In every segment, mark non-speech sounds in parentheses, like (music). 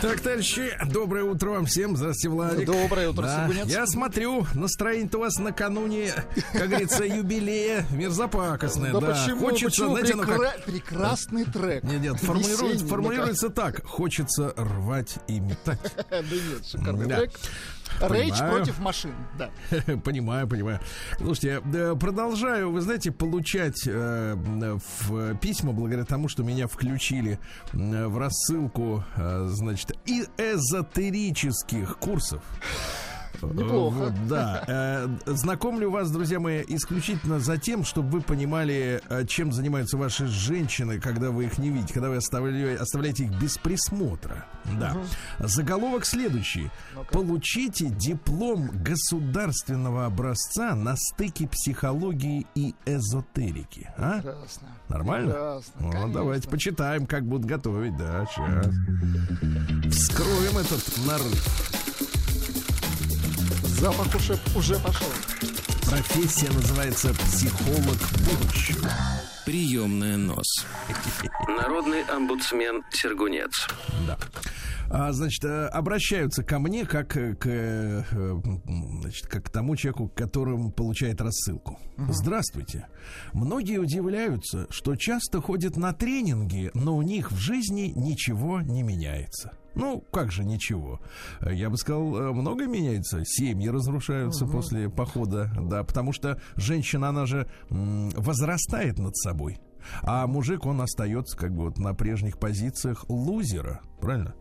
Так, товарищи, доброе утро вам всем. Здравствуйте, Владик. Доброе утро, Да, Сигунец. Я смотрю, настроение-то у вас накануне, как говорится, юбилея мерзопакостное. Да, Да, почему? Хочется, почему? знаете, ну как... Прекра- Прекрасный трек. Нет, нет, формулируется, Весенний, формулируется так. Хочется рвать и метать. (laughs) Да нет, шикарный Да. трек. Рейдж Понимаю. против машин, да. (laughs) Понимаю, понимаю. Слушайте, э, продолжаю, вы знаете, получать э, в письма благодаря тому, что меня включили в рассылку, э, значит, и эзотерических курсов. Неплохо. Вот, да. Э, Знакомлю вас, друзья мои, исключительно за тем, чтобы вы понимали, э, чем занимаются ваши женщины, когда вы их не видите, когда вы оставляете, их без присмотра. Да. Заголовок следующий. Получите диплом государственного образца на стыке психологии и эзотерики. А? Прекрасно. Нормально? Прекрасно, Ну, конечно. давайте почитаем, как будут готовить. Да, сейчас. Вскроем этот нарыв. Запах уже, уже пошел. Профессия называется психолог будущего. Приемная нос. Народный омбудсмен Сергунец. Да. А, значит, э, обращаются ко мне как к, э, значит, как к тому человеку, которым получает рассылку. Здравствуйте. Многие удивляются, что часто ходят на тренинги, но у них в жизни ничего не меняется. Ну, как же ничего? Я бы сказал, э, много меняется. Семьи разрушаются после похода, да, потому что женщина, она же возрастает над собой. А мужик, он остается как бы вот на прежних позициях лузера, правильно?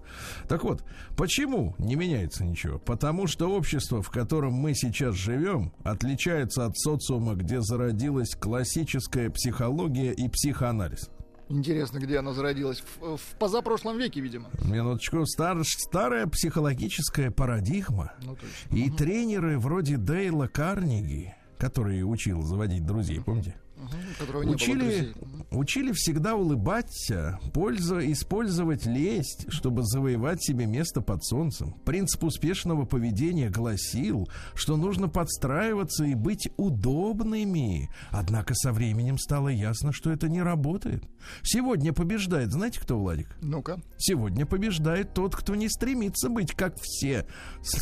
Так вот, почему не меняется ничего? Потому что общество, в котором мы сейчас живем, отличается от социума, где зародилась классическая психология и психоанализ. Интересно, где она зародилась. В, в позапрошлом веке, видимо. Минуточку, стар- старая психологическая парадигма Ну, точно. и тренеры вроде Дейла Карнеги, который учил заводить друзей, помните? Мгм, у которого не было Учили, учили всегда улыбаться, пользу, использовать лесть, чтобы завоевать себе место под солнцем. Принцип успешного поведения гласил, что нужно подстраиваться и быть удобными. Однако со временем стало ясно, что это не работает. Сегодня побеждает, знаете кто, Владик? Ну-ка. Сегодня побеждает тот, кто не стремится быть как все,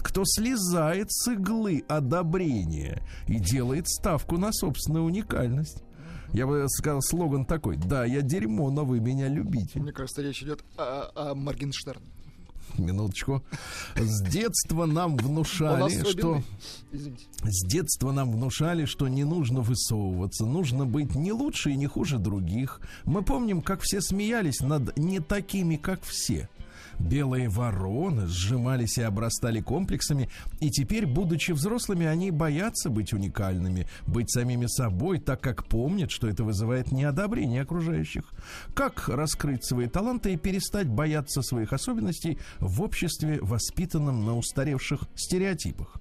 кто слезает с иглы одобрения и делает ставку на собственную уникальность. Я бы сказал слоган такой: Да, я дерьмо, но вы меня любите. Мне кажется, речь идет о, о Моргенштерне. Минуточку. С детства нам внушали, что. Извините. с детства нам внушали, что не нужно высовываться, нужно быть не лучше и не хуже других. Мы помним, как все смеялись над не такими, как все. Белые вороны сжимались и обрастали комплексами, и теперь, будучи взрослыми, они боятся быть уникальными, быть самими собой, так как помнят, что это вызывает неодобрение окружающих. Как раскрыть свои таланты и перестать бояться своих особенностей в обществе, воспитанном на устаревших стереотипах?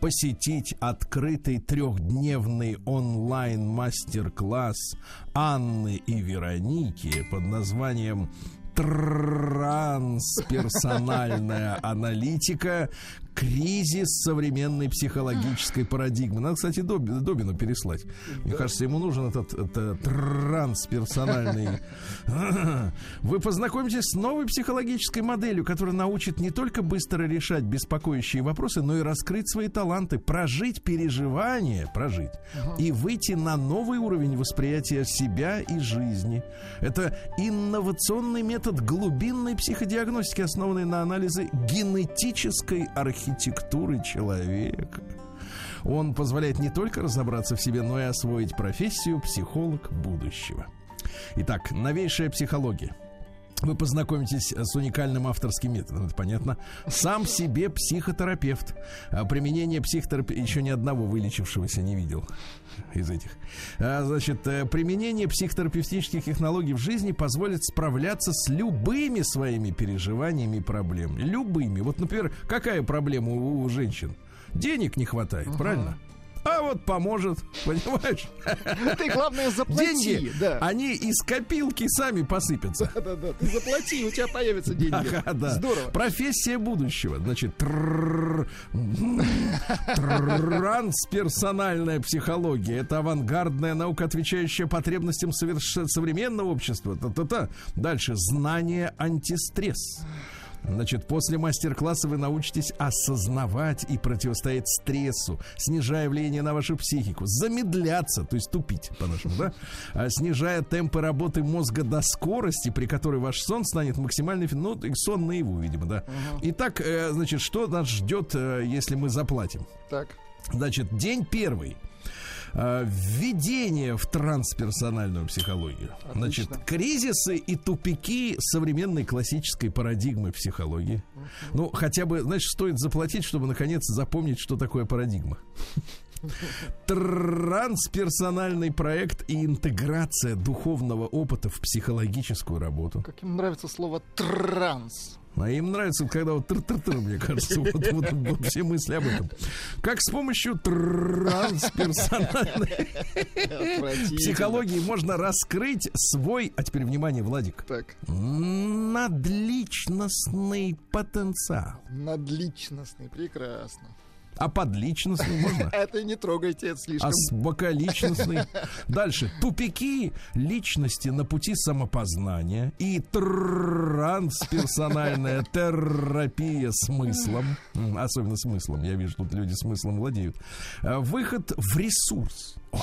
Посетить открытый трехдневный онлайн-мастер-класс Анны и Вероники под названием трансперсональная аналитика, кризис современной психологической парадигмы. Надо, кстати, Доби- Добину переслать. Мне кажется, ему нужен этот, это трансперсональный. (laughs) Вы познакомитесь с новой психологической моделью, которая научит не только быстро решать беспокоящие вопросы, но и раскрыть свои таланты, прожить переживания, прожить, и выйти на новый уровень восприятия себя и жизни. Это инновационный метод глубинной психодиагностики, основанный на анализе генетической архитектуры человека. Он позволяет не только разобраться в себе, но и освоить профессию психолог будущего. Итак, новейшая психология. Вы познакомитесь с уникальным авторским методом, это понятно. Сам себе психотерапевт. А применение психотерапии еще ни одного вылечившегося не видел из этих. А, значит, э, применение психотерапевтических технологий в жизни позволит справляться с любыми своими переживаниями и проблемами. Любыми. Вот, например, какая проблема у, у женщин? Денег не хватает, правильно? А вот поможет, понимаешь? Ты, главное, заплати. Деньги, да. они из копилки сами посыпятся. Да-да-да, ты заплати, у тебя появятся деньги. Ага, да. Здорово. Профессия будущего. Значит, трансперсональная психология. Это авангардная наука, отвечающая потребностям соверш- современного общества. Та-та-та. Дальше. Знание антистресс. Значит, после мастер-класса вы научитесь осознавать и противостоять стрессу, снижая влияние на вашу психику, замедляться, то есть тупить, по-нашему, да, (laughs) а снижая темпы работы мозга до скорости, при которой ваш сон станет максимально, ну, и сон наяву, видимо, да. Итак, э, значит, что нас ждет, э, если мы заплатим? Так. Значит, день первый. Э, Введение в трансперсональную психологию. Значит, кризисы и тупики современной классической парадигмы психологии. Ну, хотя бы, значит, стоит заплатить, чтобы наконец запомнить, что такое парадигма. Трансперсональный проект и интеграция духовного опыта в психологическую работу. Как им нравится слово транс. А им нравится, когда вот тр-тр-тр, мне кажется, вот, вот- вот все мысли об этом. Как с помощью трансперсональной психологии можно раскрыть свой, а теперь внимание, Владик, Так, надличностный потенциал. надличностный, прекрасно. А подличностный можно? (laughs) Это не трогайте, это А слишком. бокаличностный. Дальше. Тупики личности на пути самопознания и трансперсональная терапия смыслом. Особенно смыслом. Я вижу, тут люди смыслом владеют. А, Выход в ресурс. О,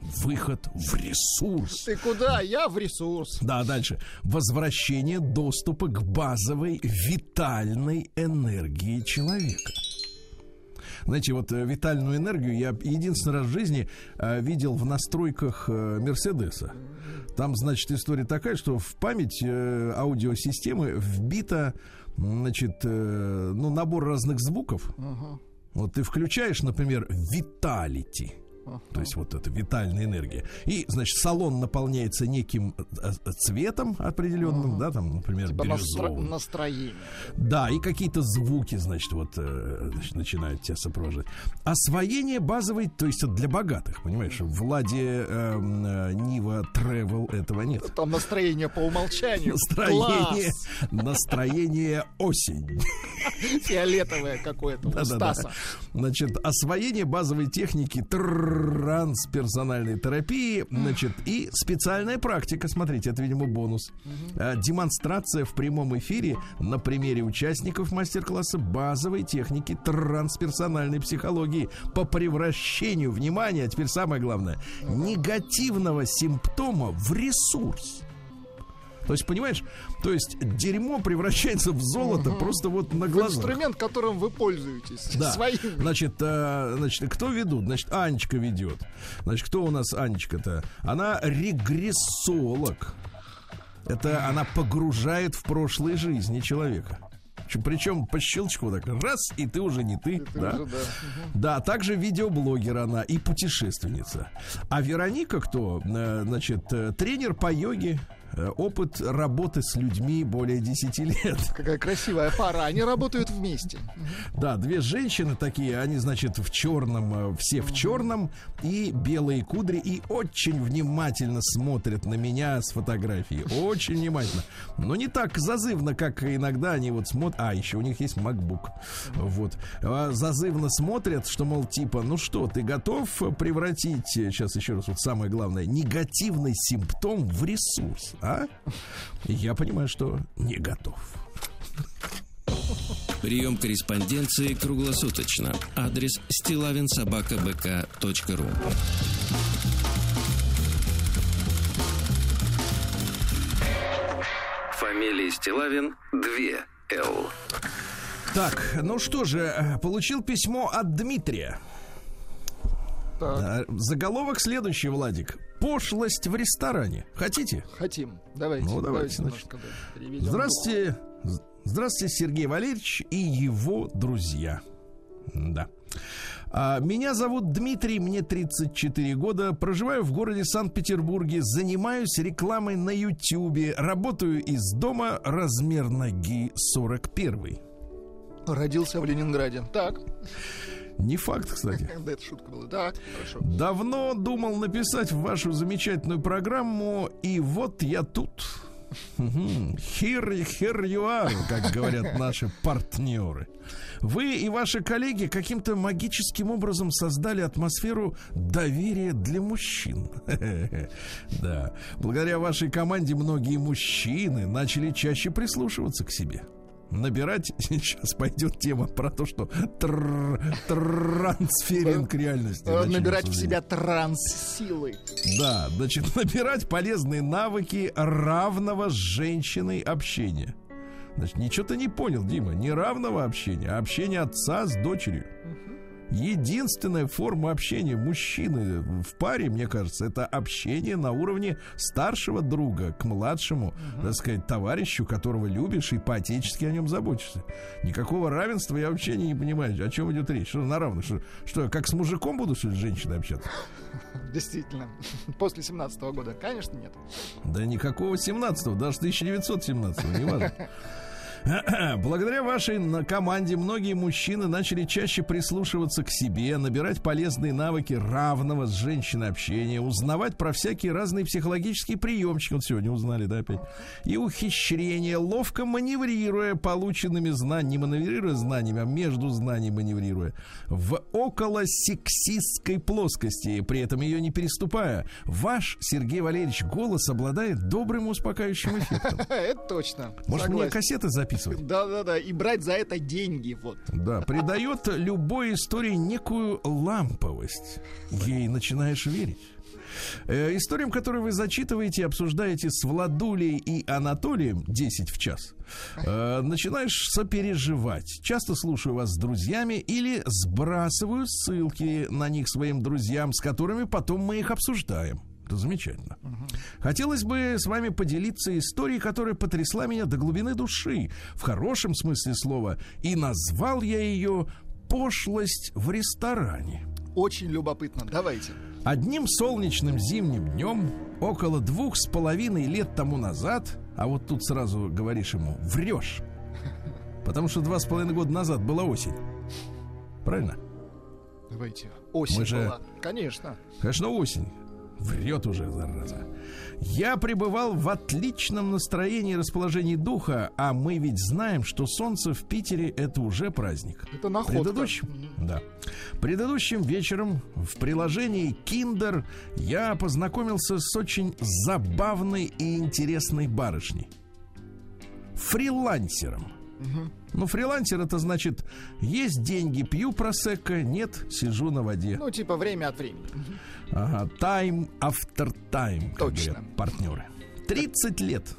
выход в ресурс. Ты куда? Я в ресурс. Да, дальше. Возвращение доступа к базовой витальной энергии человека. Знаете, вот э, витальную энергию я единственный раз в жизни э, видел в настройках э, Мерседеса. Там, значит, история такая, что в память аудиосистемы вбито, м, значит, ну, набор разных звуков. Вот ты включаешь, например, Vitality. То есть вот это витальная энергия. И, значит, салон наполняется неким э, э, цветом определенным, да, там, например, Типа настро- бирюзовым. настроение. Да, и какие-то звуки, значит, вот э, значит, начинают тебя сопровождать. Освоение базовой, то есть для богатых, понимаешь? В Ладе эм, э, Нива Travel этого нет. Там настроение по умолчанию. Настроение, Класс. настроение осень. Фиолетовое какое-то у Да-да-да. Стаса. Значит, освоение базовой техники трансперсональной терапии, значит, и специальная практика. Смотрите, это, видимо, бонус. А, Демонстрация в прямом эфире на примере участников мастер-класса базовой техники трансперсональной психологии по превращению, внимания, а теперь самое главное, негативного симптома в ресурс. То есть, понимаешь, то есть дерьмо превращается в золото просто вот на глазах. инструмент, которым вы пользуетесь. Да. Своим. Значит, э, значит, кто ведут? Значит, Анечка ведет. Значит, кто у нас Анечка-то? Она регрессолог. Это она погружает в прошлые жизни человека. Причем по щелчку так раз, и ты уже не ты. Ты да? уже, да. Да, также видеоблогер она и путешественница. А Вероника кто? Э, Значит, э, тренер по йоге, опыт работы с людьми более 10 лет. Какая красивая пара. Они работают вместе. Да, две женщины такие, они, значит, в черном, э, все в черном, и белые кудри, и очень внимательно смотрят на меня с фотографии. Очень внимательно. Но не так зазывно, как иногда они вот смотрят. А, еще у них есть MacBook. Вот. А, Зазывно смотрят, что, мол, типа, ну что, ты готов превратить, сейчас еще раз, вот самое главное, негативный симптом в ресурс, а? Я понимаю, что не готов. Прием корреспонденции круглосуточно. Адрес стилавинсобакабк.ру Фамилия Стилавин 2 Л. Так, ну что же, э, получил письмо от Дмитрия. Так, Заголовок следующий, Владик. Пошлость в ресторане. Хотите? хотим. Давайте. Ну, давайте, немножко, да, переведем. Здравствуйте. Здравствуйте, Сергей Валерьевич и его друзья. Да. А, Меня зовут Дмитрий, мне 34 года, проживаю в городе Санкт-Петербурге, занимаюсь рекламой на Ютьюбе, работаю из дома, размер ноги 41. Родился в Ленинграде. Так. Не факт, кстати. (laughs) Да, это шутка была. Так, хорошо. Давно думал написать в вашу замечательную программу, и вот я тут. Here you are, как говорят (laughs) наши партнеры. Вы и ваши коллеги каким-то магическим образом создали атмосферу доверия для мужчин. (laughs) Да. Благодаря вашей команде многие мужчины начали чаще прислушиваться к себе. Набирать (laughs) сейчас пойдет тема про то, что тр- трансферинг реальности. Набирать в себя транс-силы. Да, значит, набирать полезные навыки равного с женщиной общения. Значит, ничего ты не понял, Дима. Не равного общения, а общения отца с дочерью. Единственная форма общения мужчины в паре, мне кажется, это общение на уровне старшего друга к младшему, так сказать, товарищу, которого любишь и по-отечески о нем заботишься. Никакого равенства я вообще не понимаю, о чем идет речь. Что на равных? Что, что я как с мужиком буду, что ли, с женщиной общаться? (laughs) Действительно. (laughs) После 17 года. Конечно, нет. Да никакого 17-го, даже 1917-го, не важно. (clears throat) Благодаря вашей команде многие мужчины начали чаще прислушиваться к себе, набирать полезные навыки равного с женщиной общения, узнавать про всякие разные психологические приемчики. Вот сегодня узнали, да, опять. И ухищрения, ловко маневрируя полученными знаниями, не маневрируя знаниями, а между знаниями маневрируя, в около сексистской плоскости, при этом ее не переступая. Ваш, Сергей Валерьевич, голос обладает добрым успокаивающим эффектом. (laughs) Это точно. Может, мне кассеты записывать? Да-да-да, и брать за это деньги, вот. Да, придает любой истории некую ламповость. Ей начинаешь верить. Э, историям, которые вы зачитываете и обсуждаете с Владулей и Анатолием 10 в час, э, начинаешь сопереживать. Часто слушаю вас с друзьями или сбрасываю ссылки на них своим друзьям, с которыми потом мы их обсуждаем. Это замечательно. Хотелось бы с вами поделиться историей, которая потрясла меня до глубины души, в хорошем смысле слова, и назвал я ее «Пошлость в ресторане». Очень любопытно. Давайте. Одним солнечным зимним днем, около двух с половиной лет тому назад, а вот тут сразу говоришь ему «врешь», потому что два с половиной года назад была осень. Правильно? Давайте. Осень Мы же- была. Конечно. Конечно, осень. Врет уже, зараза. Я пребывал в отличном настроении и расположении духа, а мы ведь знаем, что солнце в Питере это уже праздник. Это находка. Предыдущим, да. Предыдущим вечером в приложении Kinder я познакомился с очень забавной и интересной барышней. Фрилансером. Ну, фрилансер это значит, есть деньги, пью просекко, нет, сижу на воде. Ну, типа время от времени. Ага, time after time, как Точно. говорят партнеры. 30 лет.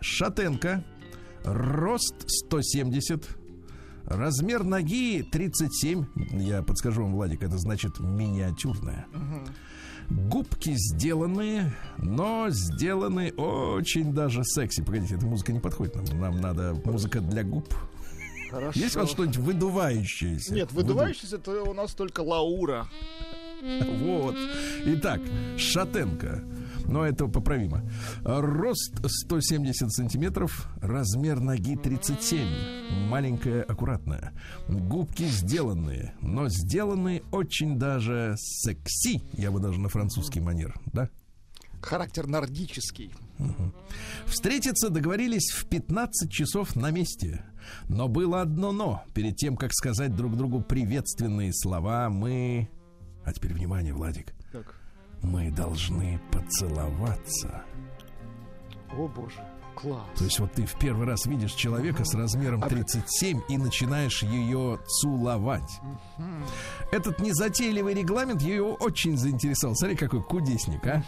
Шатенка. Рост 170. Размер ноги 37. Я подскажу вам, Владик, это значит миниатюрная. Губки сделанные, но сделаны очень даже секси. Погодите, эта музыка не подходит нам. Нам надо музыка для губ. Хорошо. Есть у вас что-нибудь выдувающееся? Нет, выдувающийся это у нас только Лаура. (laughs) Вот. Итак, Шатенко. Но это поправимо. Рост 170 сантиметров, размер ноги 37. Маленькая, аккуратная. Губки сделанные, но сделанные очень даже секси. Я бы даже на французский манер, да? Характер нордический. Встретиться договорились в 15 часов на месте. Но было одно но. Перед тем, как сказать друг другу приветственные слова, мы... А теперь внимание, Владик. Так. Мы должны поцеловаться. О боже, класс. То есть вот ты в первый раз видишь человека с размером 37 и начинаешь ее целовать. Этот незатейливый регламент ее очень заинтересовал. Смотри, какой кудесник, а?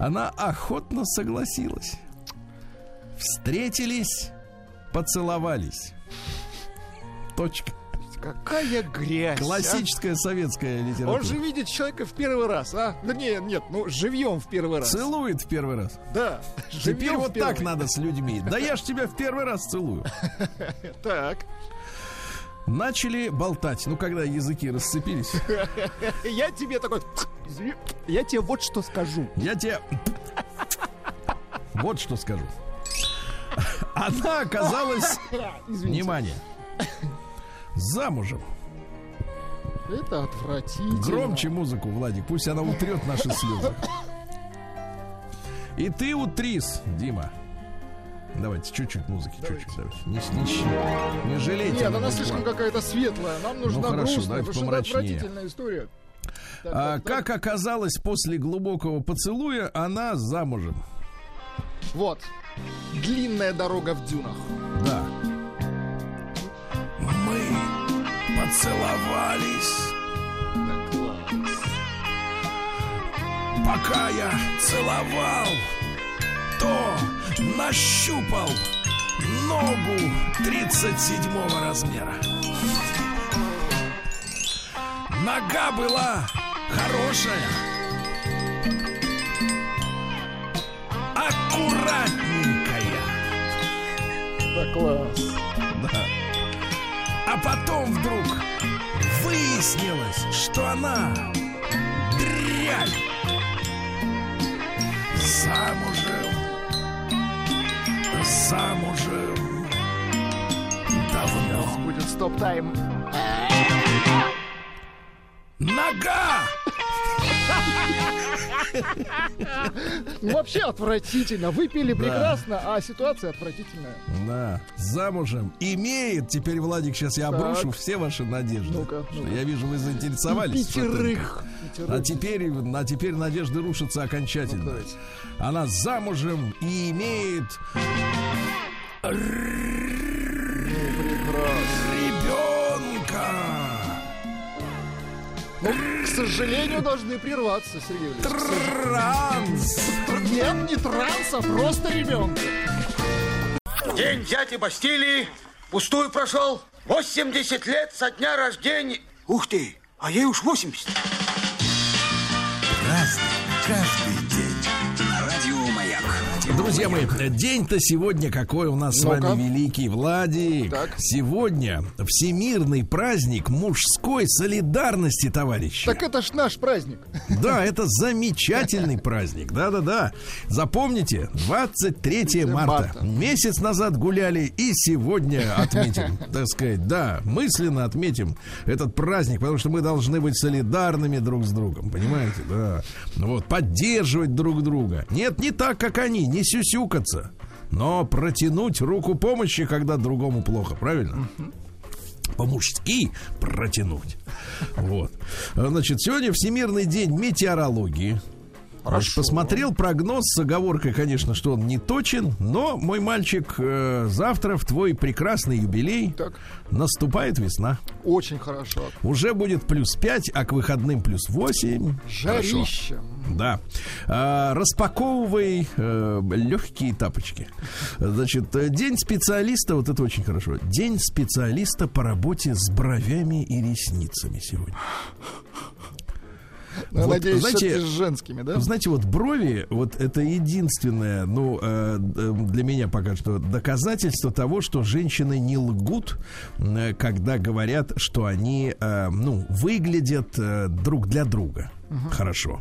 Она охотно согласилась. Встретились, поцеловались. Точка. Какая грязь. а? Классическая советская литература. Он же видит человека в первый раз, а? Вернее, нет, ну живьем в первый раз. Целует в первый раз. Да. Теперь вот так первый. надо с людьми. Да я ж тебя в первый раз целую. (laughs) Так. Начали болтать. Ну, когда языки расцепились, (laughs) Я тебе такой... Я тебе вот что скажу. я тебе (laughs) вот что скажу. Она оказалась, внимание, замужем. Это отвратительно. Громче музыку, Владик, пусть она утрет наши слезы. И ты утрис, Дима. Давайте чуть-чуть музыки, чуть-чуть. Давайте. Не, не, не жалейте. Нет, на она слишком какая-то светлая. Нам нужна Ну, хорошо, грустная, давайте помрачнее. отвратительная история. Так, А, так, так. как оказалось, после глубокого поцелуя она замужем. Вот. Длинная дорога в дюнах. Поцеловались, пока я целовал, то нащупал ногу 37 размера. Нога была хорошая, аккуратненькая. Так, класс. Да. А потом вдруг выяснилось, что она дрянь. Замужем. Замужем. Давно. Будет стоп-тайм. Нога! Ну, вообще отвратительно. Выпили прекрасно, а ситуация отвратительная. Да, замужем. Имеет. Теперь, Владик, сейчас я Так. обрушу все ваши надежды. Ну-ка, ну-ка. Я вижу, вы заинтересовались. Пятерых. А Пятерых. теперь, а теперь надежды рушатся Ну, окончательно. давайте. Она замужем и имеет ребенка. Ну, к сожалению, должны прерваться, Сергей Валерьевич. Транс. Нет, не транс, а просто ребенка. День дяди Бастилии пустую прошел. 80 лет со дня рождения. Ух ты, а ей уж 80. Разный, каждый. Друзья мои, день-то сегодня какой у нас с вами великий Владик. Так. Сегодня всемирный праздник мужской солидарности, товарищи. Так это ж наш праздник. Да, это замечательный праздник. Да-да-да. Запомните, 23 марта. марта. Месяц назад гуляли и сегодня отметим, (laughs) так сказать. Да, мысленно отметим этот праздник, потому что мы должны быть солидарными друг с другом. Понимаете? Да. Вот, поддерживать друг друга. Нет, не так, как они, не сюсюкаться. Но протянуть руку помощи, когда другому плохо, правильно? по-мужски протянуть. Вот. Значит, сегодня Всемирный день метеорологии. Хорошо. Посмотрел прогноз с оговоркой, конечно, что он не точен, но, мой мальчик, э, завтра в твой прекрасный юбилей Так. наступает весна. Очень хорошо. Уже будет плюс 5, а к выходным плюс 8. Хорошо. Жарище. Да. А, распаковывай легкие тапочки. Значит, э, день специалиста, вот это очень хорошо. День специалиста по работе с бровями и ресницами сегодня. Вот, надеюсь, знаете, с женскими, да? Знаете, вот брови, вот это единственное, ну, э, для меня пока что доказательство того, что женщины не лгут, э, когда говорят, что они, э, ну, выглядят друг для друга хорошо.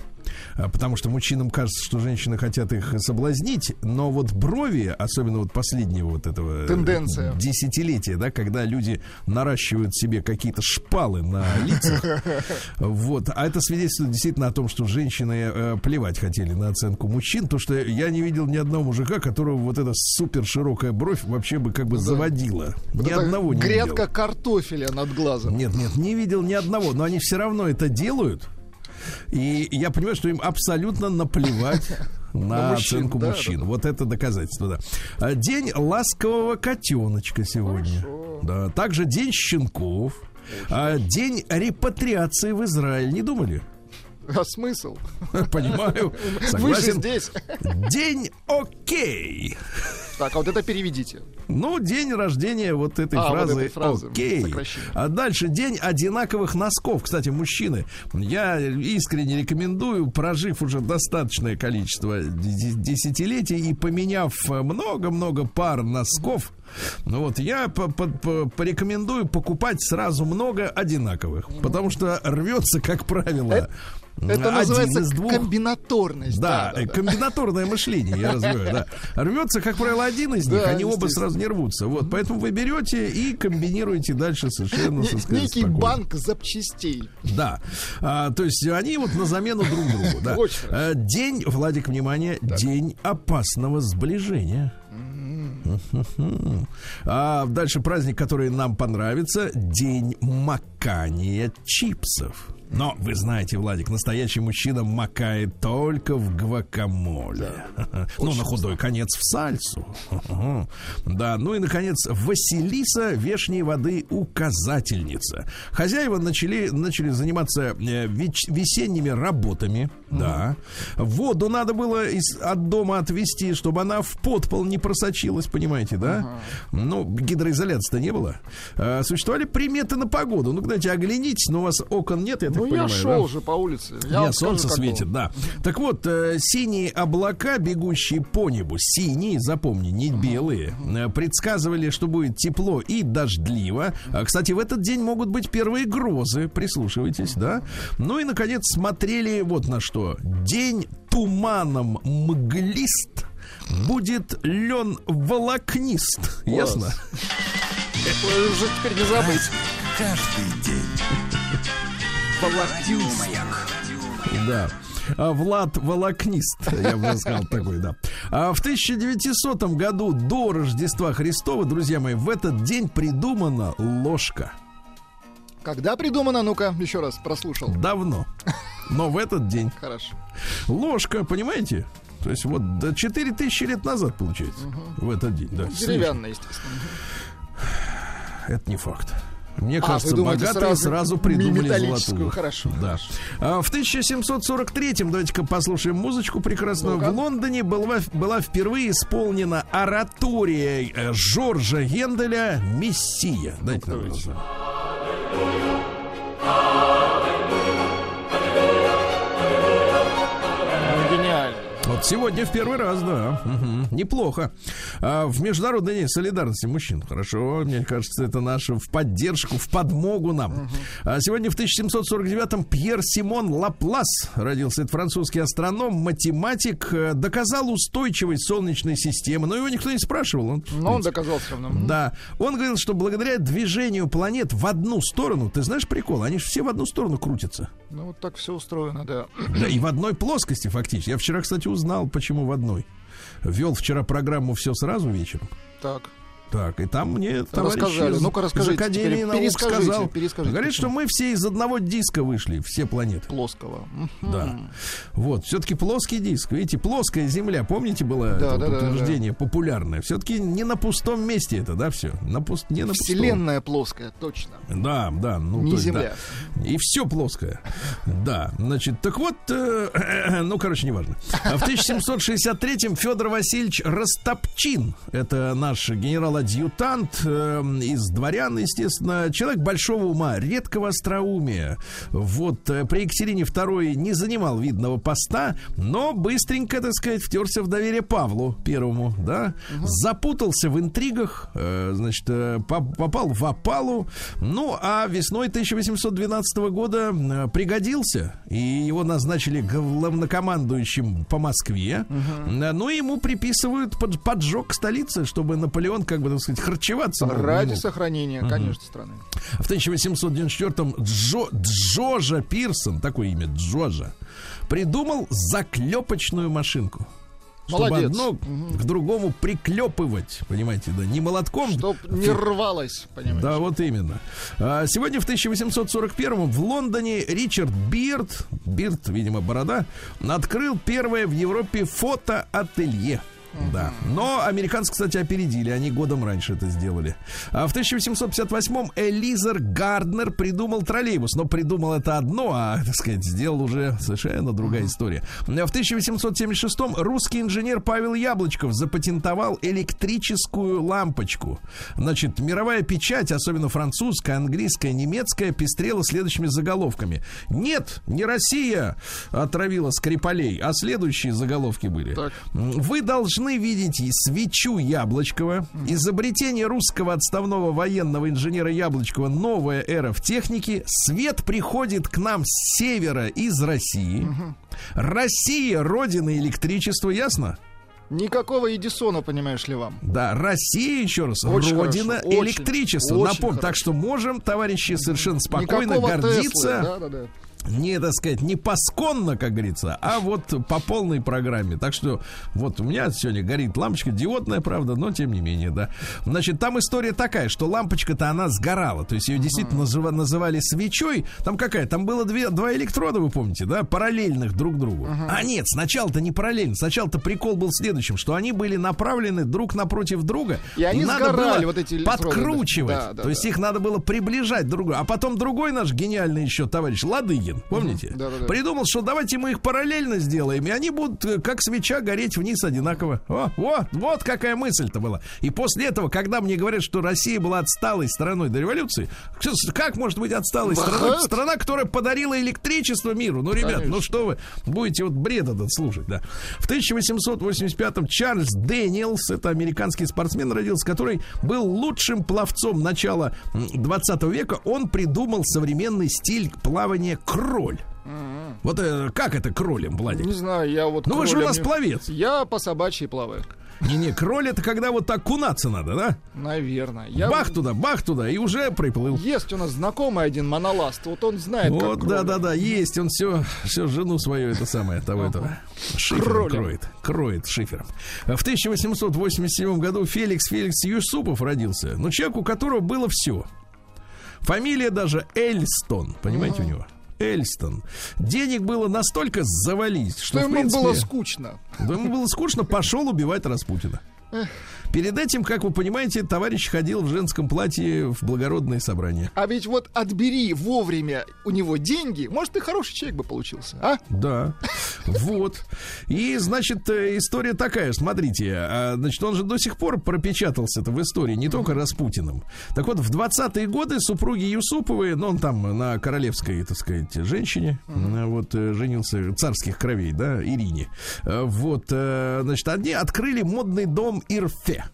А, Потому что мужчинам кажется, что женщины хотят их соблазнить, но вот брови, особенно вот последнего вот этого э, Тенденция. десятилетия, да, когда люди наращивают себе какие-то шпалы на лицах, (laughs) вот, а это свидетельствует действительно о том, что женщины э, плевать хотели на оценку мужчин, то что я не видел ни одного мужика, которого вот эта супер широкая бровь вообще бы как бы заводила. Вот Ни одного не видел. Грядка картофеля над глазом. Нет, нет, не видел ни одного, но они все равно это делают. И я понимаю, что им абсолютно наплевать (laughs) на, мужчин, оценку да, мужчин. да, Вот это доказательство, да. А, День ласкового котеночка сегодня. Да. Также день щенков. А, День репатриации в Израиль. Не думали? А смысл? (laughs) Понимаю. Вы же Согласен. здесь. День окей. Так, а вот это переведите. Ну, день рождения вот этой А, вот фразы, этой фразы, окей. сокращение. А дальше день одинаковых носков. Кстати, мужчины, я искренне рекомендую, прожив уже достаточное количество десятилетий и поменяв много-много пар носков, ну вот я по- по- по- порекомендую покупать сразу много одинаковых, потому что рвется, как правило, Это один называется из двух. комбинаторность. Да, э, комбинаторное мышление, я развиваю, да. Рвется, как правило, один из них, Да, они оба сразу не рвутся. Вот, поэтому вы берете и комбинируете дальше совершенно, Не- так сказать, Некий спокойно. банк запчастей. Да. А, то есть они вот на замену друг другу. Да. А, День, Владик, внимание, день опасного сближения. А дальше праздник, который нам понравится, день макания чипсов. Но вы знаете, Владик, настоящий мужчина макает только в гвакамоле. (laughs) Ну, на худой конец в сальсу. (laughs) Да, ну и, наконец, Василиса вешней воды указательница. Хозяева начали, начали заниматься э, весенними работами. Да. Воду надо было из, от дома отвезти, чтобы она в подпол не просочилась, понимаете, да? Ну, гидроизоляции-то не было. А, существовали приметы на погоду. Ну, знаете, оглянитесь, но у вас окон нет, я так Ну, я понимаю, шел да? же по улице. Я Нет, скажу, солнце светит, было. да. Так вот, э, синие облака, бегущие по небу, синие, запомни, не белые, э, предсказывали, что будет тепло и дождливо. А, Кстати, в этот день могут быть первые грозы, прислушивайтесь, да. Ну и, наконец, смотрели вот на что. День туманом мглист, будет лен волокнист. Ясно? Уже теперь не забыть. Каждый день. Радио Маяк. Да. А, Влад Волокнист, я бы сказал такой, да. А в 1900 году до Рождества Христова, друзья мои, в этот день придумана ложка. Когда придумано? Ну-ка, еще раз прослушал. Давно. Но в этот день. Хорошо. Ложка, понимаете? То есть вот до 4000 лет назад, получается, в этот день. Да, Деревянная, естественно. Это не факт. Мне А, кажется, думаете, богатые сразу, сразу придумали золотую. хорошо, Да. А, в 1743-м, давайте-ка послушаем музычку прекрасную. Ну-ка. В Лондоне была, была впервые исполнена оратория э, Жоржа Генделя «Мессия». Дайте нам Вот сегодня в первый раз, да. Мгм. Неплохо. А, в Международный день солидарности мужчин. Хорошо, мне кажется, это наше в поддержку, в подмогу нам. А сегодня в 1749-м Пьер Симон Лаплас родился. Это французский астроном, математик. э, Доказал устойчивость Солнечной системы. Но его никто не спрашивал. Он, Но он доказал все равно. да. Он говорил, что благодаря движению планет в одну сторону, ты знаешь прикол, они же все в одну сторону крутятся. Ну, вот так все устроено, да. Да, и в одной плоскости фактически. Я вчера, кстати, узнал, почему в одной. Вел вчера программу «Все сразу» вечером. Так. Так, и там мне товарищ Рассказали. из, из Академии наук Перескажите, сказал. перескажите, Говорит, почему. что мы все из одного диска вышли, все планеты. Плоского. Да. Вот, все-таки плоский диск. Видите, плоская Земля, помните, было Да, это да, вот да, утверждение популярное. Все-таки не на пустом месте это, да, все. На пуст... Не на пустом. Вселенная плоская, точно. Да, да, ну Не то есть, Земля. да. И все плоское. Да, значит, так вот, э, ну, короче, неважно. А В 1763-м Федор Васильевич Растопчин, это наш генерал-адъютант э, из дворян, естественно, человек большого ума, редкого остроумия. Вот, э, при Екатерине II не занимал видного поста, но быстренько, так сказать, втерся в доверие Павлу Первому, да, запутался в интригах, э, значит, э, по- попал в опалу, ну, а весной 1812 года э, пригодился, и его назначили главнокомандующим по Москве, Э, ну, ему приписывают под- поджог столицы, чтобы Наполеон, как бы, так сказать, харчеваться Ради сохранения, конечно, страны. В 1894-м Джо, Джожа Пирсон, такое имя Джожа, придумал заклепочную машинку. Чтобы Молодец. одно к другому приклепывать, понимаете, да, не молотком. Чтоб не рвалось, понимаете. Да, вот именно. А, Сегодня в 1841 в Лондоне Ричард Бирд, Бирд, видимо, борода, открыл первое в Европе фотоателье. Да. Но американцы, кстати, опередили. Они годом раньше это сделали. А в 1858-м Элизер Гарднер придумал троллейбус. Но придумал это одно, а, так сказать, сделал уже совершенно другая история. А В 1876-м русский инженер Павел Яблочков запатентовал электрическую лампочку. Значит, мировая печать, особенно французская, английская, немецкая, пестрела следующими заголовками. Нет, не Россия отравила Скрипалей, а следующие заголовки были. Так. Вы должны видеть и свечу Яблочкова, изобретение русского отставного военного инженера Яблочкова, новая эра в технике. Свет приходит к нам с севера из России. Россия родина электричества, ясно? Никакого Эдисона, понимаешь ли вам? Да, Россия, еще раз, Очень родина хорошо, очень, электричества. очень Напомню, так хорошо. что можем, товарищи, совершенно спокойно Никакого гордиться. Теслы, да-да-да. Не, так сказать, не посконно, как говорится, а вот по полной программе. Так что вот у меня сегодня горит лампочка, диодная, правда, но тем не менее, да. Значит, там история такая, что лампочка-то она сгорала, то есть ее действительно называ- называли свечой. Там какая? Там было две, два электрода, вы помните, да, параллельных друг другу. А нет, сначала-то не параллельно, сначала-то прикол был в следующем, что они были направлены друг напротив друга. И они надо сгорали, было вот эти электроды, подкручивать. Да, да, то есть да. их надо было приближать друг к другу. А потом другой наш гениальный еще товарищ Ладыгин, помните? Да-да-да. Придумал, что давайте мы их параллельно сделаем, и они будут э, как свеча гореть вниз одинаково. О, вот, вот какая мысль-то была. И после этого, когда мне говорят, что Россия была отсталой страной до революции, как может быть отсталой страной? Вот. Страна, которая подарила электричество миру. Ну, ребят, Конечно. ну что вы будете вот бред этот слушать, да. В 1885-м Чарльз Дэниелс, это американский спортсмен родился, который был лучшим пловцом начала м, 20 века. Он придумал современный стиль плавания кроль. Вот э, как это кролем, Владик? Не знаю, я вот... Ну вы же у нас пловец. Я по собачьей плаваю. Не-не, кроль это когда вот так кунаться надо, да? Наверное. Я... Бах туда, бах туда, и уже приплыл. Есть у нас знакомый один моноласт, вот он знает, Вот, как да, кролик. да, да, есть. Он все, все жену свою, это самое, того этого. Шифером кроет. Кроет шифером. В 1887 году Феликс Феликс Юсупов родился. Ну, человек, у которого было все. Фамилия даже Эльстон. Понимаете, у него? Эльстон. Денег было настолько завались, что, Что ему принципе, было скучно. да ему было скучно, пошел убивать Распутина. Перед этим, как вы понимаете, товарищ ходил в женском платье в благородные собрания. А ведь вот отбери вовремя у него деньги, может, и хороший человек бы получился, а? Да, (laughs) вот. И, значит, э, история такая, смотрите, а, значит, он же до сих пор пропечатался-то в истории, не только Распутиным. Так вот, в 20-е годы супруги Юсуповы, ну, он там на королевской, так сказать, женщине, э, вот, э, женился, царских кровей, да, Ирине. Э, Вот, э, значит, они открыли модный дом Ирфе.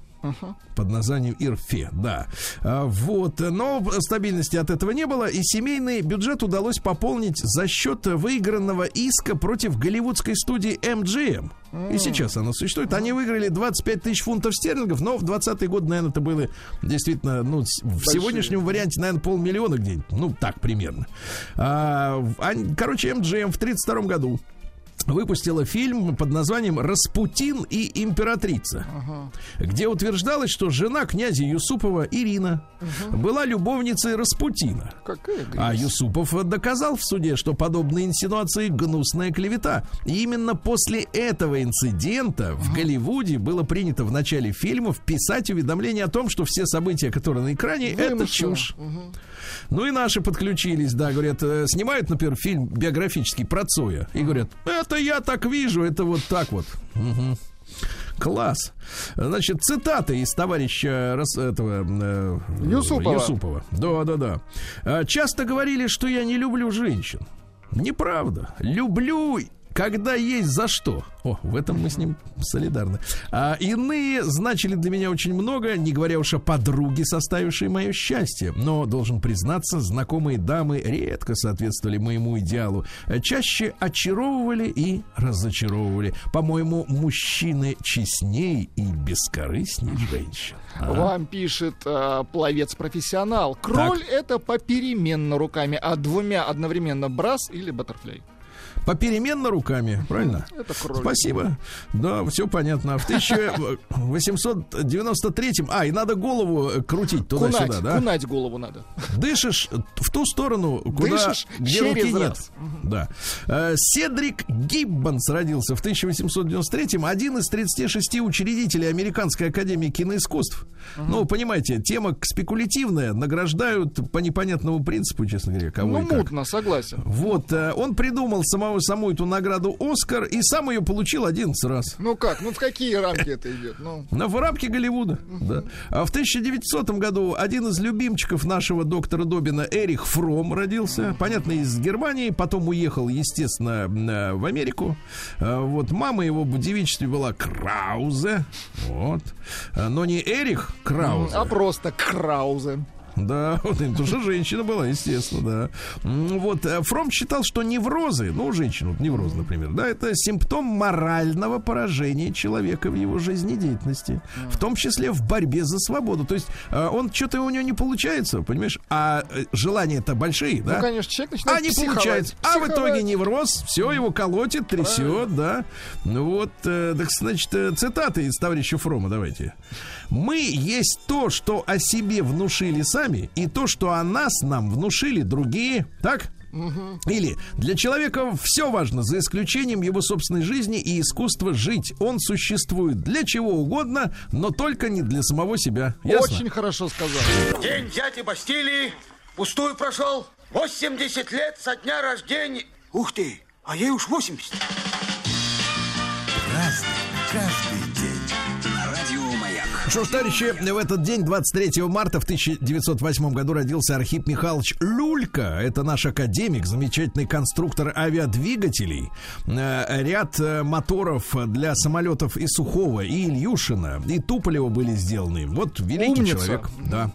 Под названием Ирфе, да. А, Вот, но стабильности от этого не было, и семейный бюджет удалось пополнить за счет выигранного иска против голливудской студии MGM. И сейчас она существует. Они выиграли 25 тысяч фунтов стерлингов, но в 20-е годы, наверное, это было действительно, ну, в сегодняшнем варианте, наверное, полмиллиона где-нибудь. Ну, так примерно. А, короче, MGM в 32 году выпустила фильм под названием «Распутин и императрица», где утверждалось, что жена князя Юсупова Ирина была любовницей Распутина. Какая А. Юсупов доказал в суде, что подобные инсинуации гнусная клевета. И именно после этого инцидента в Голливуде было принято в начале фильмов писать уведомление о том, что все события, которые на экране, это чушь. Ну и наши подключились, да, говорят, э, снимают, например, фильм биографический про Цоя. И говорят, это я так вижу, это вот так вот. Мгм. Класс. Значит, цитаты из товарища Рас- этого э, Юсупова. Юсупова. Да, да, да. А, Часто говорили, что я не люблю женщин. Неправда. Люблю, когда есть за что. О, в этом мы с ним солидарны. А иные значили для меня очень много, не говоря уж о подруге, составившей мое счастье. Но, должен признаться, знакомые дамы редко соответствовали моему идеалу. Чаще очаровывали и разочаровывали. По-моему, мужчины честней и бескорыстней женщин. А? Вам пишет э, пловец-профессионал. Кроль это попеременно руками, а двумя одновременно брас или баттерфляй. Попеременно руками, правильно? Это кроль. Спасибо. Да, все понятно. В 1893-м... А, и надо голову э, крутить туда-сюда, да? кунать голову надо. Дышишь в ту сторону, куда, Дышишь где через руки нет. раз. Да. Э, Седрик Гиббонс родился в 1893-м. Один из 36 учредителей Американской академии киноискусств. Ну, понимаете, тема спекулятивная. Награждают по непонятному принципу, честно говоря, кого ну, и как. мутно, согласен. Вот, э, он придумал самого, саму эту награду «Оскар» и сам ее получил 11 раз. Ну как, ну в какие рамки это идет? Ну, На в рамки Голливуда, да. А в 1900 году один из любимчиков нашего доктора Добина, Эрих Фром, родился. Понятно, из Германии. Потом уехал, естественно, в Америку. А Вот мама его в девичестве была Краузе. Вот. А, Но не Эрих Краузе. а просто краузе. Да, (laughs) вот потому что женщина была, естественно, да. Вот э, Фром считал, что неврозы, ну, у женщин, вот невроз, например, да, это симптом морального поражения человека в его жизнедеятельности, в том числе в борьбе за свободу. То есть э, он что-то у него не получается, понимаешь, а э, желания-то большие, да? Ну, конечно, человек начинает А не психовать. получается. А в Психовать. итоге невроз, все его колотит, трясет, да. Ну вот, так значит, цитаты из товарища Фрома, давайте. Мы есть то, что о себе внушили сами, и то, что о нас нам внушили другие. Так? Или для человека все важно, за исключением его собственной жизни и искусства жить. Он существует для чего угодно, но только не для самого себя. Ясно? Очень хорошо сказал. День дяди Бастилии пустую прошел. 80 лет со дня рождения. Ух ты, а ей уж 80. Разный, каждый. Что ж, товарищи, в этот день, 23 марта в 1908 году родился Архип Михайлович Люлька. Это наш академик, замечательный конструктор авиадвигателей. Э, Ряд э, моторов для самолетов и Сухого, и Ильюшина, и Туполева были сделаны. Вот великий Умница. человек. Да.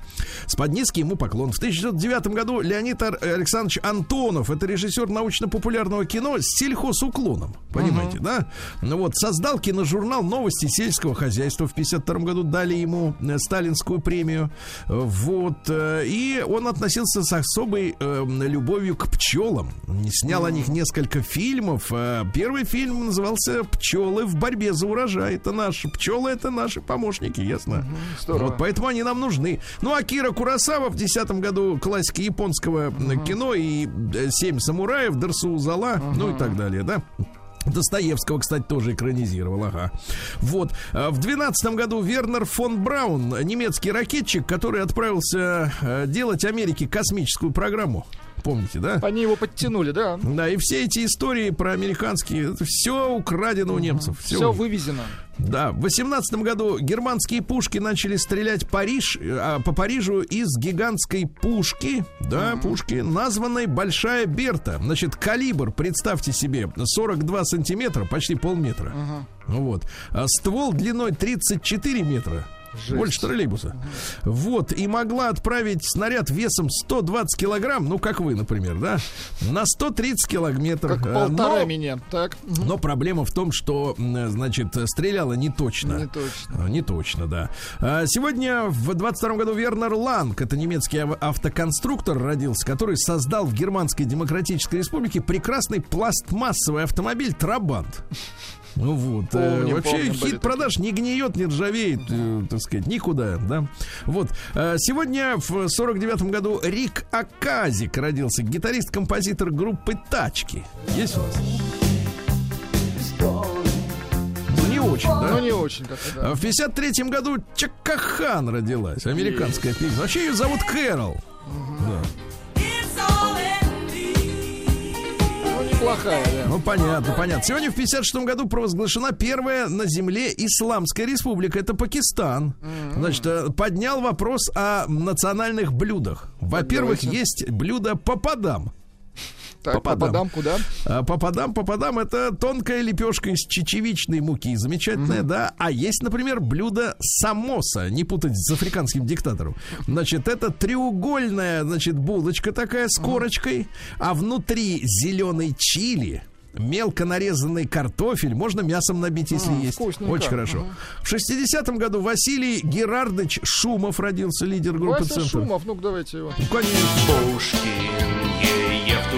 Спадницкий ему поклон. В 1909 году Леонид Ар- Александрович Антонов, это режиссер научно-популярного кино с сельхозуклоном. Понимаете, да? Ну вот, создал киножурнал «Новости сельского хозяйства». В 1952 году дали ему э, сталинскую премию. Вот. э, И он относился с особой э, любовью к пчелам. Снял о них несколько фильмов. Первый фильм назывался «Пчелы в борьбе за урожай». Это наши пчелы, это наши помощники, ясно? здорово. Вот поэтому они нам нужны. Ну, а Кира Курасава в 2010 году классика японского кино и «Семь самураев», «Дарсу Зала», ну и так далее, да? (laughs) Достоевского, кстати, тоже экранизировал, ага. Вот. А В 12 году Вернер фон Браун, немецкий ракетчик, который отправился э, делать Америке космическую программу. Помните, да? Они его подтянули, да. Да, и все эти истории про американские, все украдено у немцев. Все вывезено. Да, в 18 году германские пушки начали стрелять Париж, э, а, по Парижу из гигантской пушки, да, пушки, названной Большая Берта. Значит, калибр, представьте себе, 42 сантиметра, почти полметра. Ну Вот. А ствол длиной 34 метра. Больше троллейбуса. Вот. И могла отправить снаряд весом 120 килограмм, ну, как вы, например, да, на 130 километров. Как Э, полтора но- меня. Так. Но проблема в том, что, м, значит, стреляла не точно. Не точно. А, Не точно, да. Сегодня в 22 году Вернер Ланг, это немецкий ав- автоконструктор, родился, который создал в Германской Демократической Республике прекрасный пластмассовый автомобиль Трабант. Ну вот, э, Помним, вообще помним, хит продаж не гниет, не ржавеет, э, так сказать, никуда, да. Вот, э, сегодня в 49 году Рик Аказик родился, гитарист-композитор группы Тачки. Есть у нас? Ну, не очень, да? Ну, не очень как-то, да. А В 53 году Чакахан родилась, американская певица. Вообще ее зовут Кэрол. Да. Неплохая, да. Ну, понятно, понятно. Сегодня в 56 году провозглашена первая на земле Исламская республика. Это Пакистан. Значит, э, поднял вопрос о национальных блюдах. Во-первых, есть блюдо попадам. Так, попадам. попадам куда? А Попадам, попадам, это тонкая лепешка из чечевичной муки, замечательная, да. А есть, например, блюдо самоса, не путать с африканским диктатором. Значит, это треугольная, значит, булочка такая с корочкой, а внутри зеленый чили. Мелко нарезанный картофель, можно мясом набить, если М, есть. вкусненько. Очень хорошо. В 60-м году Василий Герардович Шумов родился, лидер группы Вася «Центр». Шумов, ну давайте его. Ну, конечно. Пушкин,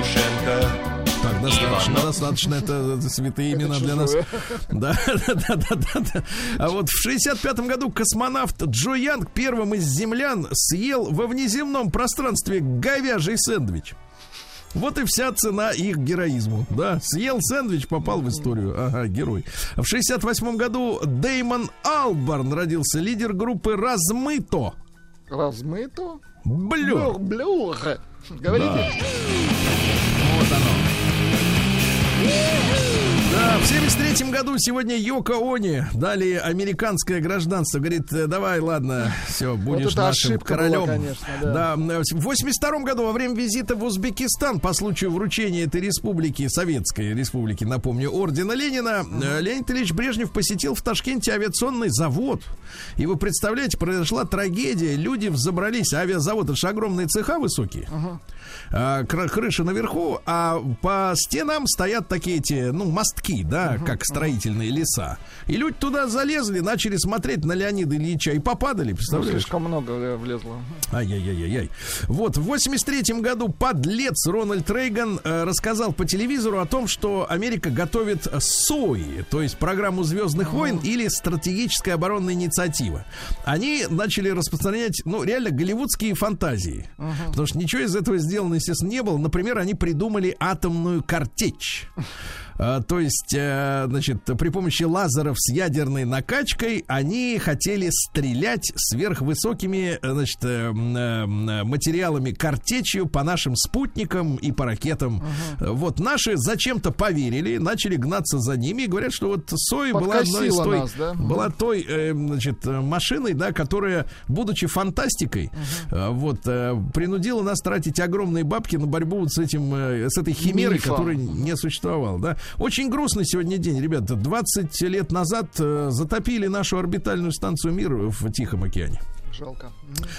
Евтушенко. Так, достаточно, достаточно, это, это святые имена для нас. Да, да, да, да, да, да. А вот в 65 году космонавт Джо Янг первым из землян съел во внеземном пространстве говяжий сэндвич. Вот и вся цена их героизму. Да, съел сэндвич, попал в историю. Ага, герой. В 68 году Деймон Албарн родился, лидер группы Размыто. Размыто? Блю. Блюх. Говорите. Вот оно. Да, в 73 году сегодня Йоко Они дали американское гражданство. Говорит, «Э, давай, ладно, все, будешь это нашим королем. была, конечно, да. в 82 году во время визита в Узбекистан по случаю вручения этой республики, Советской республики, напомню, ордена Ленина, э, Леонид Ильич Брежнев посетил в Ташкенте авиационный завод. И вы представляете, произошла трагедия. Люди взобрались, авиазавод, это же огромные цеха высокие. Кра- крыша наверху, а по стенам стоят такие эти, ну, мостки, да, как строительные леса. И люди туда залезли, начали смотреть на Леонида Ильича и попадали, Ну, представляешь? слишком много э, влезло. Ай-яй-яй-яй. Вот, в 83 году подлец Рональд Рейган э, рассказал по телевизору о том, что Америка готовит СОИ, то есть программу Звездных войн или стратегическая оборонная инициатива. Они начали распространять, ну, реально голливудские фантазии. Потому что ничего из этого сделано, естественно, не было. Например, они придумали атомную картечь. А, То есть, э, значит, при помощи лазеров с ядерной накачкой они хотели стрелять сверхвысокими, э, значит, э, э, материалами картечью по нашим спутникам и по ракетам. Э, Вот наши зачем-то поверили, начали гнаться за ними и говорят, что вот Сой была одной из той, нас, да? была той, э, значит, э, машиной, да, которая, будучи фантастикой, э, вот, э, принудила нас тратить огромные бабки на борьбу вот с этим, э, с этой химерой, которая не существовала, да. Очень грустный сегодня день, ребята. 20 лет назад э, затопили нашу орбитальную станцию «Мир» в Тихом океане. Жалко.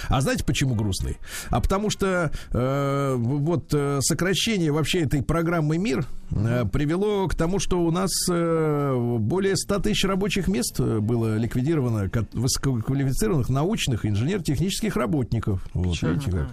А знаете, почему грустный? А потому что э, вот э, сокращение вообще этой программы «Мир» э, привело к тому, что у нас э, более 100 тысяч рабочих мест э, было ликвидировано ко- высококвалифицированных научных инженер-технических работников. Вот, видите как.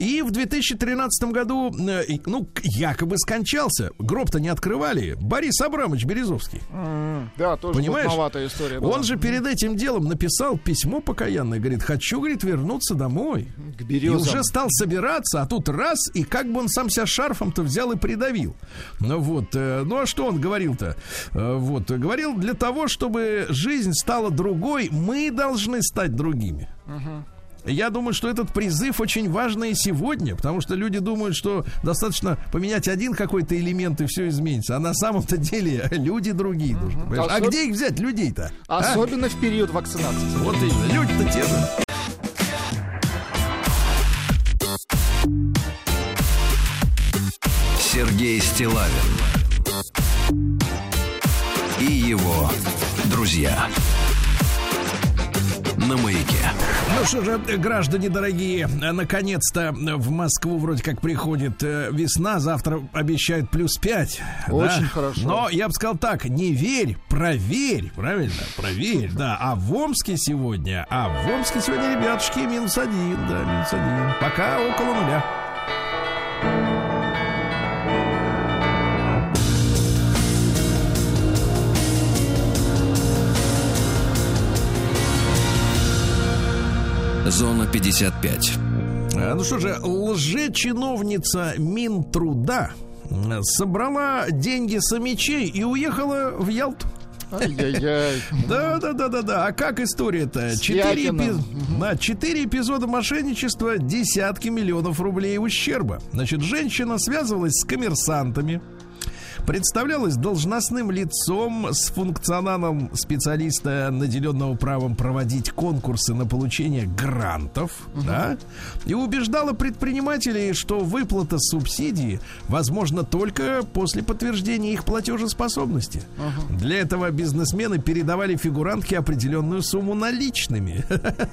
И в 2013 году, э, ну, якобы скончался. Гроб-то не открывали. Борис Абрамович Березовский. М, Да, тоже Понимаешь? история была. Он же перед этим делом написал письмо покаянное. Говорит, хочу, говорит, вернуться домой. к И березам. уже стал собираться, а тут раз, и как бы он сам себя шарфом-то взял и придавил. Ну вот, э, ну а что он говорил-то? Э, Вот, говорил для того, чтобы жизнь стала другой, мы должны стать другими. Я думаю, что этот призыв очень важный сегодня, потому что люди думают, что достаточно поменять один какой-то элемент и все изменится. А на самом-то деле люди другие нужны. А Особ- где их взять, людей-то? а? Особенно в период вакцинации. Вот именно, люди-то те же. Сергей Стилавин и его друзья на маяке. Ну что же, граждане дорогие, наконец-то в Москву вроде как приходит э, весна, завтра обещают плюс 5. Очень хорошо. Но я бы сказал так, не верь, проверь, правильно? Проверь, да. А в Омске сегодня, а в Омске сегодня, ребятушки, минус один, да, минус один. Пока около нуля. Зона 55. А, Ну что же, лжечиновница Минтруда м, собрала деньги самичей и уехала в Ялту. Ай-яй-яй. Да, да, да, да, да. А как история-то? Четыре, Святина. эпи- да, четыре эпизода мошенничества, десятки миллионов рублей ущерба. Значит, женщина связывалась с коммерсантами, представлялась должностным лицом с функционалом специалиста, наделенного правом проводить конкурсы на получение грантов, да, и убеждала предпринимателей, что выплата субсидии возможна только после подтверждения их платежеспособности. Для этого бизнесмены передавали фигурантке определенную сумму наличными,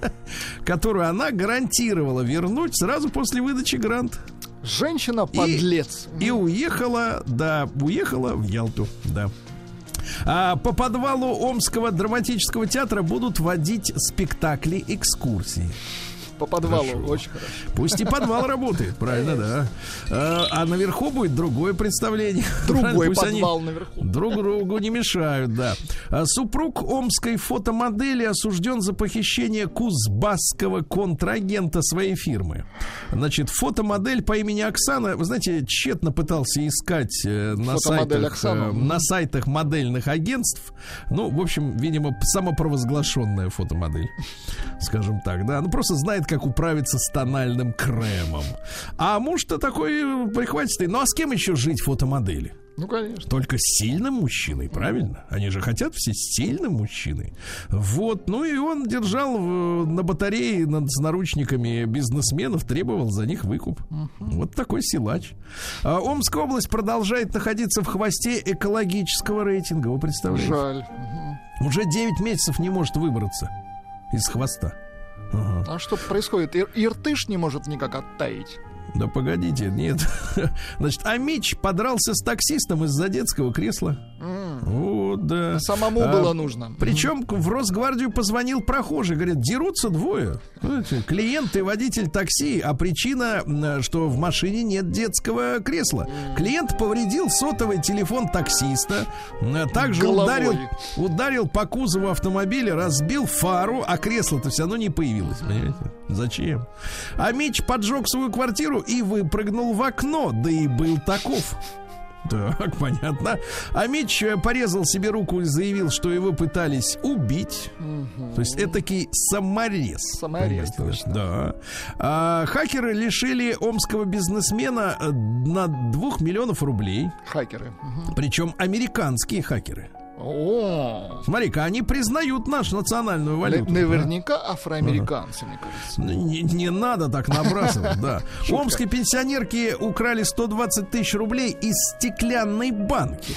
(laughs) которую она гарантировала вернуть сразу после выдачи гранта. Женщина подлец. И уехала, да, уехала в Ялту, да. А по подвалу Омского драматического театра будут водить спектакли экскурсии. По подвалу. Хорошо. Очень хорошо. Пусть и подвал работает, правильно, да. А, а наверху будет другое представление. Другой подвал наверху. Друг другу не мешают, да. А Супруг омской фотомодели осужден за похищение кузбасского контрагента своей фирмы. Значит, фотомодель по имени Оксана, вы знаете, тщетно пытался искать э, на сайтах, Оксана. э, на сайтах модельных агентств. Ну, в общем, видимо, самопровозглашенная фотомодель, скажем так, да. Ну, просто знает, как управиться с тональным кремом. А муж-то такой э, прихватистый. Ну, а с кем еще жить фотомодели? Ну, конечно. Только с сильным мужчиной, правильно? Они же хотят все сильным мужчиной. Вот, ну и он держал в- на батарее над, с наручниками бизнесменов, требовал за них выкуп. Вот такой силач. А Омская область продолжает находиться в хвосте экологического рейтинга. Вы представляете? Жаль. Мгм. Уже 9 месяцев не может выбраться из хвоста. Ага. А что происходит? Ир- Иртыш не может никак оттаять. Да погодите, нет. (laughs) Значит, Амич подрался с таксистом из-за детского кресла. Вот, да. Самому А, было нужно. Причем в Росгвардию позвонил прохожий, говорит, дерутся двое. Знаете, Клиент и водитель такси, а причина, что в машине нет детского кресла. Клиент повредил сотовый телефон таксиста, м, также Головой. ударил, ударил по кузову автомобиля, разбил фару, а кресло-то все равно не появилось, понимаете? Зачем? А Мич поджег свою квартиру и выпрыгнул в окно, да и был таков. Так, (laughs) понятно. А Мич э, порезал себе руку и заявил, что его пытались убить. То есть этакий саморез. Саморез, Понимаете, точно. Да. А, хакеры лишили омского бизнесмена э, на 2 миллионов рублей. Хакеры. Мгм. Причем американские хакеры. О, Смотри-ка, они признают нашу национальную валюту. на- наверняка афроамериканцы, мне кажется. Не, не надо так набрасывать, да. (laughs) Омской пенсионерки украли 120 тысяч рублей из стеклянной банки.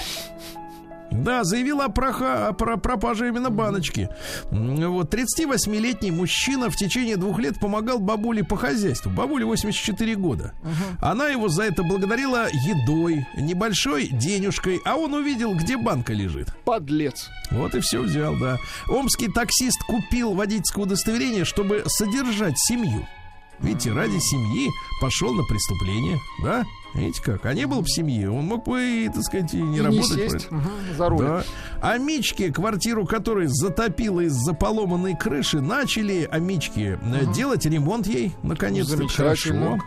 Да, заявила о, проха- о про- пропаже именно баночки. Вот, 38-летний мужчина в течение двух лет помогал бабуле по хозяйству. Бабуле 84 года. Она его за это благодарила едой, небольшой денежкой, а он увидел, где банка лежит. Подлец. Вот и все взял, да. Омский таксист купил водительское удостоверение, чтобы содержать семью. Видите, ради семьи пошел на преступление, да? Видите как? А не было бы семьи, он мог бы, и, так сказать, и не И не работать. сесть правильно? мгм, за руль. Да. А Мичке, квартиру которой затопило из-за поломанной крыши, начали а Мичке э, делать ремонт ей, наконец-то. Хорошо.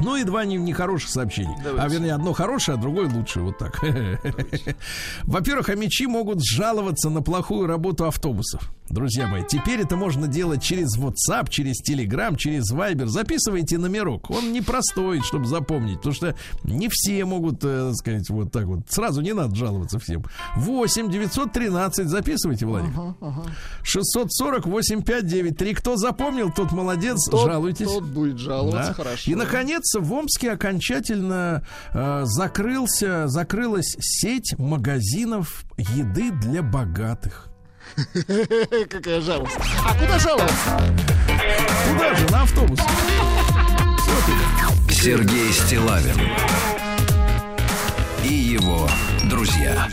Ну и два не- нехороших сообщения. Давайте. А вернее, одно хорошее, а другое лучше. Вот так. (laughs) Во-первых, амичи могут жаловаться на плохую работу автобусов. Друзья мои, теперь это можно делать через WhatsApp, через Telegram, через Viber. Записывайте номерок. Он непростой, чтобы запомнить, потому что не все могут, э, так сказать, вот так вот. Сразу не надо жаловаться всем. 8 913, записывайте, Владик. 640 8593. Кто запомнил, тот молодец, Тот- жалуйтесь. Тот будет жаловаться, Да. хорошо. И, наконец, в Омске окончательно э, закрылся, закрылась сеть магазинов еды для богатых. (laughs) Какая жалость. А куда жаловаться? Куда же? На автобус. Сергей Стилавин и его друзья.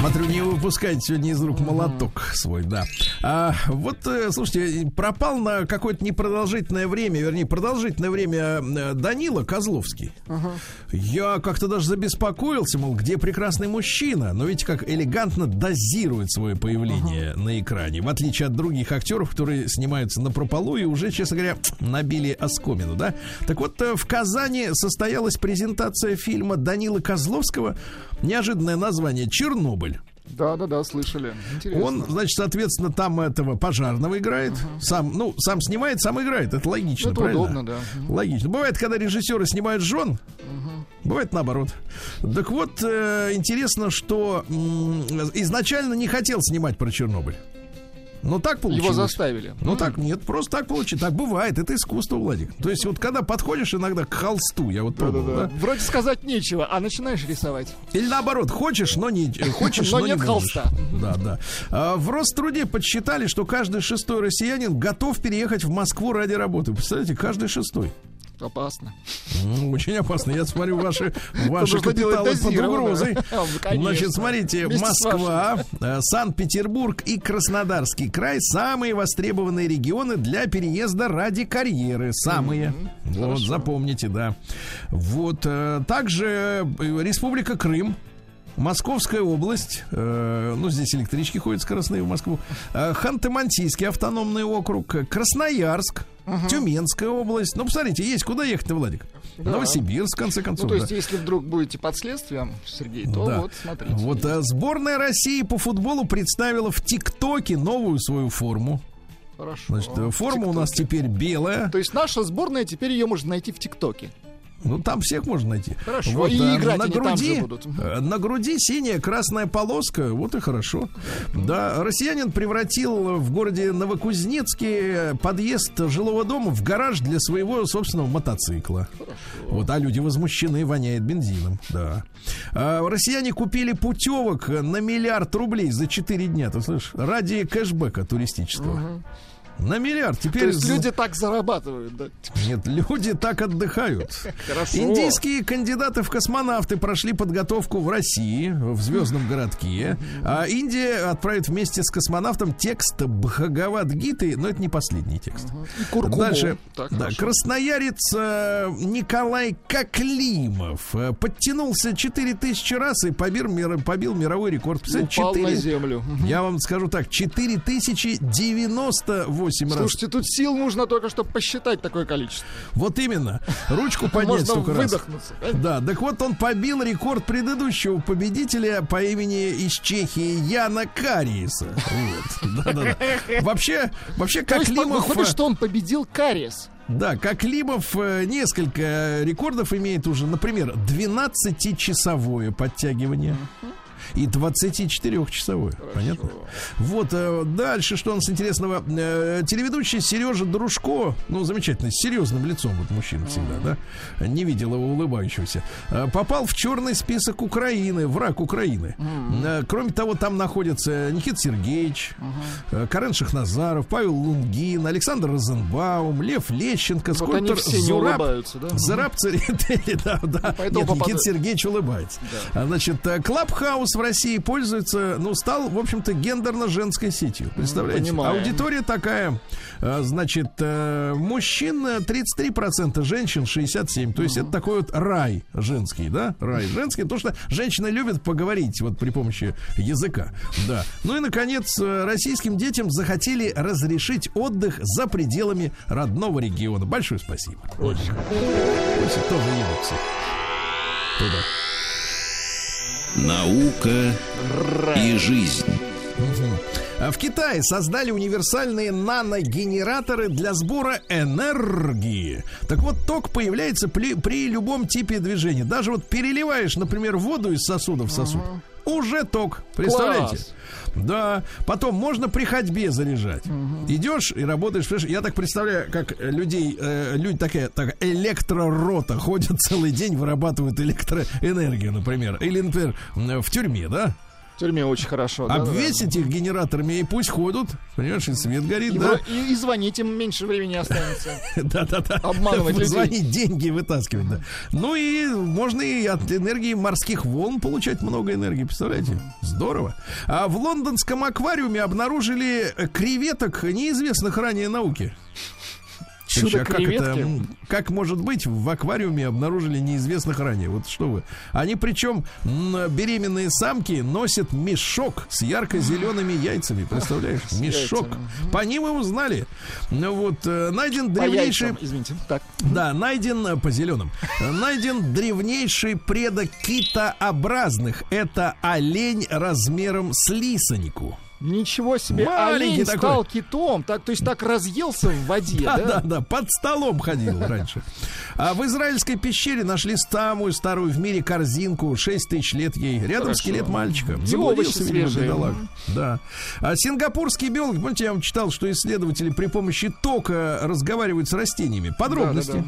Смотрю, не выпускайте сегодня из рук молоток свой, да. А, вот, э, слушайте, пропал на какое-то непродолжительное время, вернее, продолжительное время э, Данила Козловский. Я как-то даже забеспокоился, мол, где прекрасный мужчина. Но видите, как элегантно дозирует свое появление на экране. В отличие от других актеров, которые снимаются на прополу и уже, честно говоря, набили оскомину, да? Так вот, э, в Казани состоялась презентация фильма Данилы Козловского. Неожиданное название «Чернобыль». Да-да-да, слышали. Интересно. Он, значит, соответственно, там этого пожарного играет. Сам, ну, сам снимает, сам играет. Это логично, Это правильно? удобно, да. Мгм. Логично. Бывает, когда режиссеры снимают жен, бывает наоборот. Так вот, э, интересно, что м, изначально не хотел снимать про Чернобыль. Но так получилось. Его заставили. Ну так нет, просто так получилось. Так бывает, это искусство, Владик. То есть вот когда подходишь иногда к холсту, я вот пробовал, да? Вроде сказать нечего, а начинаешь рисовать. Или наоборот, хочешь, но не э, хочешь, (laughs) Но но, нет не холста. Да, да. А, в Роструде подсчитали, что каждый шестой россиянин готов переехать в Москву ради работы. Представляете, каждый шестой. Опасно. М, Очень опасно. Я смотрю, ваши, (laughs) ваши капиталы под угрозой. (laughs) Ну. Значит, смотрите, Москва, э, Санкт-Петербург и Краснодарский край самые востребованные регионы для переезда ради карьеры. Самые. Вот, запомните, да. Вот. э, Также э, Республика Крым. Московская область, э, ну здесь электрички ходят скоростные в Москву, э, Ханты-Мансийский автономный округ, э, Красноярск, Тюменская область. Ну, посмотрите, есть куда ехать-то, Владик? Новосибирск, в конце концов. Ну, то да. есть, если вдруг будете под следствием, Сергей, то Да. вот, смотрите. Вот а, сборная России по футболу представила в ТикТоке новую свою форму. Хорошо. Значит, э, форма у нас теперь белая. То есть наша сборная, теперь ее можно найти в ТикТоке. Ну, там всех можно найти. Хорошо, и э, играть на они там груди, же будут. э, на груди синяя красная полоска, вот и хорошо. Да, россиянин превратил в городе Новокузнецке подъезд жилого дома в гараж для своего собственного мотоцикла. Вот, а люди возмущены, воняет бензином, да. А, россияне купили путевок на миллиард рублей за 4 дня, ты слышишь, ради кэшбэка туристического. На миллиард. Теперь То есть люди так зарабатывают, да? нет, люди так отдыхают. Хорошо. Индийские кандидаты в космонавты прошли подготовку в России, в звездном городке. А Индия отправит вместе с космонавтом текст Бхагавадгиты, но это не последний текст. И. Дальше. Так, да, хорошо. красноярец э, Николай Коклимов э, подтянулся 4000 раз и побил, мир- побил мировой рекорд. Упал на 4 землю. я вам скажу так, 4098 раз. Слушайте, тут сил нужно только, чтобы посчитать такое количество. Вот именно. Ручку (laughs) поднять Можно столько раз. выдохнуться. Да, так вот он побил рекорд предыдущего победителя по имени из Чехии Яна Кариеса. Вот. (laughs) Вообще, вообще, как есть Лимов... выходит, что он победил кариес. Да, как Лимов э, несколько рекордов имеет уже, например, 12-часовое подтягивание. И 24-часовое. Понятно? Вот э, дальше, что у нас интересного. Э, телеведущий Сережа Дружко, ну, замечательно, с серьезным лицом вот мужчина всегда, да? Не видел его улыбающегося. э, попал в черный список Украины, враг Украины. Э, кроме того, там находятся Никита Сергеевич, э, Карен Шахназаров, Павел Лунгин, Александр Розенбаум, Лев Лещенко, Вот они скульптор все не Зураб, улыбаются, да? Зараб Церетели, (laughs) да, да. Нет, Никита попадают. Сергеевич улыбается. А, Значит, э, Клабхаус в России пользуется, ну, стал, в общем-то, гендерно-женской сетью. Представляете? Понимаем. Аудитория такая, э, значит, э, мужчин э, 33%, женщин 67%. То есть это такой вот рай женский, да? Рай женский, потому что женщины любят поговорить вот при помощи языка. Да. Ну и, наконец, э, российским детям захотели разрешить отдых за пределами родного региона. Большое спасибо. Очень. Пусть тоже едут все. Туда. Наука и жизнь. А В Китае создали универсальные наногенераторы для сбора энергии. Так вот, ток появляется при, при любом типе движения. Даже вот переливаешь, например, воду из сосуда в сосуд. Уже ток. Представляете? Класс. Да. Потом можно при ходьбе заряжать. Идешь и работаешь. Понимаешь, Я так представляю, как людей, э, люди такая, так, электророта ходят целый день, вырабатывают электроэнергию, например. Или, например, в тюрьме, да? В тюрьме очень хорошо. да, да, да. Обвесить их генераторами и пусть ходят. Понимаешь, и свет горит, И, да? и- и звонить им меньше времени останется. (laughs) Да-да-да. Обманывать. Звонить, деньги вытаскивать, да. Ну и можно и от энергии морских волн получать много энергии, представляете? Здорово. А в лондонском аквариуме обнаружили креветок неизвестных ранее науки. Слушай, а как это, как может быть в аквариуме обнаружили неизвестных ранее? Вот что вы. Они причем беременные самки носят мешок с ярко-зелеными яйцами. Представляешь? Мешок. По ним и узнали. Ну вот, э, найден древнейший... яйцам, извините. Так. Да, найден э, по зеленым. Найден древнейший предок китообразных. Это олень размером с лисонику. Ничего себе, Маленький олень такой. стал китом, так, то есть так разъелся в воде, Да, да? да, под столом ходил раньше. А в израильской пещере нашли самую старую в мире корзинку. 6 тысяч лет ей. Рядом Хорошо. скелет мальчика. И овощи свежие. Да. А сингапурские биологи, помните, я вам читал, что исследователи при помощи тока разговаривают с растениями. Подробности. Да, да,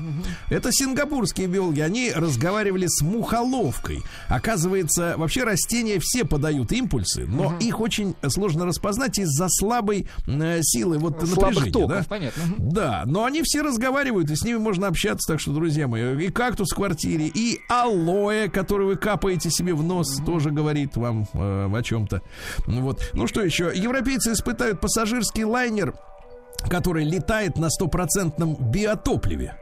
да. Это сингапурские биологи. Они разговаривали с мухоловкой. Оказывается, вообще растения все подают импульсы, но их очень сложно распознать из-за слабой э, силы вот Слабых токов, да? понятно. Да, но они все разговаривают, и с ними можно общаться, так что, друзья мои, и кактус в квартире, и алоэ, который вы капаете себе в нос, тоже говорит вам э, о чем-то. Вот. Ну что еще? Европейцы испытают пассажирский лайнер, который летает на стопроцентном биотопливе.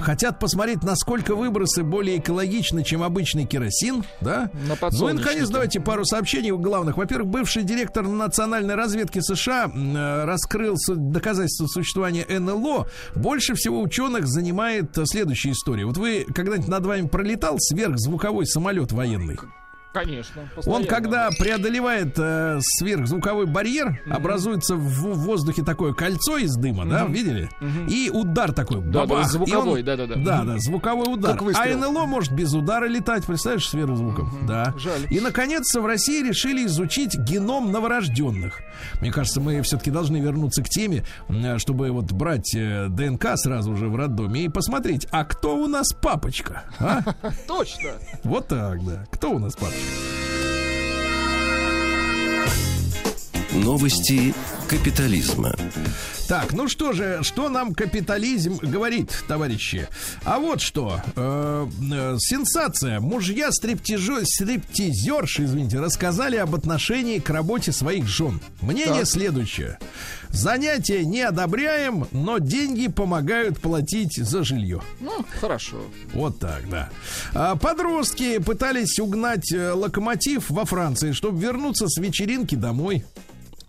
Хотят посмотреть, насколько выбросы более экологичны, чем обычный керосин, да? На Ну и, наконец, давайте пару сообщений главных. Во-первых, бывший директор национальной разведки США э, раскрыл доказательства существования НЛО. Больше всего ученых занимает э, следующая история. Вот вы когда-нибудь над вами пролетал сверхзвуковой самолет военный? Конечно. Он, постоянно. когда преодолевает э, сверхзвуковой барьер, образуется в, воздухе такое кольцо из дыма, да, видели? И удар такой, Да, да, звуковой, он- да-да-да. Да, да, звуковой удар. Как выстрел. А НЛО может без удара летать, представляешь, сверхзвуком. Да. Жаль. И, наконец-то, в России решили изучить геном новорожденных. Мне кажется, мы все-таки должны вернуться к теме, чтобы вот брать э, ДНК сразу же в роддоме и посмотреть, а кто у нас папочка? а? (laughs) Точно. Вот так, да. Кто у нас папочка? Новости капитализма. Так, ну что же, что нам капитализм говорит, товарищи? А вот что. э, э, сенсация. Мужья стриптижо- стриптизерши, извините, рассказали об отношении к работе своих жен. Мнение Так. следующее. Занятия не одобряем, но деньги помогают платить за жилье. Ну, хорошо. Вот так, да. А подростки пытались угнать э, локомотив во Франции, чтобы вернуться с вечеринки домой.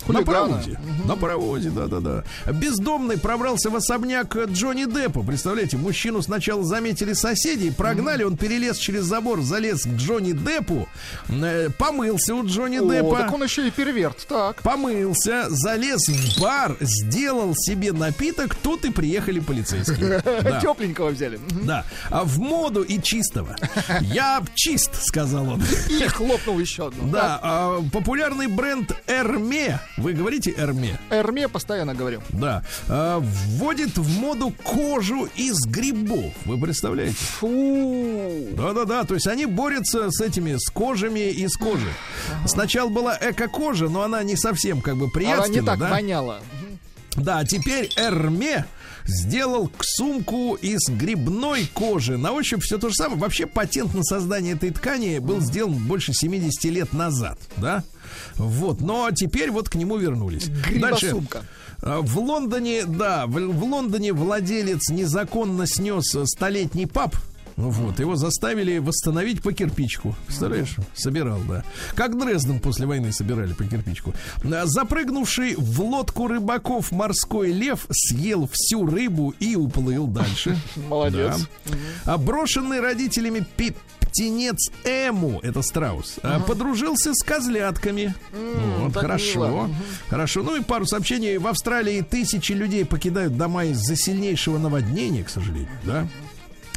На Хулиганы. паровозе. На паровозе, да-да-да. Бездомный пробрался в особняк Джонни Деппа. Представляете, мужчину сначала заметили соседи, прогнали, он перелез через забор, залез к Джонни Деппу, э, помылся у Джонни О, Деппа. так он еще и перверт. Так. Помылся, залез в бар, сделал себе напиток, тут и приехали полицейские. (laughs) Да. Тепленького взяли. Да, а в моду и чистого. (laughs) Я чист, сказал он. И хлопнул еще одну. Да, а, популярный бренд Эрме. Вы говорите Эрме? Эрме постоянно говорю. Да. а, вводит в моду кожу из грибов. Вы представляете? Фу. Да-да-да, то есть они борются с этими, с кожами из кожи. Сначала была эко-кожа, но она не совсем как бы Она приятствена, не так да? воняла. Да, теперь Эрме сделал сумку из грибной кожи. На ощупь все то же самое. Вообще патент на создание этой ткани был сделан больше 70 лет назад, да? Вот, но теперь вот к нему вернулись. Грибосумка. А, В Лондоне, да, в, в Лондоне владелец незаконно снес столетний паб. Ну Вот, его заставили восстановить по кирпичку. Представляешь? Собирал, да. Как Дрезден после войны собирали по кирпичку. А, Запрыгнувший в лодку рыбаков морской лев съел всю рыбу и уплыл дальше. Молодец. Да. А брошенный родителями пи- птенец Эму, это страус, а, подружился с козлятками. Вот, так хорошо. мило. Хорошо. Ну и пару сообщений. В Австралии тысячи людей покидают дома из-за сильнейшего наводнения, к сожалению, да?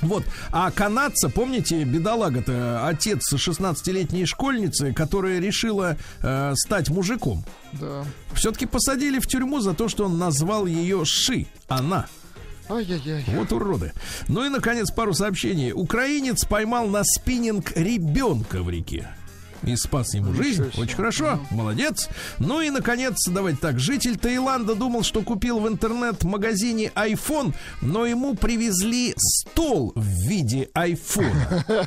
Вот, а канадца, помните, бедолага-то, отец 16-летней школьницы, которая решила э, стать мужиком. Да. Все-таки посадили в тюрьму за то, что он назвал ее Ши, она. Ай-яй-яй. Вот уроды. Ну и, наконец, пару сообщений. Украинец поймал на спиннинг ребенка в реке. И спас ему жизнь. себе. Очень хорошо. Молодец. Ну и, наконец, давайте так. Житель Таиланда думал, что купил в интернет-магазине iPhone, но ему привезли стол в виде айфона. (laughs)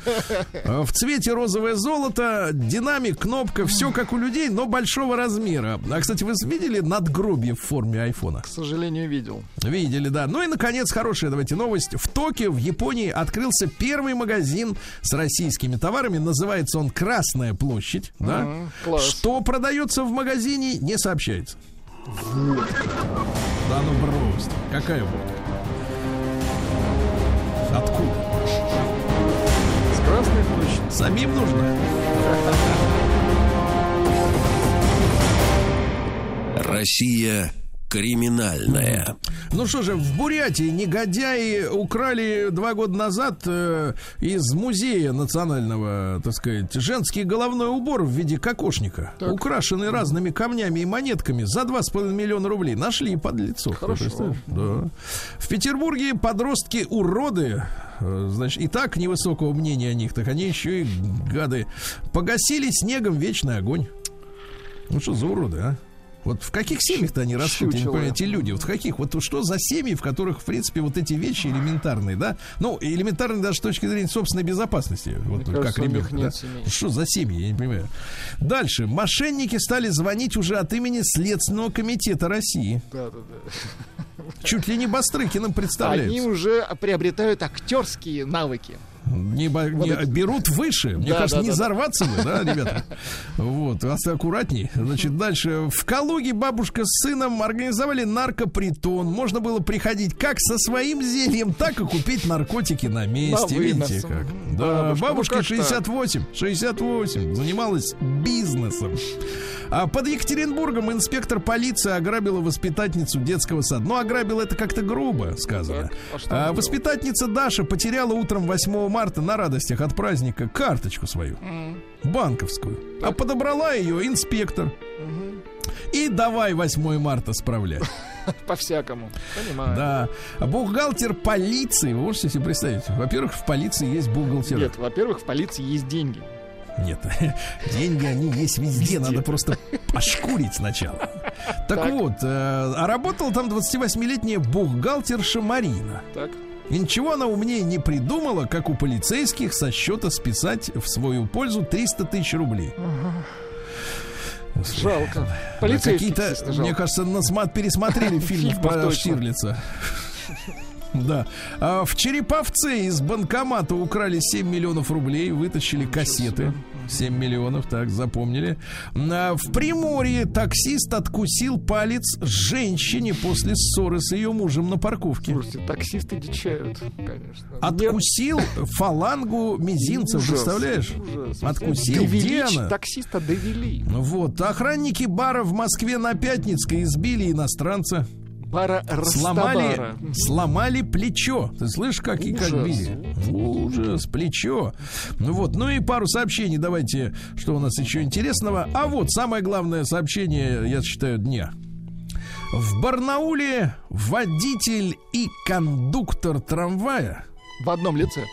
Э, В цвете розовое золото, динамик, кнопка, все как у людей, но большого размера. А, кстати, вы видели надгробие в форме айфона? К сожалению, видел. Видели, да. Ну и, наконец, хорошая, давайте, новость. В Токио, в Японии, открылся первый магазин с российскими товарами. Называется он «Красная площадь». Да? Мгм, класс. Что продается в магазине, не сообщается. Да ну просто. Какая водка? Откуда? С Красной площади. Самим нужно? (laughs) Россия криминальная. Ну что же, в Бурятии негодяи украли два года назад э, из музея национального, так сказать, женский головной убор в виде кокошника, Так. украшенный разными камнями и монетками за 2,5 миллиона рублей. Нашли под лицо. Хорошо. Да. В Петербурге подростки уроды, э, значит, и так невысокого мнения о них, так они еще и гады, погасили снегом вечный огонь. Ну что за уроды, а? Вот в каких семьях-то они растут, я не понимаю, эти люди, вот в каких, вот что за семьи, в которых, в принципе, вот эти вещи элементарные, да? Ну, элементарные даже с точки зрения собственной безопасности, вот кажется, как нет да? семей. Что за семьи, я не понимаю. Дальше. Мошенники стали звонить уже от имени Следственного комитета России. Да, да, да. Чуть ли не Бастрыкиным Они представляются. уже приобретают актерские навыки. Не, не- это- берут выше. Мне Да, кажется, да, не да, да. взорваться бы, да, ребята? Вот, аккуратней. Значит, дальше. В Калуге бабушка с сыном организовали наркопритон. Можно было приходить как со своим зельем, так и купить наркотики на месте. Видите как? Да, Бабушка, ну бабушке как 68, 68, занималась бизнесом. А под Екатеринбургом инспектор полиции ограбила воспитательницу детского сада. Ну, ограбил это как-то грубо сказано. А А воспитательница Даша потеряла утром 8 марта на радостях от праздника карточку свою, банковскую. А подобрала ее инспектор. И давай 8 марта справлять. (laughs) По-всякому. Понимаю. Да. А Бухгалтер полиции, вы можете себе представить? Во-первых, в полиции есть бухгалтер. Нет, во-первых, в полиции есть деньги. Нет, (laughs) деньги они есть везде, надо просто пошкурить сначала. Так, Так. вот, э, а работала там 28-летняя бухгалтерша Марина. Так. И ничего она умнее не придумала, как у полицейских со счета списать в свою пользу 300 тысяч рублей. Жалко. Да, Полицейских, Какие-то, мне кажется, насмат пересмотрели (laughs) фильм про. Штирлица. Да. А в Череповце из банкомата украли 7 миллионов рублей, вытащили кассеты. 7 миллионов, так, запомнили. А в Приморье таксист откусил палец женщине после ссоры с ее мужем на парковке. Слушайте, таксисты дичают, конечно. Откусил фалангу мизинца, Ужас, представляешь? ужас. Откусил. Довели Где она? Таксиста довели. Вот, охранники бара в Москве на Пятницкой избили иностранца. Пара Сломали, Растабара. сломали плечо. Ты слышишь, как и как били? Ужас, плечо. Ну вот, ну и пару сообщений давайте, что у нас еще интересного. А вот самое главное сообщение, я считаю, дня. В Барнауле водитель и кондуктор трамвая В одном лице.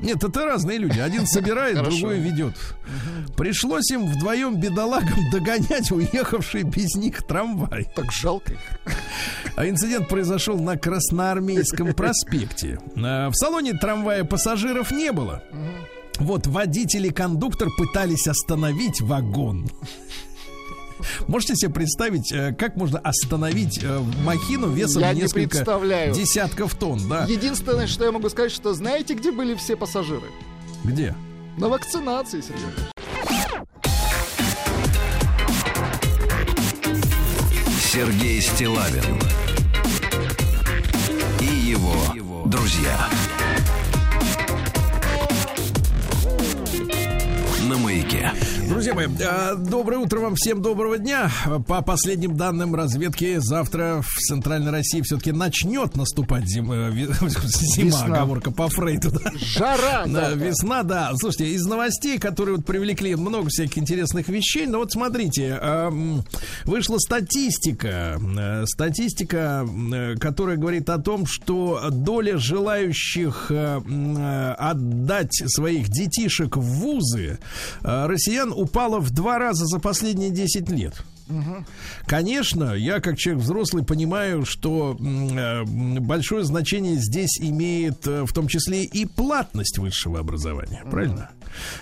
Нет, это разные люди. Один (laughs) собирает, другой ведет. Пришлось им вдвоем бедолагам (laughs) догонять уехавший без них трамвай. Так жалко их. А инцидент произошел на Красноармейском проспекте. А, В салоне трамвая пассажиров не было. Вот водитель и кондуктор пытались остановить вагон. Можете себе представить, э, как можно остановить э, махину весом Я не несколько представляю. десятков тонн, да? Единственное, что я могу сказать, что знаете, где были все пассажиры? Где? На вакцинации, Сергей. Сергей Стилавин и его друзья. На маяке. Друзья мои, э, доброе утро вам, всем доброго дня. По последним данным разведки, завтра в Центральной России все-таки начнет наступать зима, ви- (laughs) зима оговорка по Фрейду. да. Жара! Да, да. весна, да. Слушайте, из новостей, которые вот привлекли много всяких интересных вещей, но вот смотрите, вышла статистика, э, статистика, э, которая говорит о том, что доля желающих э, э, отдать своих детишек в вузы э, россиян упала в два раза за последние 10 лет. Конечно, я как человек взрослый понимаю, что э, большое значение здесь имеет э, в том числе и платность высшего образования, правильно?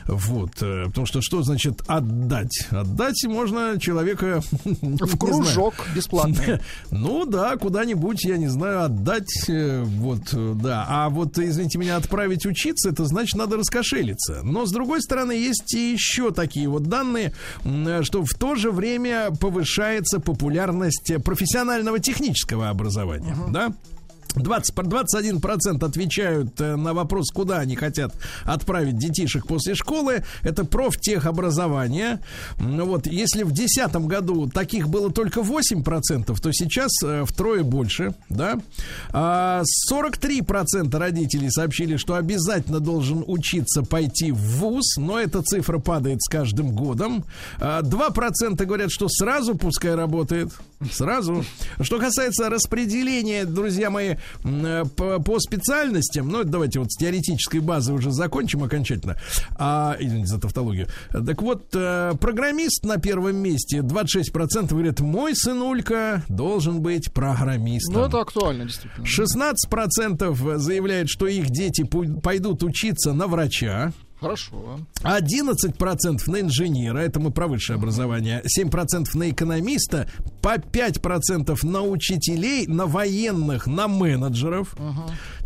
Вот, э, потому что что значит отдать? Отдать можно человека (laughs) В кружок бесплатно. (laughs) ну да, куда-нибудь, я не знаю, отдать, вот, да. А вот, извините меня, отправить учиться, это значит, надо раскошелиться. Но, с другой стороны, есть и еще такие вот данные, что в то же время повышается популярность э, профессионального технического образования, да? 20, по- 21% отвечают э, на вопрос, куда они хотят отправить детишек после школы. Это профтехобразование. Вот, если в 2010 году таких было только 8%, то сейчас э, втрое больше, да. А 43% родителей сообщили, что обязательно должен учиться пойти в ВУЗ, но эта цифра падает с каждым годом. А 2% говорят, что сразу пускай работает. Сразу. Что касается распределения, друзья мои, по, по специальностям, ну, давайте вот с теоретической базы уже закончим окончательно. А, извините за тавтологию. Так вот, э, программист на первом месте, 26% говорят, мой сынулька должен быть программистом. Ну, это актуально, действительно. 16% заявляют, что их дети пойдут учиться на врача. Хорошо. 11% на инженера, это мы про высшее образование, 7% на экономиста, по 5% на учителей, на военных, на менеджеров,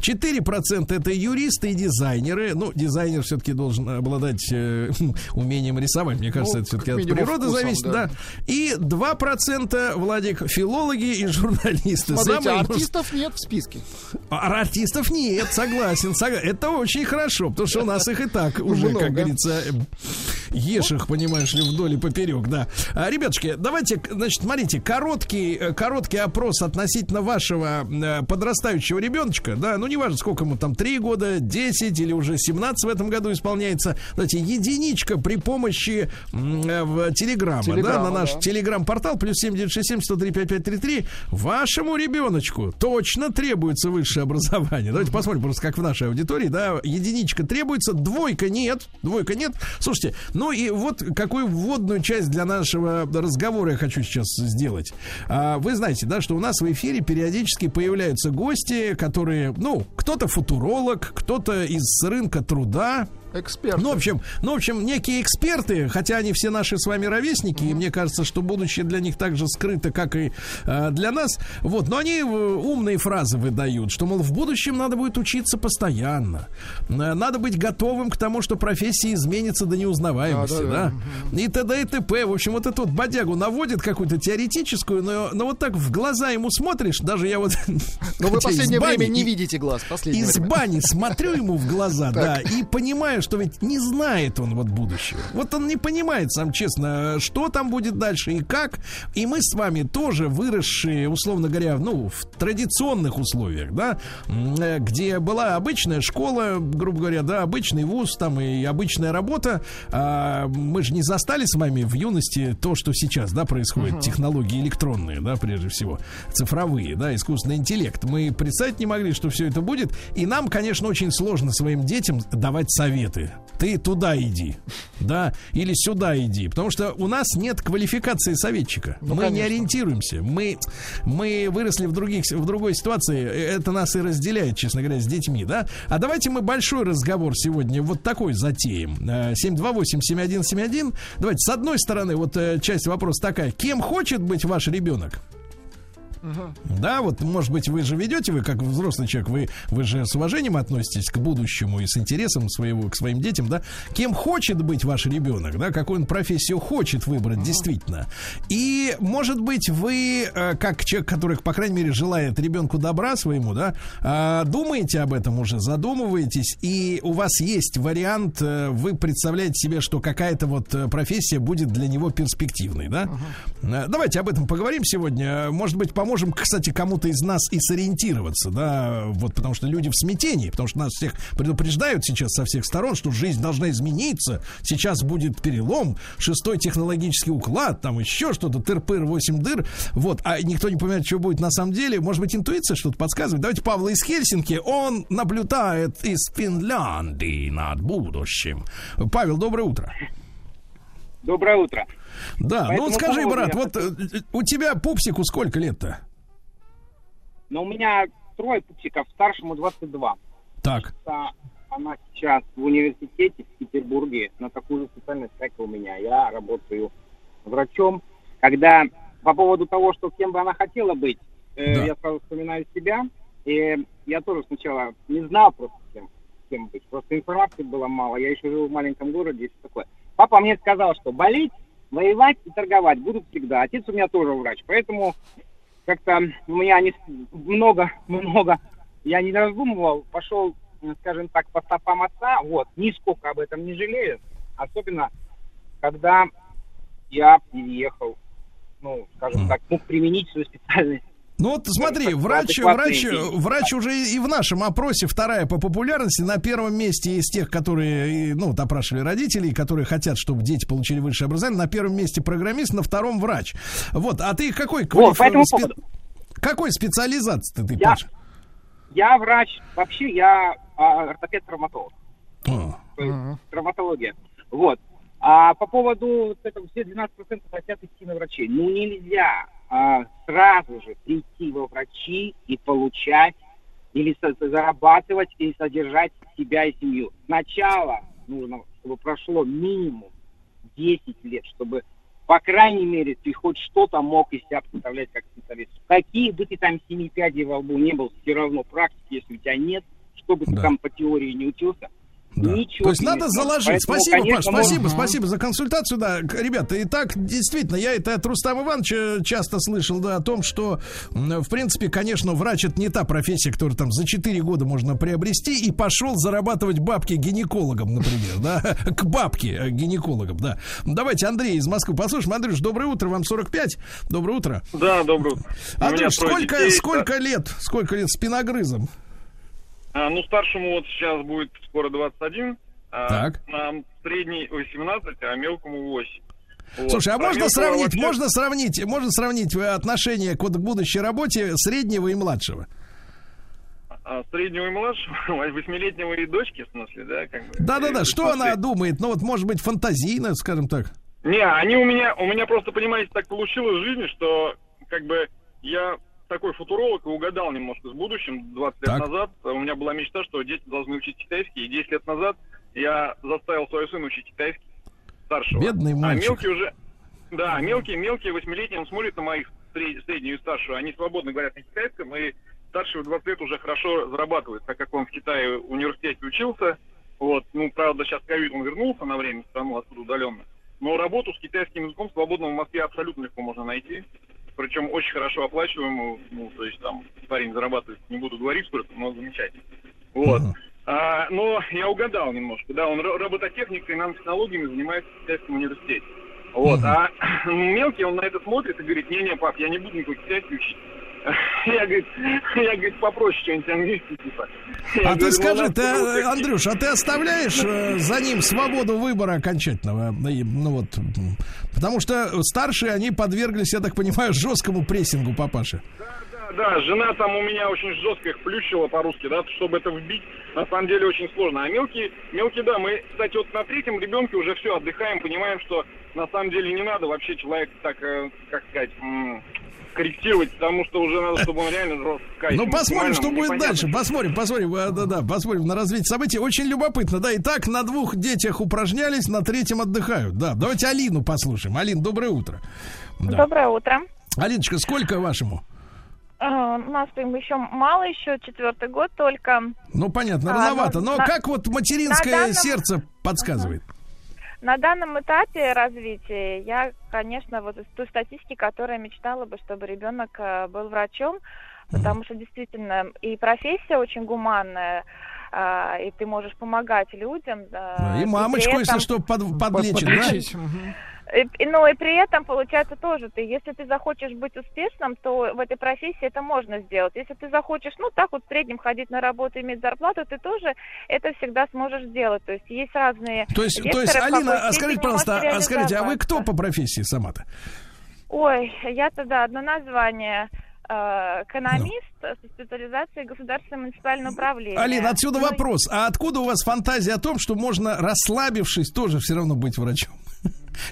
4% это юристы и дизайнеры. Ну, дизайнер все-таки должен обладать э, (laughs) умением рисовать. Мне кажется, Ну, это все-таки от природы вкусом, зависит, да. да. И 2% Владик филологи и журналисты. Смотрите, Самые, может, артистов нет в списке. а артистов нет, согласен, согла- Это очень хорошо, потому что у нас их и так (laughs) уже, Много. как говорится, ешь их, понимаешь ли, вдоль и поперек, да. А, ребятушки, давайте, значит, смотрите, короткий, э, короткий опрос относительно вашего э, подрастающего ребеночка, да, ну, неважно, сколько ему там, 3 года, 10 или уже 17 в этом году исполняется. Давайте, единичка при помощи э, в Телеграма, да, Телеграма, на наш да. телеграм-портал плюс 7967 103 5533 вашему ребеночку точно требуется высшее образование. Давайте посмотрим просто, как в нашей аудитории, да, единичка требуется, двойка нет, двойка нет. Слушайте, ну и вот какую вводную часть для нашего разговора я хочу сейчас сделать. А, Вы знаете, да, что у нас в эфире периодически появляются гости, которые, ну, кто-то футуролог, кто-то из рынка труда, Эксперт. ну, в общем, ну, в общем, некие эксперты, хотя они все наши с вами ровесники, и мне кажется, что будущее для них так же скрыто, как и э, для нас. Вот, но они э, умные фразы выдают, что, мол, в будущем надо будет учиться постоянно. Э, Надо быть готовым к тому, что профессия изменится до неузнаваемости, да? Да-да-да. И т.д. и т.п. В общем, вот эту вот бодягу наводит какую-то теоретическую, но, но вот так в глаза ему смотришь, даже я вот... Но вы последнее бани время не видите глаз. Последнее из время. бани смотрю ему в глаза, да, и понимаю, что ведь не знает он вот будущего. Вот он не понимает, сам честно, что там будет дальше и как. И мы с вами тоже выросшие, условно говоря, ну, в традиционных условиях, да, э, где была обычная школа, грубо говоря, да, обычный вуз, там и обычная работа. А, мы же не застали с вами в юности то, что сейчас, да, происходит, технологии электронные, да, прежде всего, цифровые, да, искусственный интеллект. Мы представить не могли, что все это будет. И нам, конечно, очень сложно своим детям давать советы. Ты туда иди, да, или сюда иди. Потому что у нас нет квалификации советчика. Ну, мы не конечно. ориентируемся. Мы, мы выросли в, других, в другой ситуации. Это нас и разделяет, честно говоря, с детьми, да. А давайте мы большой разговор сегодня вот такой затеем. Э, 728-7171. Давайте, с одной стороны, вот э, часть вопроса такая. Кем хочет быть ваш ребенок? Да, вот, может быть, вы же ведете, вы как взрослый человек, вы, вы же с уважением относитесь к будущему и с интересом своего, к своим детям, да? Кем хочет быть ваш ребенок, да? Какую он профессию хочет выбрать, действительно. И, может быть, вы, э, как человек, который, по крайней мере, желает ребенку добра своему, да, э, думаете об этом уже, задумываетесь, и у вас есть вариант, э, вы представляете себе, что какая-то вот профессия будет для него перспективной, да? Э, Давайте об этом поговорим сегодня. Может быть, поможем, кстати, кому-то из нас и сориентироваться, да, вот потому что люди в смятении, потому что нас всех предупреждают сейчас со всех сторон, что жизнь должна измениться, сейчас будет перелом, шестой технологический уклад, там еще что-то, тыр-пыр, 8 дыр, вот, а никто не понимает, что будет на самом деле. Может быть, интуиция что-то подсказывает. Давайте Павла из Хельсинки, он наблюдает из Финляндии над будущим. Павел, доброе утро. Доброе утро. Да, По ну вот скажи, брат, вот э, у тебя пупсику сколько лет-то? Но у меня трое пупсиков, старшему 22. Так. Она сейчас в университете в Петербурге на такую же специальность, как и у меня. Я работаю врачом. Когда по поводу того, что кем бы она хотела быть, э, Да. я сразу вспоминаю себя. И я тоже сначала не знал просто кем, кем быть. Просто информации было мало. Я еще жил в маленьком городе и все такое. Папа мне сказал, что болеть, воевать и торговать будут всегда. Отец у меня тоже врач. Поэтому как-то у меня не с- много, (laughs) много, я не раздумывал, пошел, м, скажем так, по стопам отца, вот, нисколько об этом не жалею, особенно, когда я переехал, ну, скажем так, мог применить свою специальность. Ну вот смотри, врач, врач, врач уже и в нашем опросе вторая по популярности на первом месте из тех, которые, ну, вот опрашивали родителей, которые хотят, чтобы дети получили высшее образование. На первом месте программист, на втором врач. Вот, а ты какой Вот, по этому спе- какой специализации ты, Я, Паша? я врач, вообще я а, ортопед-травматолог. О, то есть травматология. Вот. А по поводу вот этого, все 12% хотят идти на врачей. Ну, нельзя а, сразу же прийти во врачи и получать или зарабатывать, или содержать себя и семью. Сначала нужно, чтобы прошло минимум 10 лет, чтобы по крайней мере, ты хоть что-то мог из себя представлять как специалист. Какие бы ты там семи пядей во лбу не был, все равно практики, если у тебя нет, что бы ты Да. там по теории не учился, Да. ничего То есть надо сможешь. заложить. Поэтому, спасибо, конечно, Паш, спасибо, можно- спасибо за консультацию. Да, ребята, и так действительно, я это от Рустама Ивановича часто слышал, да, о том, что, в принципе, конечно, врач это не та профессия, которую там за 4 года можно приобрести, и пошел зарабатывать бабки гинекологом, например, да, (laughs) к бабке э, гинекологам, да. Давайте Андрей из Москвы послушаем. Андрюш, доброе утро, вам 45. Доброе утро. Да, доброе утро. Андрюш, сколько, детей. сколько лет, сколько лет спиногрызом? А, ну, старшему вот сейчас будет скоро 21. а, Так. Нам средний 18, а мелкому 8. Вот. Слушай, а Про можно мелкого сравнить, вообще- можно сравнить, можно сравнить э, отношение к, будущей работе среднего и младшего? а, среднего и младшего, (laughs) восьмилетнего и дочки, в смысле, да? Как бы. Да-да-да, Э, что смысле- она думает? Ну вот, может быть, фантазийно, скажем так. Не, они у меня, у меня просто, понимаете, так получилось в жизни, что как бы я такой футуролог и угадал немножко с будущим 20 лет Так. назад. У меня была мечта, что дети должны учить китайский, и 10 лет назад я заставил свою сына учить китайский, старшего. Бедный А мальчик. мелкий уже... Да, мелкие, мелкие, восьмилетние, он смотрит на моих сред- среднюю и старшую, они свободно говорят на китайском, и старший в 20 лет уже хорошо зарабатывает, так как он в Китае в университете учился. Вот, ну, правда, сейчас ковид, он вернулся на время в страну оттуда удаленно. Но работу с китайским языком свободно в Москве абсолютно легко можно найти. Причем очень хорошо оплачиваемую, ну, то есть там парень зарабатывает, не буду говорить сколько, но замечательно. Вот. Мгм. А, но я угадал немножко, да, он ро- робототехникой и нанотехнологиями занимается в китайском университете. Вот, Мгм. а (clears throat) мелкий, он на это смотрит и говорит, не-не, пап, я не буду никакой китайский учить. Я, говорит, я, говорит, попроще что-нибудь английский типа. Я а ты говорю, «Ну, скажи, ты, Андрюш, а ты оставляешь э, за ним свободу выбора окончательного? Ну вот, потому что старшие, они подверглись, я так понимаю, жесткому прессингу папаши. Да, да, жена там у меня очень жестко их плющила по-русски, да, чтобы это вбить, на самом деле очень сложно. А мелкие, мелкие, да, мы, кстати, вот на третьем ребенке уже все отдыхаем, понимаем, что на самом деле не надо вообще человека так, э, как сказать, корректировать, потому что уже надо, чтобы он реально рос Ну, посмотрим, что будет непонятно. дальше. Посмотрим, посмотрим, э, да, да, посмотрим на развитие событий. Очень любопытно, да. Итак, на двух детях упражнялись, на третьем отдыхают. Да, давайте Алину послушаем. Алин, доброе утро. Да. Доброе утро. Алиночка, сколько вашему? Э, У нас им еще мало, еще четвертый год только. Ну, понятно, А, рановато. ну, Но на- как вот материнское данном- сердце подсказывает? На данном этапе развития я, конечно, вот из той статистики, которая мечтала бы, чтобы ребенок э, был врачом, потому что действительно и профессия очень гуманная, а, и ты можешь помогать людям. да, Да, И мамочку, если что, под- подлечит, да? И, и- ну и при этом получается тоже ты, если ты захочешь быть успешным, то в этой профессии это можно сделать. Если ты захочешь, ну так вот в среднем ходить на работу, иметь зарплату, ты тоже это всегда сможешь сделать. То есть есть разные. То есть, то векторы, есть, в какой Алина, а скажите, пожалуйста, а скажите, а вы кто по профессии сама-то? Ой, я тогда одно название э, экономист со специализацией государственного муниципального управления. Алина, отсюда Ну, вопрос. А откуда у вас фантазия о том, что можно, расслабившись, тоже все равно быть врачом?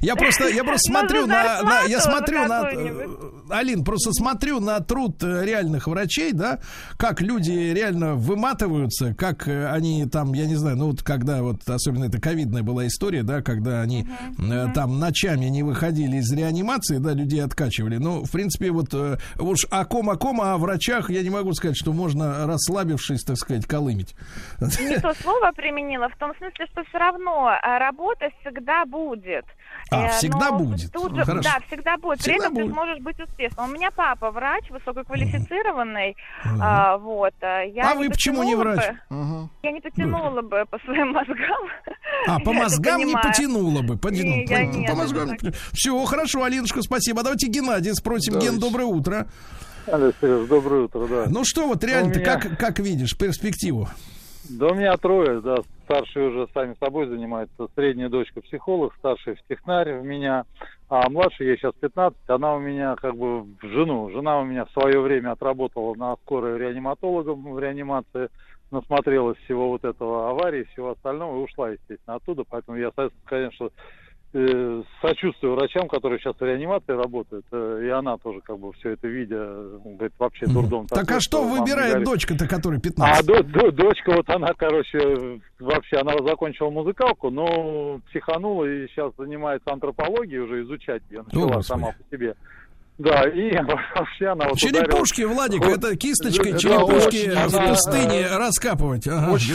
Я просто, я просто смотрю на, на- я смотрю на, э, Алин, просто смотрю на труд э, реальных врачей, да, как люди реально выматываются, как э, они там, я не знаю, ну вот когда вот, особенно это ковидная была история, да, когда они э, там ночами не выходили из реанимации, да, людей откачивали. Ну, в принципе, вот уж о ком, о ком, а о врачах я не могу сказать, что можно, расслабившись, так сказать, колымить. не то слово применила, в том смысле, что все равно э, работа всегда будет. А, Э, всегда но будет. тут Ну, же- хорошо. да, всегда будет. При Всегда этом будет. ты сможешь быть успешным. У меня папа врач, высококвалифицированный. а, вот. а, Я А вы почему не потянула врач? бы- Мгм. Я не потянула бы по своим мозгам. А, по (laughs) мозгам не потянуло бы. Я по, нет, мозгам это не Все, хорошо, Алинушка, спасибо. А давайте Геннадий спросим. Ген, Давайте. доброе утро. Сереж, доброе утро, да. Ну что, вот реально, ты меня- как, как видишь перспективу? Да у меня трое, да. Старший уже сами собой занимается. Средняя дочка психолог, старший в технарь в меня. А младшая, ей сейчас 15, она у меня как бы в жену. Жена у меня в свое время отработала на скорой реаниматологом в реанимации. Насмотрелась всего вот этого аварии, всего остального и ушла, естественно, оттуда. Поэтому я, конечно, сочувствую врачам, которые сейчас в реанимации работают, э, и она тоже как бы все это видя, э, говорит, вообще дурдом. Так такой, а что выбирает горит. дочка-то, которой А 15? до- до- дочка вот она, короче, вообще, она закончила музыкалку, но психанула и сейчас занимается антропологией, уже изучать ее начала Господи. сама по себе. Да, и (laughs) вообще она вот ударила- Черепушки, Владик, Вот. это кисточкой Да, черепушки очень в она, пустыне э, раскапывать. Ага, очень.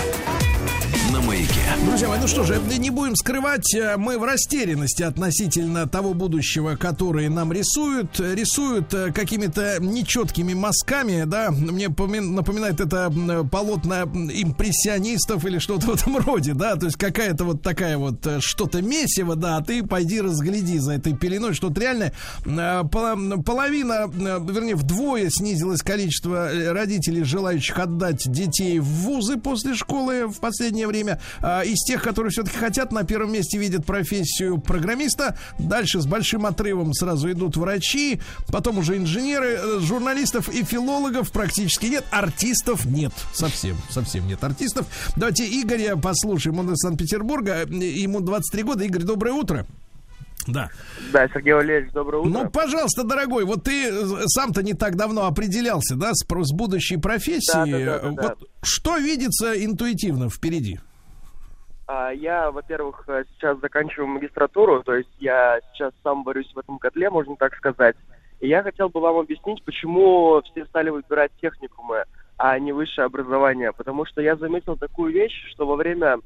Маяке. Друзья мои, ну что же, не будем скрывать, э, мы в растерянности относительно того будущего, которое нам рисуют. Рисуют э, какими-то нечеткими мазками, да. Мне поми- напоминает это м, полотна импрессионистов или что-то в этом роде, да. То есть какая-то вот такая вот э, что-то месиво, да, а ты пойди разгляди за этой пеленой, что-то реальное. Э, пол- Половина, э, вернее, вдвое снизилось количество э, родителей, желающих отдать детей в вузы после школы в последнее время. А, Из тех, которые все-таки хотят, на первом месте видят профессию программиста. Дальше с большим отрывом сразу идут врачи, потом уже инженеры, э, журналистов и филологов практически нет. Артистов нет. Совсем, совсем нет артистов. Давайте Игоря послушаем. Он из Санкт-Петербурга. Ему 23 года. Игорь, доброе утро. Да. Да, Сергей Валерьевич, доброе утро. Ну, пожалуйста, дорогой, вот ты э, сам-то не так давно определялся, да, с, с будущей профессией. Да, да, да, да, вот что видится интуитивно впереди? А, Я, во-первых, э, сейчас заканчиваю магистратуру, то есть я сейчас сам борюсь в этом котле, можно так сказать. И я хотел бы вам объяснить, почему все стали выбирать техникумы, а не высшее образование. Потому что я заметил такую вещь, что во время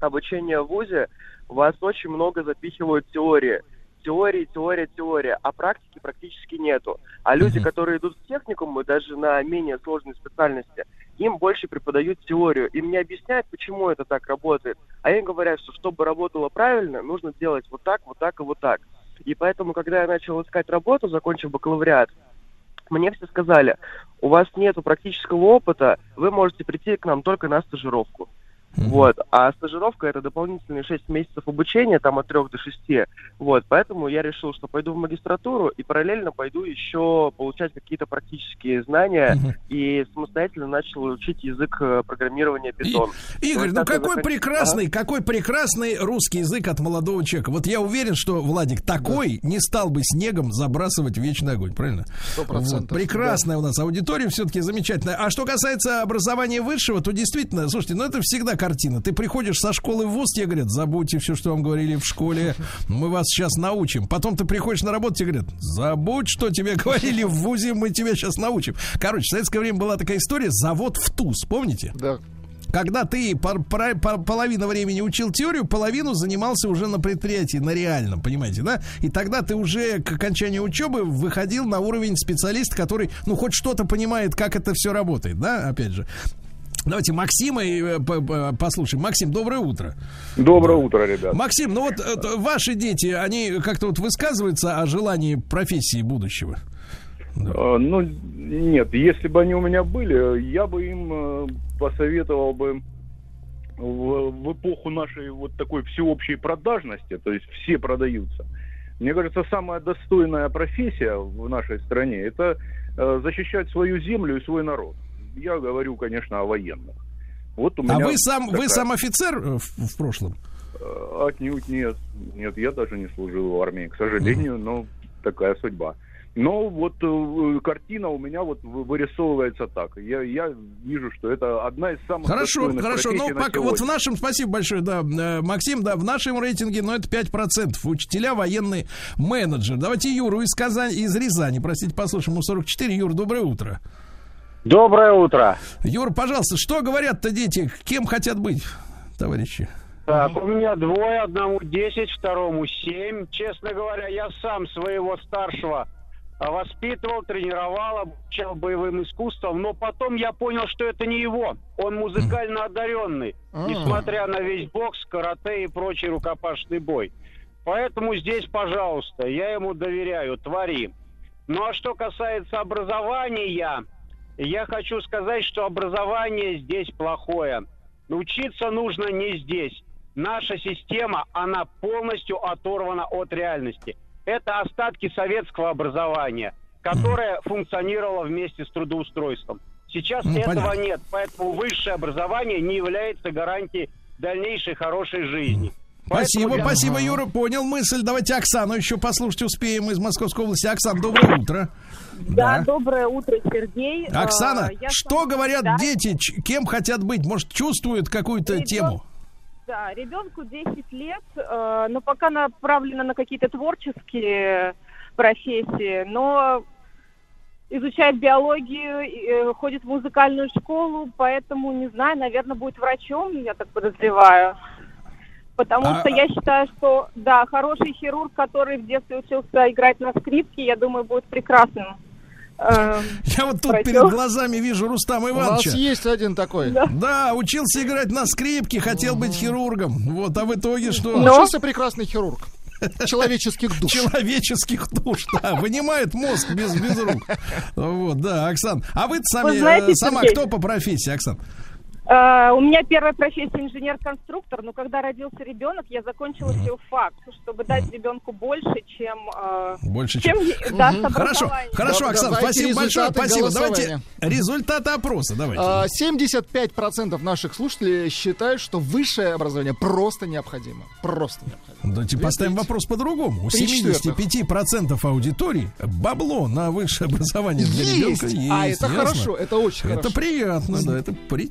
обучения в ВУЗе вас очень много запихивают теории. Теории, теория, теория, а практики практически нету. А люди, которые идут в техникумы, даже на менее сложной специальности, им больше преподают теорию. Им не объясняют, почему это так работает. А им говорят, что чтобы работало правильно, нужно делать вот так, вот так и вот так. И поэтому, когда я начал искать работу, закончив бакалавриат, мне все сказали, у вас нету практического опыта, вы можете прийти к нам только на стажировку. Вот. А стажировка это дополнительные 6 месяцев обучения, там от 3 до 6. Вот. Поэтому я решил, что пойду в магистратуру и параллельно пойду еще получать какие-то практические знания и самостоятельно начал учить язык э, программирования Python. Игорь, Вот ну какой закон- прекрасный, Ага. какой прекрасный русский язык от молодого человека. Вот я уверен, что Владик такой не стал бы снегом забрасывать вечный огонь, правильно? Сто процентов, Вот, прекрасная у нас аудитория, все-таки замечательная. А что касается образования высшего, то действительно, слушайте, ну это всегда картина. Ты приходишь со школы в ВУЗ, тебе говорят, забудьте все, что вам говорили в школе, мы вас сейчас научим. Потом ты приходишь на работу, тебе говорят, забудь, что тебе говорили в ВУЗе, мы тебя сейчас научим. Короче, в советское время была такая история, завод в ТУЗ, помните? Да. Когда ты пор- половину времени учил теорию, половину занимался уже на предприятии, на реальном, понимаете, да? И тогда ты уже к окончанию учебы выходил на уровень специалиста, который, ну, хоть что-то понимает, как это все работает, да, опять же. Давайте Максима и, э, послушаем. Максим, доброе утро. Доброе утро, ребят. Максим, ну вот э, ваши дети, они как-то вот высказываются о желании профессии будущего? Э, Ну, нет, если бы они у меня были, я бы им посоветовал бы в, в эпоху нашей вот такой всеобщей продажности, то есть все продаются. Мне кажется, самая достойная профессия в нашей стране это защищать свою землю и свой народ. Я говорю, конечно, о военных. Вот у меня А вы сам, вы такая- сам офицер э, в, в прошлом? Э, Отнюдь нет. Нет, я даже не служил в армии, к сожалению, но такая судьба. Но вот э, картина у меня вот вы- вырисовывается так. Я, я вижу, что это одна из самых Хорошо, хорошо. Ну, пока, вот в нашем, спасибо большое, да, э, Максим, да, в нашем рейтинге, ну, это 5%. Учителя, военный менеджер. Давайте Юру из Казани, из Рязани, простите, послушаем, ему 44. Юр, доброе утро. Доброе утро. Юр, пожалуйста, что говорят-то дети? Кем хотят быть, товарищи? Так, у меня двое, одному 10, второму 7. Честно говоря, я сам своего старшего а, воспитывал, тренировал, обучал боевым искусствам, но потом я понял, что это не его. Он музыкально одаренный, А. несмотря на весь бокс, карате и прочий рукопашный бой. Поэтому здесь, пожалуйста, я ему доверяю, твори. Ну а что касается образования, я хочу сказать, что образование здесь плохое. Учиться нужно не здесь. Наша система, она полностью оторвана от реальности. Это остатки советского образования. которая функционировала вместе с трудоустройством. Сейчас Ну, этого понятно. нет, поэтому высшее образование не является гарантией дальнейшей хорошей жизни. Спасибо, Поэтому я- спасибо, Юра, понял мысль. Давайте Оксану еще послушать успеем из Московской области. Оксан, доброе утро. Да, доброе утро, Сергей. Оксана, Э, я что сама- говорят Да. дети, кем хотят быть? Может, чувствуют какую-то Ребен- тему? Да, ребенку 10 лет, э, но пока направлено на какие-то творческие профессии, но изучает биологию, э, ходит в музыкальную школу, поэтому, не знаю, наверное, будет врачом, я так подозреваю. Потому А- что я считаю, что, да, хороший хирург, который в детстве учился играть на скрипке, я думаю, будет прекрасным. Э, (laughs) Я вот тут перед глазами вижу Рустама У нас Ивановича. есть один такой. Да, учился играть на скрипке, хотел быть хирургом. Вот, а в итоге что? Учился прекрасный хирург. (laughs) Человеческих душ. Человеческих душ, да. Вынимает мозг без, без рук. (laughs) Вот, да, Оксан. А вы сами, Вы знаете, э, сама Сергей- кто по профессии, Оксан? Э, У меня первая профессия инженер-конструктор, но когда родился ребенок, я закончила филфак, чтобы дать ребенку больше, чем... э, Больше, чем Хорошо, хорошо, Да- Оксан, давайте спасибо большое. Спасибо. Давайте результаты опроса. Давайте. А, 75% наших слушателей считают, что высшее образование просто необходимо. Просто необходимо. Давайте поставим вопрос по-другому. У Три четвертых. 75% аудитории бабло на высшее образование для Есть! ребенка есть. А, это ясно? хорошо, это очень Это хорошо. приятно, да, это при...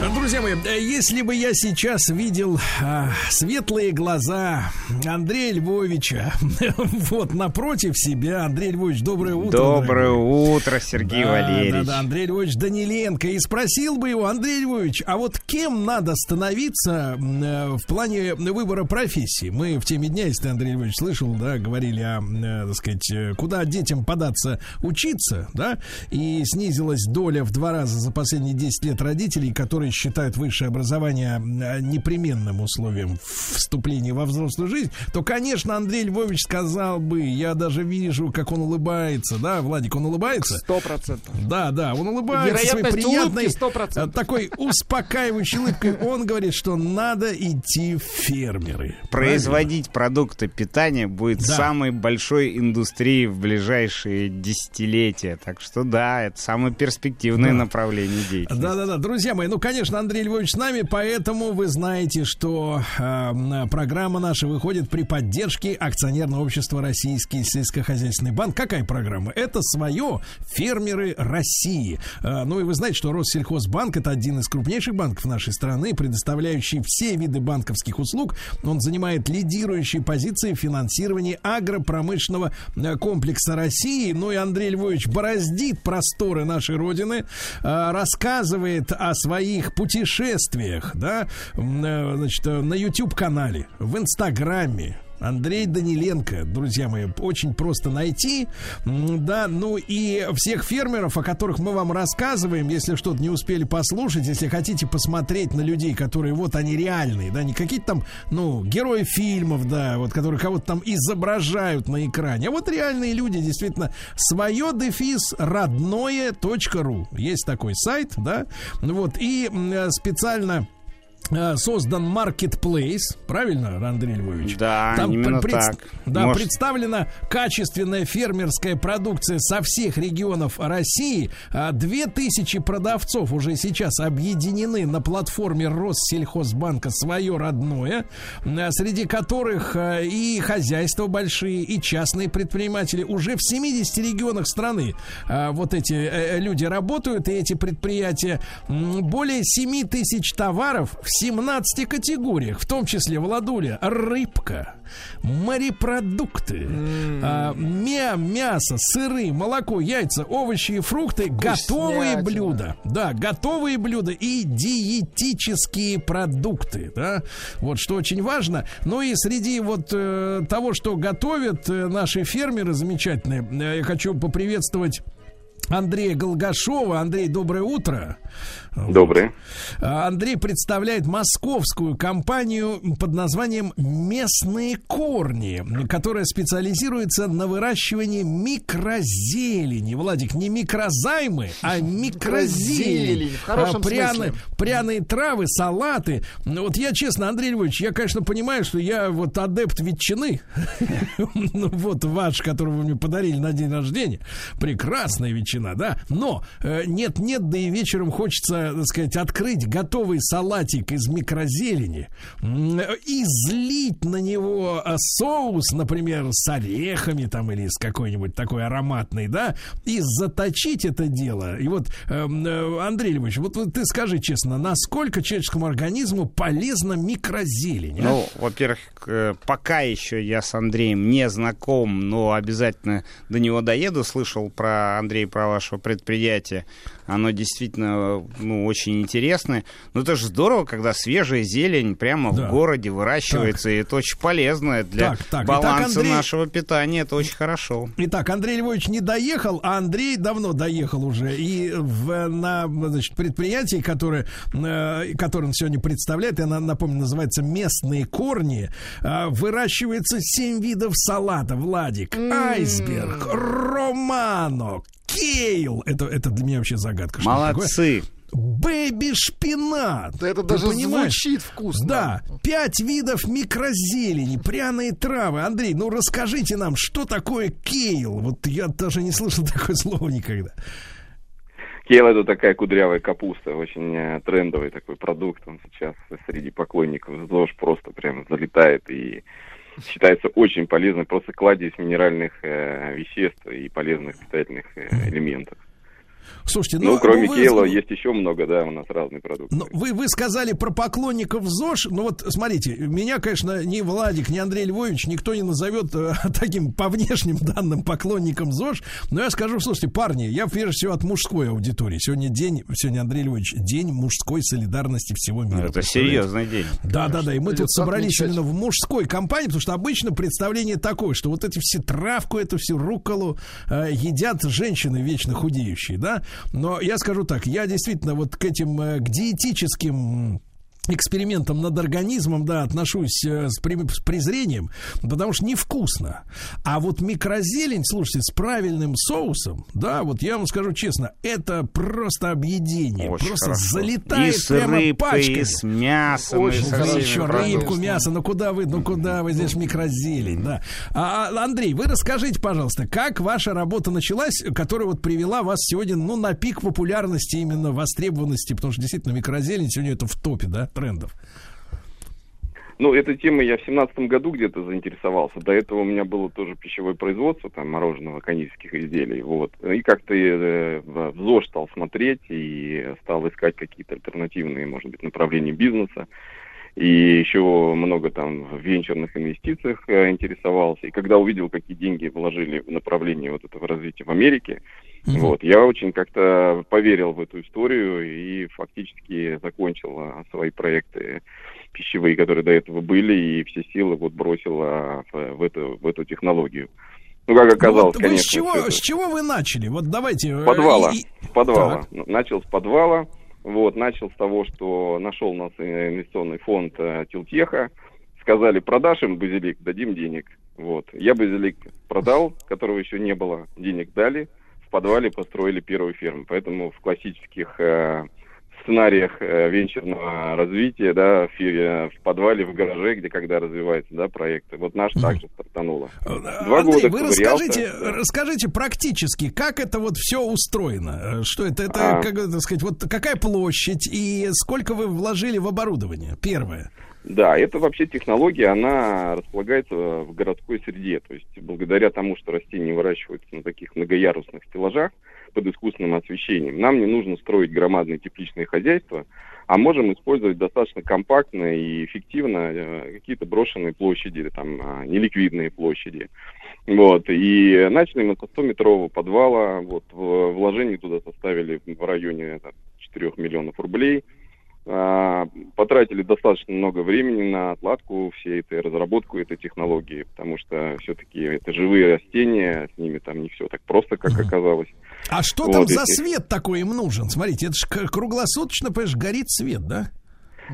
Друзья мои, э, если бы я сейчас видел а, светлые глаза Андрея Львовича, (laughs) вот напротив себя, Андрей Львович, доброе утро. Доброе дорогой. утро, Сергей Да, Валерьевич. Да, да, Андрей Львович Даниленко. И спросил бы его, Андрей Львович, а вот кем надо становиться э, в плане выбора профессии? Мы в теме дня, если ты, Андрей Львович, слышал, да, говорили о, э, так сказать, э, куда детям податься учиться, да, и снизилась доля в два раза за последние 10 лет родителей, которые считают высшее образование э, непременным условием вступления во взрослую жизнь, то, конечно, Андрей Львович сказал бы, я даже вижу, как он улыбается, да, Владик, он улыбается? Сто процентов. Да, да, он улыбается своей приятной, улыбки 100%. э, такой (laughs) успокаивающей улыбкой. Он говорит, что надо идти в фермеры. Производить продукты питания будет Да. самой большой индустрией в ближайшие десятилетия. Так что да, это самое перспективное Да. направление деятельности. Да-да-да, друзья мои, ну, конечно, Андрей Львович с нами, поэтому вы знаете, что э, программа наша выходит при поддержке акционерного общества Российский сельскохозяйственный банк. Какая программа? Это свое фермеры России. Э, ну и вы знаете, что Россельхозбанк это один из крупнейших банков нашей страны, предоставляющий все виды банковских услуг. Он занимает лидирующие позиции в финансировании агропромышленного э, комплекса России. Ну и Андрей Львович бороздит просторы нашей Родины, э, рассказывает о своих путешествиях, да, э, значит, э, на YouTube-канале, в Инстаграме, Андрей Даниленко, друзья мои, очень просто найти. Да, ну и всех фермеров, о которых мы вам рассказываем, если что-то не успели послушать, если хотите посмотреть на людей, которые вот они реальные, да, не какие-то там, ну, герои фильмов, да, вот которые кого-то там изображают на экране, а вот реальные люди, действительно, свое дефис родное.ру. Есть такой сайт, да, вот, и э, специально создан маркетплейс, правильно, Андрей Львович? Да, Там именно пред- так. Да, Может- представлена качественная фермерская продукция со всех регионов России. А, Две тысячи продавцов уже сейчас объединены на платформе Россельхозбанка «Свое родное», а, среди которых а, и хозяйства большие, и частные предприниматели. Уже в 70 регионах страны а, вот эти э, люди работают, и эти предприятия. Более 7 тысяч товаров в 17 категориях, в том числе, Владуля, рыбка, морепродукты, а, мя, мясо, сыры, молоко, яйца, овощи и фрукты, готовые блюда. Да, готовые блюда и диетические продукты. Да? Вот что очень важно. Ну и среди вот э, того, что готовят э, наши фермеры замечательные, э, я хочу поприветствовать Андрея Голгашова. Андрей, доброе утро. Доброе. А, Андрей представляет московскую компанию под названием «Местные корни», которая специализируется на выращивании микрозелени. Владик, не микрозаймы, а микрозелень. А, пряные, пряные травы, салаты. Вот я честно, Андрей Львович, я, конечно, понимаю, что я вот адепт ветчины. Ну, (laughs) вот ваш, который вы мне подарили на день рождения. Прекрасная ветчина, да. Но э, нет-нет, да и вечером хочется, так сказать, открыть готовый салатик из микрозелени и злить на него э, соус, например, с орехами там или с какой-нибудь такой ароматной, да, и заточить это дело. И вот, эм, э, Андрей Львович, вот, ты скажи честно, насколько человеческому организму полезна микрозелень? а? Ну, во-первых, э, пока еще я с Андреем не знаком, но обязательно до него доеду. Слышал про Андрей, про ваше предприятие. Оно действительно ну, очень интересное. Но это же здорово, когда свежая зелень прямо Да. в городе выращивается. И это очень полезно для Так, так. Итак, баланса Андрей- нашего питания. Это очень хорошо. Итак, Андрей Львович не доехал, а Андрей давно доехал уже. И в, на значит, предприятии, которое, э, которое он сегодня представляет, я на- напомню, называется «Местные корни», э, выращивается 7 видов салата. Владик, айсберг, романо, кейл. Это, это для меня вообще загадка. Молодцы. Бэби-шпинат. Да это Ты даже понимаешь? звучит вкусно. Да, пять видов микрозелени, пряные травы. Андрей, ну расскажите нам, что такое кейл? Вот я даже не слышал (laughs) такое слово никогда. Кейл это такая кудрявая капуста, очень э, трендовый такой продукт. Он сейчас среди поклонников ЗОЖ просто прям залетает и считается очень полезной, просто кладезь минеральных э, веществ и полезных питательных э, элементов. Слушайте, Ну, ну, кроме ну, вы- кейла есть еще много, да, у нас разные продукты. Ну, вы, вы сказали про поклонников ЗОЖ. Ну вот, смотрите, меня, конечно, ни Владик, ни Андрей Львович никто не назовет э, (laughs) таким по внешним данным поклонником ЗОЖ. Но я скажу, слушайте, парни, я прежде всего от мужской аудитории. Сегодня день, сегодня, Андрей Львович, день мужской солидарности всего мира. Это серьезный день. Да, да, да. И мы тут собрались отмечать. именно в мужской компании, потому что обычно представление такое, что вот эти все травку, эту всю руколу э, едят женщины вечно худеющие, да. Но я скажу так, я действительно вот к этим, э, к диетическим экспериментам над организмом, да, отношусь э, с, при- с презрением, потому что невкусно. А вот микрозелень, слушайте, с правильным соусом, да, вот я вам скажу честно, это просто объедение. Очень просто хорошо. залетает и с прямо рыбкой, пачками. и с мясом, Очень и Вы всеми еще продуктами. рыбку, мясо, ну куда вы, ну куда вы здесь микрозелень, да. А, а, Андрей, вы расскажите, пожалуйста, как ваша работа началась, которая вот привела вас сегодня, ну, на пик популярности, именно востребованности, потому что действительно микрозелень сегодня это в топе, да, трендов. Ну, этой темой я в семнадцатом году где-то заинтересовался. До этого у меня было тоже пищевое производство, там, мороженого, кондитерских изделий, вот. И как-то э, в ЗОЖ стал смотреть и стал искать какие-то альтернативные, может быть, направления бизнеса. И еще много там в венчурных инвестициях э, интересовался. И когда увидел, какие деньги вложили в направление вот этого развития в Америке, вот, я очень как-то поверил в эту историю и фактически закончил а, свои проекты пищевые, которые до этого были, и все силы вот бросил а, в, в эту, в эту технологию. Ну, как оказалось, Ну, вот вы конечно, с чего, это- с чего вы начали? Вот давайте. э, с подвала. и- С подвала. Так. Ну, Начал с подвала. Вот, начал с того, что нашел нас э, инвестиционный фонд э, Тилтеха. Сказали, продашь им базилик, дадим денег. Вот. Я базилик продал, которого еще не было, денег дали. В подвале построили первую ферму. Поэтому в классических э, сценариях э, венчурного развития, да, в, в подвале, в гараже, где когда развиваются, да, проекты. Вот наш также стартануло. Два Андрей, года вы расскажите, расскажите практически, как это вот все устроено? Э, Что это? Это, А. как это сказать, вот какая площадь и сколько вы вложили в оборудование? Первое. Да, это вообще технология, она располагается в городской среде. То есть благодаря тому, что растения выращиваются на таких многоярусных стеллажах под искусственным освещением, нам не нужно строить громадные тепличные хозяйства, а можем использовать достаточно компактно и эффективно э, какие-то брошенные площади, или там а, неликвидные площади. Вот, и начали мы со 100-метрового подвала, вот, в- вложения туда составили в районе там, 4 миллионов рублей. А, потратили достаточно много времени на отладку всей этой разработку этой технологии, потому что все-таки это живые растения, с ними там не все так просто, как оказалось. А что Вот, там за свет такой им нужен? Смотрите, это же круглосуточно, понимаешь, горит свет, да?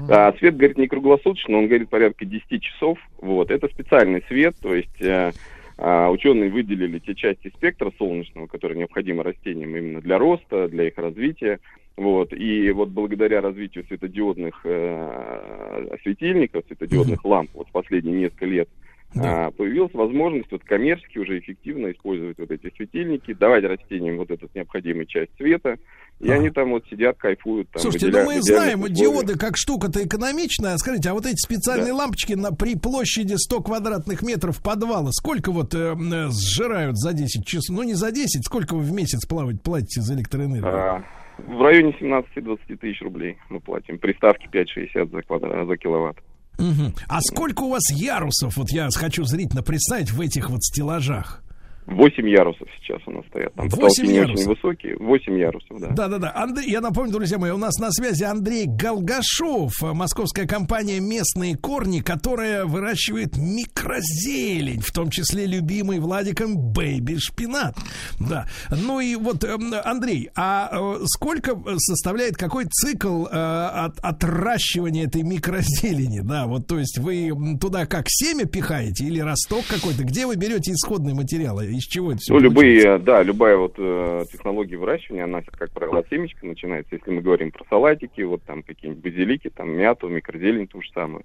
А, свет горит не круглосуточно, он горит порядка 10 часов. Вот. Это специальный свет, то есть э, а, ученые выделили те части спектра солнечного, которые необходимы растениям именно для роста, для их развития. Вот. И вот благодаря развитию светодиодных э, светильников, светодиодных ламп вот в последние несколько лет, а, появилась возможность вот коммерчески уже эффективно использовать вот эти светильники, давать растениям вот эту необходимую часть света, и они там вот сидят, кайфуют. Там, Слушайте, ну мы знаем, условиях. диоды как штука-то экономичная. Скажите, а вот эти специальные лампочки на, при площади 100 квадратных метров подвала, сколько вот э, э, сжирают за 10 часов? Ну не за 10, сколько вы в месяц плавать платите за электроэнергию? А, В районе 17-20 тысяч рублей мы платим. При ставке 5,60 за, квадра- за киловатт. Мгм. А сколько у вас ярусов, вот я хочу зрительно представить, в этих вот стеллажах? 8 ярусов сейчас у нас стоят. Там потолки не очень высокие. 8 ярусов, да. Да, да, да. Андрей, я напомню, друзья мои, у нас на связи Андрей Голгашов, э, московская компания «Местные корни», которая выращивает микрозелень, в том числе любимый Владиком бэйби шпинат. Да. Ну и вот, эм, Андрей, а э, сколько составляет какой цикл э, от, отращивания этой микрозелени? Да, вот, то есть вы туда как семя пихаете или росток какой-то? Где вы берете исходные материалы? Из чего это все Ну, любые, да, любая вот э, технология выращивания, она, как правило, от семечка начинается. Если мы говорим про салатики, вот там какие-нибудь базилики, там мяту, микрозелень ту же самую.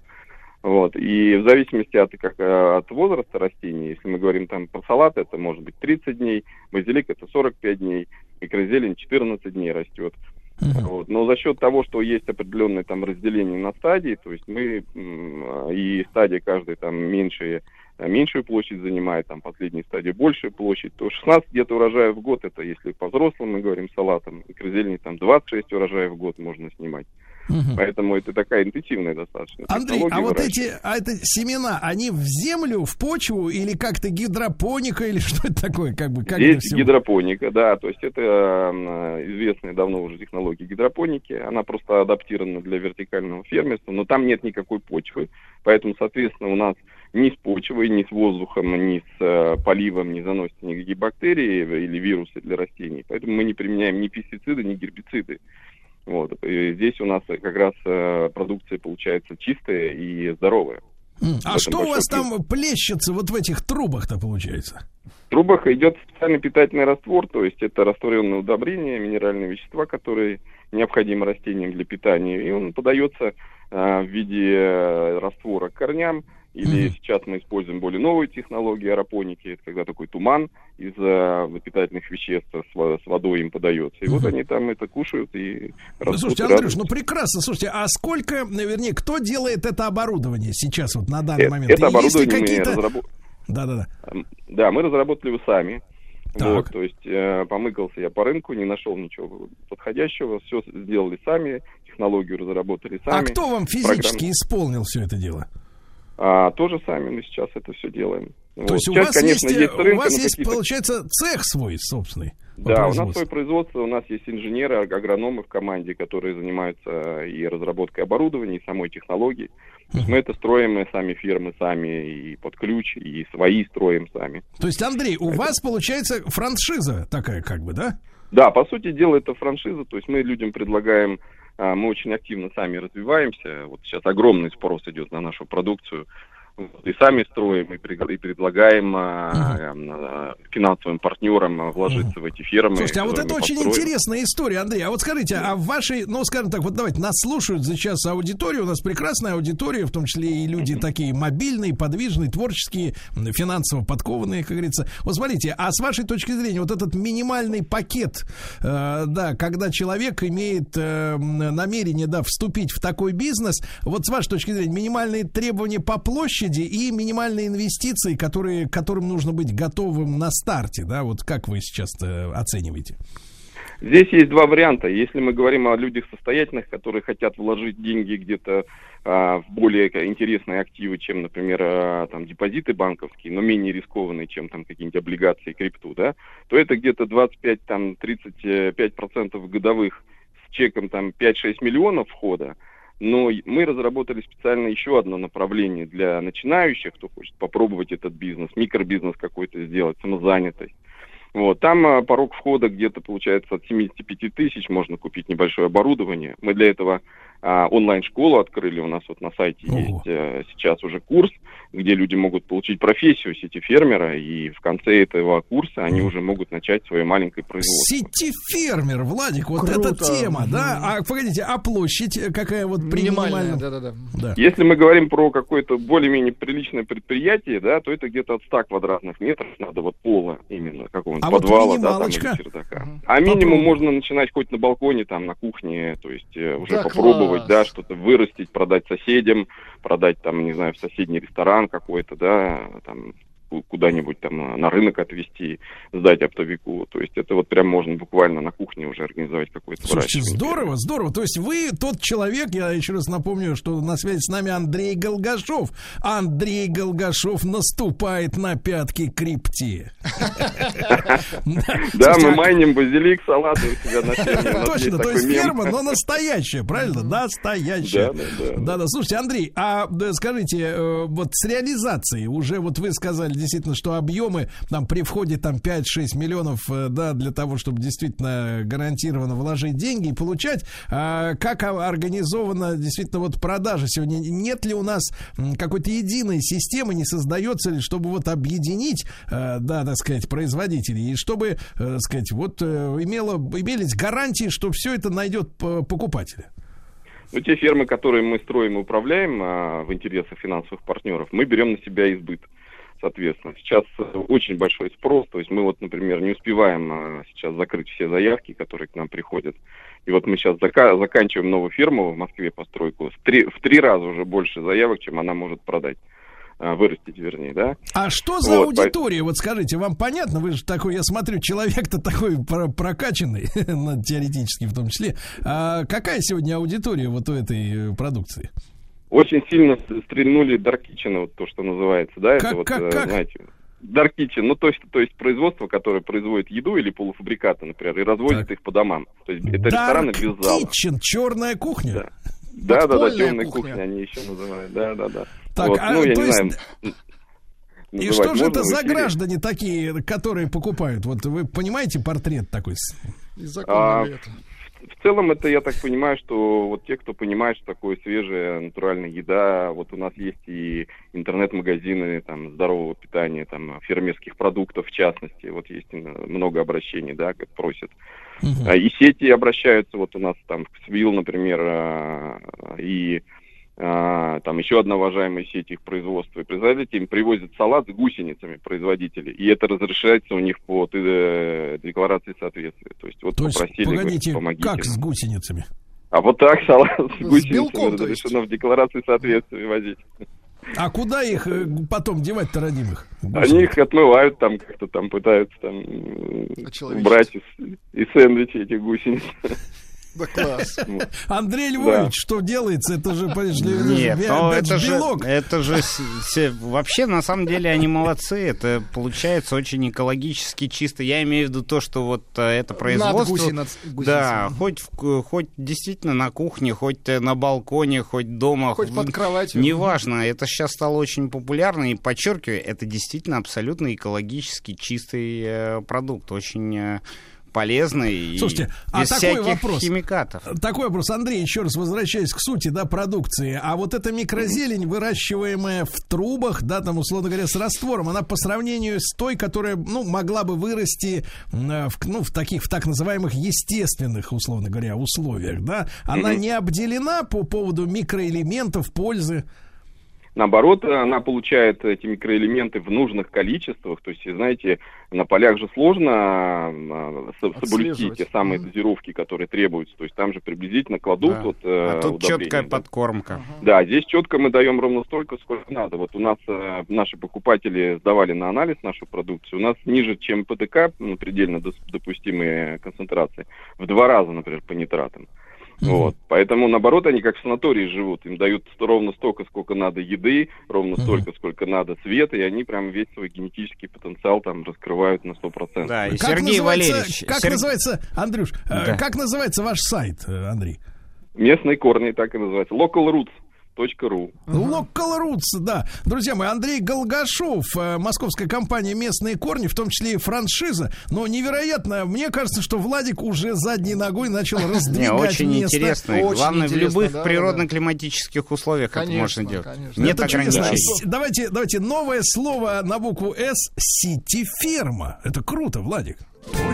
Вот. И в зависимости от, как, э, от возраста растений, если мы говорим там про салат, это может быть 30 дней, базилик это 45 дней, микрозелень 14 дней растет. Вот. Но за счет того, что есть определенное там разделение на стадии, то есть мы и стадия каждой там меньшие, меньшую площадь занимает, там последняя стадия большую площадь, то 16 где-то урожаев в год, это если по взрослым мы говорим салатам, микрозелени там 26 урожаев в год можно снимать. Поэтому это такая интенсивная достаточно. Андрей, а вот эти, а это семена, они в землю, в почву или как-то гидропоника или (laughs) что это такое, как бы, как Есть гидропоника, да, то есть это э, известная давно уже технология гидропоники, она просто адаптирована для вертикального фермерства, но там нет никакой почвы, поэтому, соответственно, у нас ни с почвой, ни с воздухом, ни с э, поливом не заносятся никакие бактерии или вирусы для растений, поэтому мы не применяем ни пестициды, ни гербициды. Вот. И здесь у нас как раз э, продукция получается чистая и здоровая. А что у вас плюс. там плещется вот в этих трубах-то получается? В трубах идет специальный питательный раствор, то есть это растворенное удобрение, минеральные вещества, которые необходимы растениям для питания, и он подается э, в виде э, раствора к корням, или сейчас мы используем более новые технологии аэропоники, это когда такой туман из э, питательных веществ с, с водой им подается. И вот они там это кушают и Ну, растут. слушайте, Андрюш, радуются. ну прекрасно. Слушайте, а сколько, э, вернее, кто делает это оборудование сейчас вот на данный Э, момент? Это И есть оборудование мы какие-то... разработ- Да-да-да. Эм, Да, мы разработали его сами. Так. Вот, то есть э, помыкался я по рынку, не нашел ничего подходящего, все сделали сами, технологию разработали А сами. кто вам физически программу. исполнил все это дело? А, тоже сами мы сейчас это все делаем. То Вот. есть у Сейчас, вас конечно, есть, есть у рынка, вас но есть, получается, цех свой собственный. Да, у нас свое производство, у нас есть инженеры, аг- агрономы в команде, которые занимаются и разработкой оборудования, и самой технологии. То есть мы это строим, мы сами фирмы, сами и под ключ, и свои строим сами. То есть, Андрей, у вас получается франшиза такая, как бы, да? Да, по сути дела это франшиза, то есть мы людям предлагаем, мы очень активно сами развиваемся, вот сейчас огромный спрос идет на нашу продукцию, и сами строим, и, и предлагаем а, финансовым партнерам а, вложиться в эти фирмы. Слушайте, а вот это очень построим. интересная история, Андрей. А вот скажите, а в вашей, ну, скажем так, вот давайте, нас слушают сейчас аудитория, у нас прекрасная аудитория, в том числе и люди такие мобильные, подвижные, творческие, финансово подкованные, как говорится. Вот смотрите, а с вашей точки зрения, вот этот минимальный пакет, э, да, когда человек имеет э, намерение, да, вступить в такой бизнес, вот с вашей точки зрения, минимальные требования по площади и минимальные инвестиции, которые, которым нужно быть готовым на старте, да, вот как вы сейчас э, оцениваете? Здесь есть два варианта. Если мы говорим о людях состоятельных, которые хотят вложить деньги где-то а, в более интересные активы, чем, например, а, там депозиты банковские, но менее рискованные, чем там какие-нибудь облигации, крипту, да, то это где-то 25, там 35 процентов годовых с чеком там 5-6 миллионов входа. Но мы разработали специально еще одно направление для начинающих, кто хочет попробовать этот бизнес, микробизнес какой-то сделать, самозанятость. Вот, там а, порог входа где-то получается от 75 тысяч, можно купить небольшое оборудование. Мы для этого а, онлайн-школу открыли, у нас вот на сайте Ого. есть а, сейчас уже курс, где люди могут получить профессию сети-фермера, и в конце этого курса они уже могут начать свое маленькое производство. Сети-фермер, Владик, вот Круто. эта тема, да? А погодите, а площадь э, какая вот Минимальная, да-да-да. Да. Если мы говорим про какое-то более-менее приличное предприятие, да, то это где-то от 100 квадратных метров надо вот пола именно какого-нибудь А вот подвала, да, там, или чердака. А минимум Попробуй. можно начинать хоть на балконе, там, на кухне, то есть э, уже Да, попробовать, класс. да, что-то вырастить, продать соседям, продать там, не знаю, в соседний ресторан какой-то, да, там, куда-нибудь там э, на рынок отвезти, сдать оптовику. То есть это вот прям можно буквально на кухне уже организовать какое-то Слушайте, здорово, здорово. То есть вы тот человек, я еще раз напомню, что на связи с нами Андрей Голгашов. Андрей Голгашов наступает на пятки крипте. Да, мы а- майним базилик, салаты у себя на Точно, то есть ферма, но настоящая, правильно? Настоящая. Да, да. Слушайте, Андрей, а скажите, э, вот с реализацией уже вот вы сказали действительно, что объемы там при входе там 5-6 миллионов, э, да, для того, чтобы действительно гарантированно вложить деньги и получать. А как организована действительно вот продажа сегодня? Нет ли у нас какой-то единой системы, не создается ли, чтобы вот объединить, э, да, так сказать, производителей, и чтобы, э, сказать, вот имело, имелись гарантии, что все это найдет покупателя? Ну, те фермы, которые мы строим и управляем а, в интересах финансовых партнеров, мы берем на себя избыт. Соответственно, сейчас э, очень большой спрос, то есть мы вот, например, не успеваем а, сейчас закрыть все заявки, которые к нам приходят. И вот мы сейчас зака- заканчиваем новую ферму в Москве постройку. В три, в три раза уже больше заявок, чем она может продать, а, вырастить, вернее, да. А что за Вот, аудитория? Вот скажите, вам понятно? Вы же такой, я смотрю, человек-то такой про- прокачанный, (laughs) ну, теоретически в том числе. А какая сегодня аудитория вот у этой э, продукции? Очень сильно стрельнули Kitchen, вот то, что называется, да, Как- это вот, как- э, как? знаете, Dark Kitchen, ну, то есть, то есть производство, которое производит еду или полуфабрикаты, например, и разводит их по домам. То есть это рестораны Dark без зала. Kitchen, черная кухня. Да. Да, да, да, темная кухня. кухня. они еще называют. Да, да, да. Так, вот, а, ну, я то не есть- знаю. И что же это за граждане такие, которые покупают? Вот вы понимаете портрет такой? с- А, в, в целом это, я так понимаю, что вот те, кто понимает, что такое свежая натуральная еда, вот у нас есть и интернет-магазины там здорового питания, там фермерских продуктов в частности, вот есть э, много обращений, да, как просят. А, И сети обращаются, вот у нас там в Свил, например, а, и там еще одна уважаемая сеть их производства. И производители им привозят салат с гусеницами производители, и это разрешается у них по э, декларации соответствия. То есть вот То есть, попросили, говорят, погодите, помогите. как с гусеницами? А вот так салат с С гусеницами белком, разрешено в декларации соответствия возить. А куда их э, потом девать-то, родимых? Они их отмывают там, как-то там пытаются там Очеловечить. брать из, из сэндвичей этих гусениц. Да класс. (laughs) Андрей Львович, что делается? Это же, понимаешь Нет, бе- это же, белок. это же вообще на самом деле они молодцы. Это получается очень экологически чисто. Я имею в виду то, что вот э, это производство. да, хоть ку- хоть действительно на кухне, хоть э, на балконе, хоть дома, Хоть под кроватью. Неважно, это сейчас стало очень популярно и подчеркиваю, это действительно абсолютно экологически чистый э, продукт, очень э, полезный и Слушайте, а без такой всяких вопрос. химикатов. Такой вопрос, Андрей, еще раз возвращаясь к сути, да, продукции. А вот эта микрозелень, выращиваемая в трубах, да, там, условно говоря, с раствором, она по сравнению с той, которая, ну, могла бы вырасти м, в, ну, в таких, в так называемых естественных, условно говоря, условиях, да, она не обделена по поводу микроэлементов, пользы. Наоборот, она получает эти микроэлементы в нужных количествах. То есть, знаете, на полях же сложно а, со- соблюсти те самые дозировки, которые требуются. То есть там же приблизительно кладут Да. вот э, А тут удобрения, четкая да. подкормка. Да, здесь четко мы даем ровно столько, сколько надо. Вот у нас э, наши покупатели сдавали на анализ нашу продукцию. У нас ниже, чем ПТК, ну, предельно допустимые концентрации, в два раза, например, по нитратам. Вот. Поэтому, наоборот, они как в санатории живут. Им дают ровно столько, сколько надо еды, ровно столько, сколько надо света, и они прям весь свой генетический потенциал там раскрывают на 100%. Да, и Как Сергей называется- Валерьевич. Как Серг- называется, Андрюш, э, Да. как называется ваш сайт, э, Андрей? Местные корни так и называются. Local Roots. .ру. Local Roots, да. Друзья мои, Андрей Голгашов, э, московская компания «Местные корни», в том числе и франшиза. Но невероятно, мне кажется, что Владик уже задней ногой начал (laughs) раздвигать Очень место. интересно. Главное, в любых природно-климатических условиях это можно делать. Нет Это чудесно. ограничений. Давайте, давайте новое слово на букву «С» — сити-ферма. Это круто, Владик.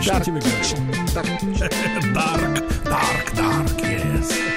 Дарк. тебе (laughs) говорю? Дарк, дарк, дарк, yes.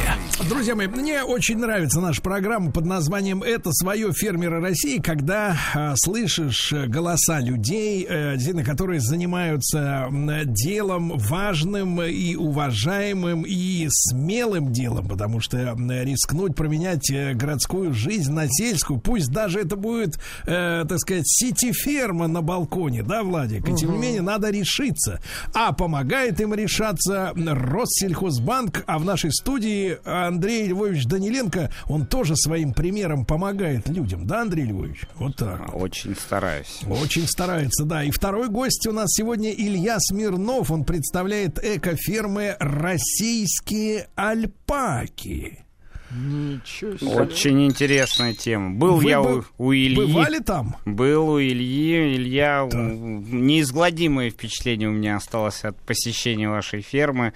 маяке. Друзья мои, мне очень нравится наша программа под названием «Это свое фермеры России», когда а, слышишь э, голоса людей, э, действительно, которые занимаются делом важным и уважаемым и смелым делом, потому что рискнуть променять э, городскую жизнь на сельскую, пусть даже это будет, э, так сказать, сити-ферма на балконе, да, Владик? И тем не менее надо решиться. А помогает им решаться Россельхозбанк, а в нашей студии Андрей Львович Даниленко, он тоже своим примером помогает людям, да, Андрей Львович? Вот так. Очень стараюсь. Очень старается, да. И второй гость у нас сегодня Илья Смирнов. Он представляет экофермы «Российские альпаки». Ничего себе. Очень интересная тема. Был Вы я бы- у, у Ильи. бывали там? Был у Ильи. Илья, м, неизгладимое впечатление у меня осталось от посещения вашей фермы.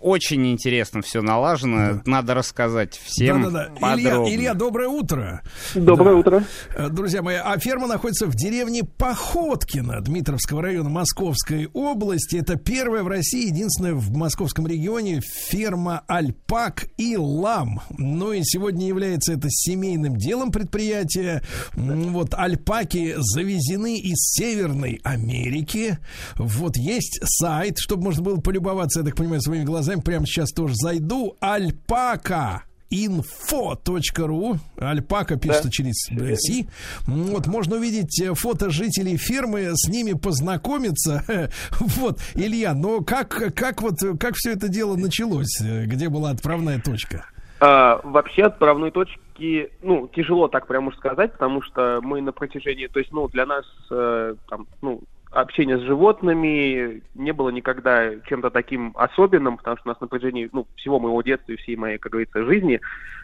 Очень интересно все налажено. Надо рассказать всем Да-да-да. подробно. Илья, Илья, доброе утро. Доброе Да. утро. Э, Друзья мои, а ферма находится в деревне Походкино Дмитровского района Московской области. Это первая в России, единственная в московском регионе ферма альпак и лам. Ну и сегодня является это семейным делом предприятия. Вот альпаки завезены из Северной Америки. Вот есть сайт, чтобы можно было полюбоваться, я так понимаю, своими глазами. Прямо сейчас тоже зайду. Альпака info.ru Альпака пишется Да. через Си. Вот, можно увидеть э, фото жителей фермы, с ними познакомиться. (laughs) Вот, Илья, но как, как вот, как все это дело началось? Э, Где была отправная точка? А, вообще отправной точки, ну, тяжело так прямо уж сказать, потому что мы на протяжении, то есть, ну, для нас, э, там, ну, общение с животными не было никогда чем-то таким особенным, потому что у нас на протяжении, ну, всего моего детства и всей моей, как говорится, жизни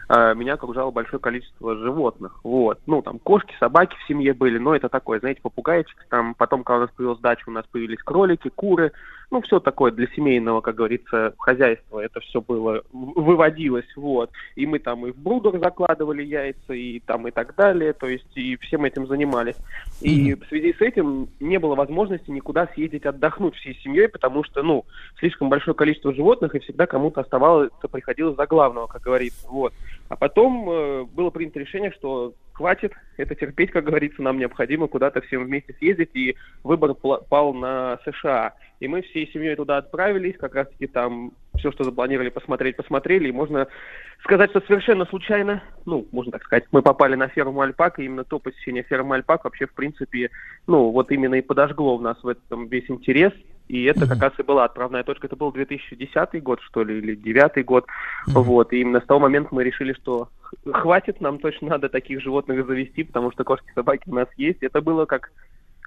э, меня окружало большое количество животных, вот. Ну, там, кошки, собаки в семье были, но это такое, знаете, попугайчик, там, потом, когда у нас появилась дача, у нас появились кролики, куры, ну, все такое для семейного, как говорится, хозяйства, это все было, выводилось, вот. И мы там и в брудер закладывали яйца, и там и так далее, то есть и всем этим занимались. И в связи с этим не было возможности никуда съездить отдохнуть всей семьей, потому что, ну, слишком большое количество животных, и всегда кому-то оставалось, приходилось за главного, как говорится, вот. А потом э, было принято решение, что хватит. Это терпеть, как говорится, нам необходимо куда-то всем вместе съездить, и выбор пал на США. И мы всей семьей туда отправились, как раз-таки там все, что запланировали посмотреть, посмотрели, и можно сказать, что совершенно случайно, ну, можно так сказать, мы попали на ферму Альпак, и именно то посещение фермы Альпак вообще, в принципе, ну, вот именно и подожгло в нас в этом весь интерес, и это как раз и была отправная точка. Это был 2010 год, что ли, или 2009 год. Вот, и именно с того момента мы решили, что хватит, нам точно надо таких животных завести, потому что кошки, собаки у нас есть. Это было как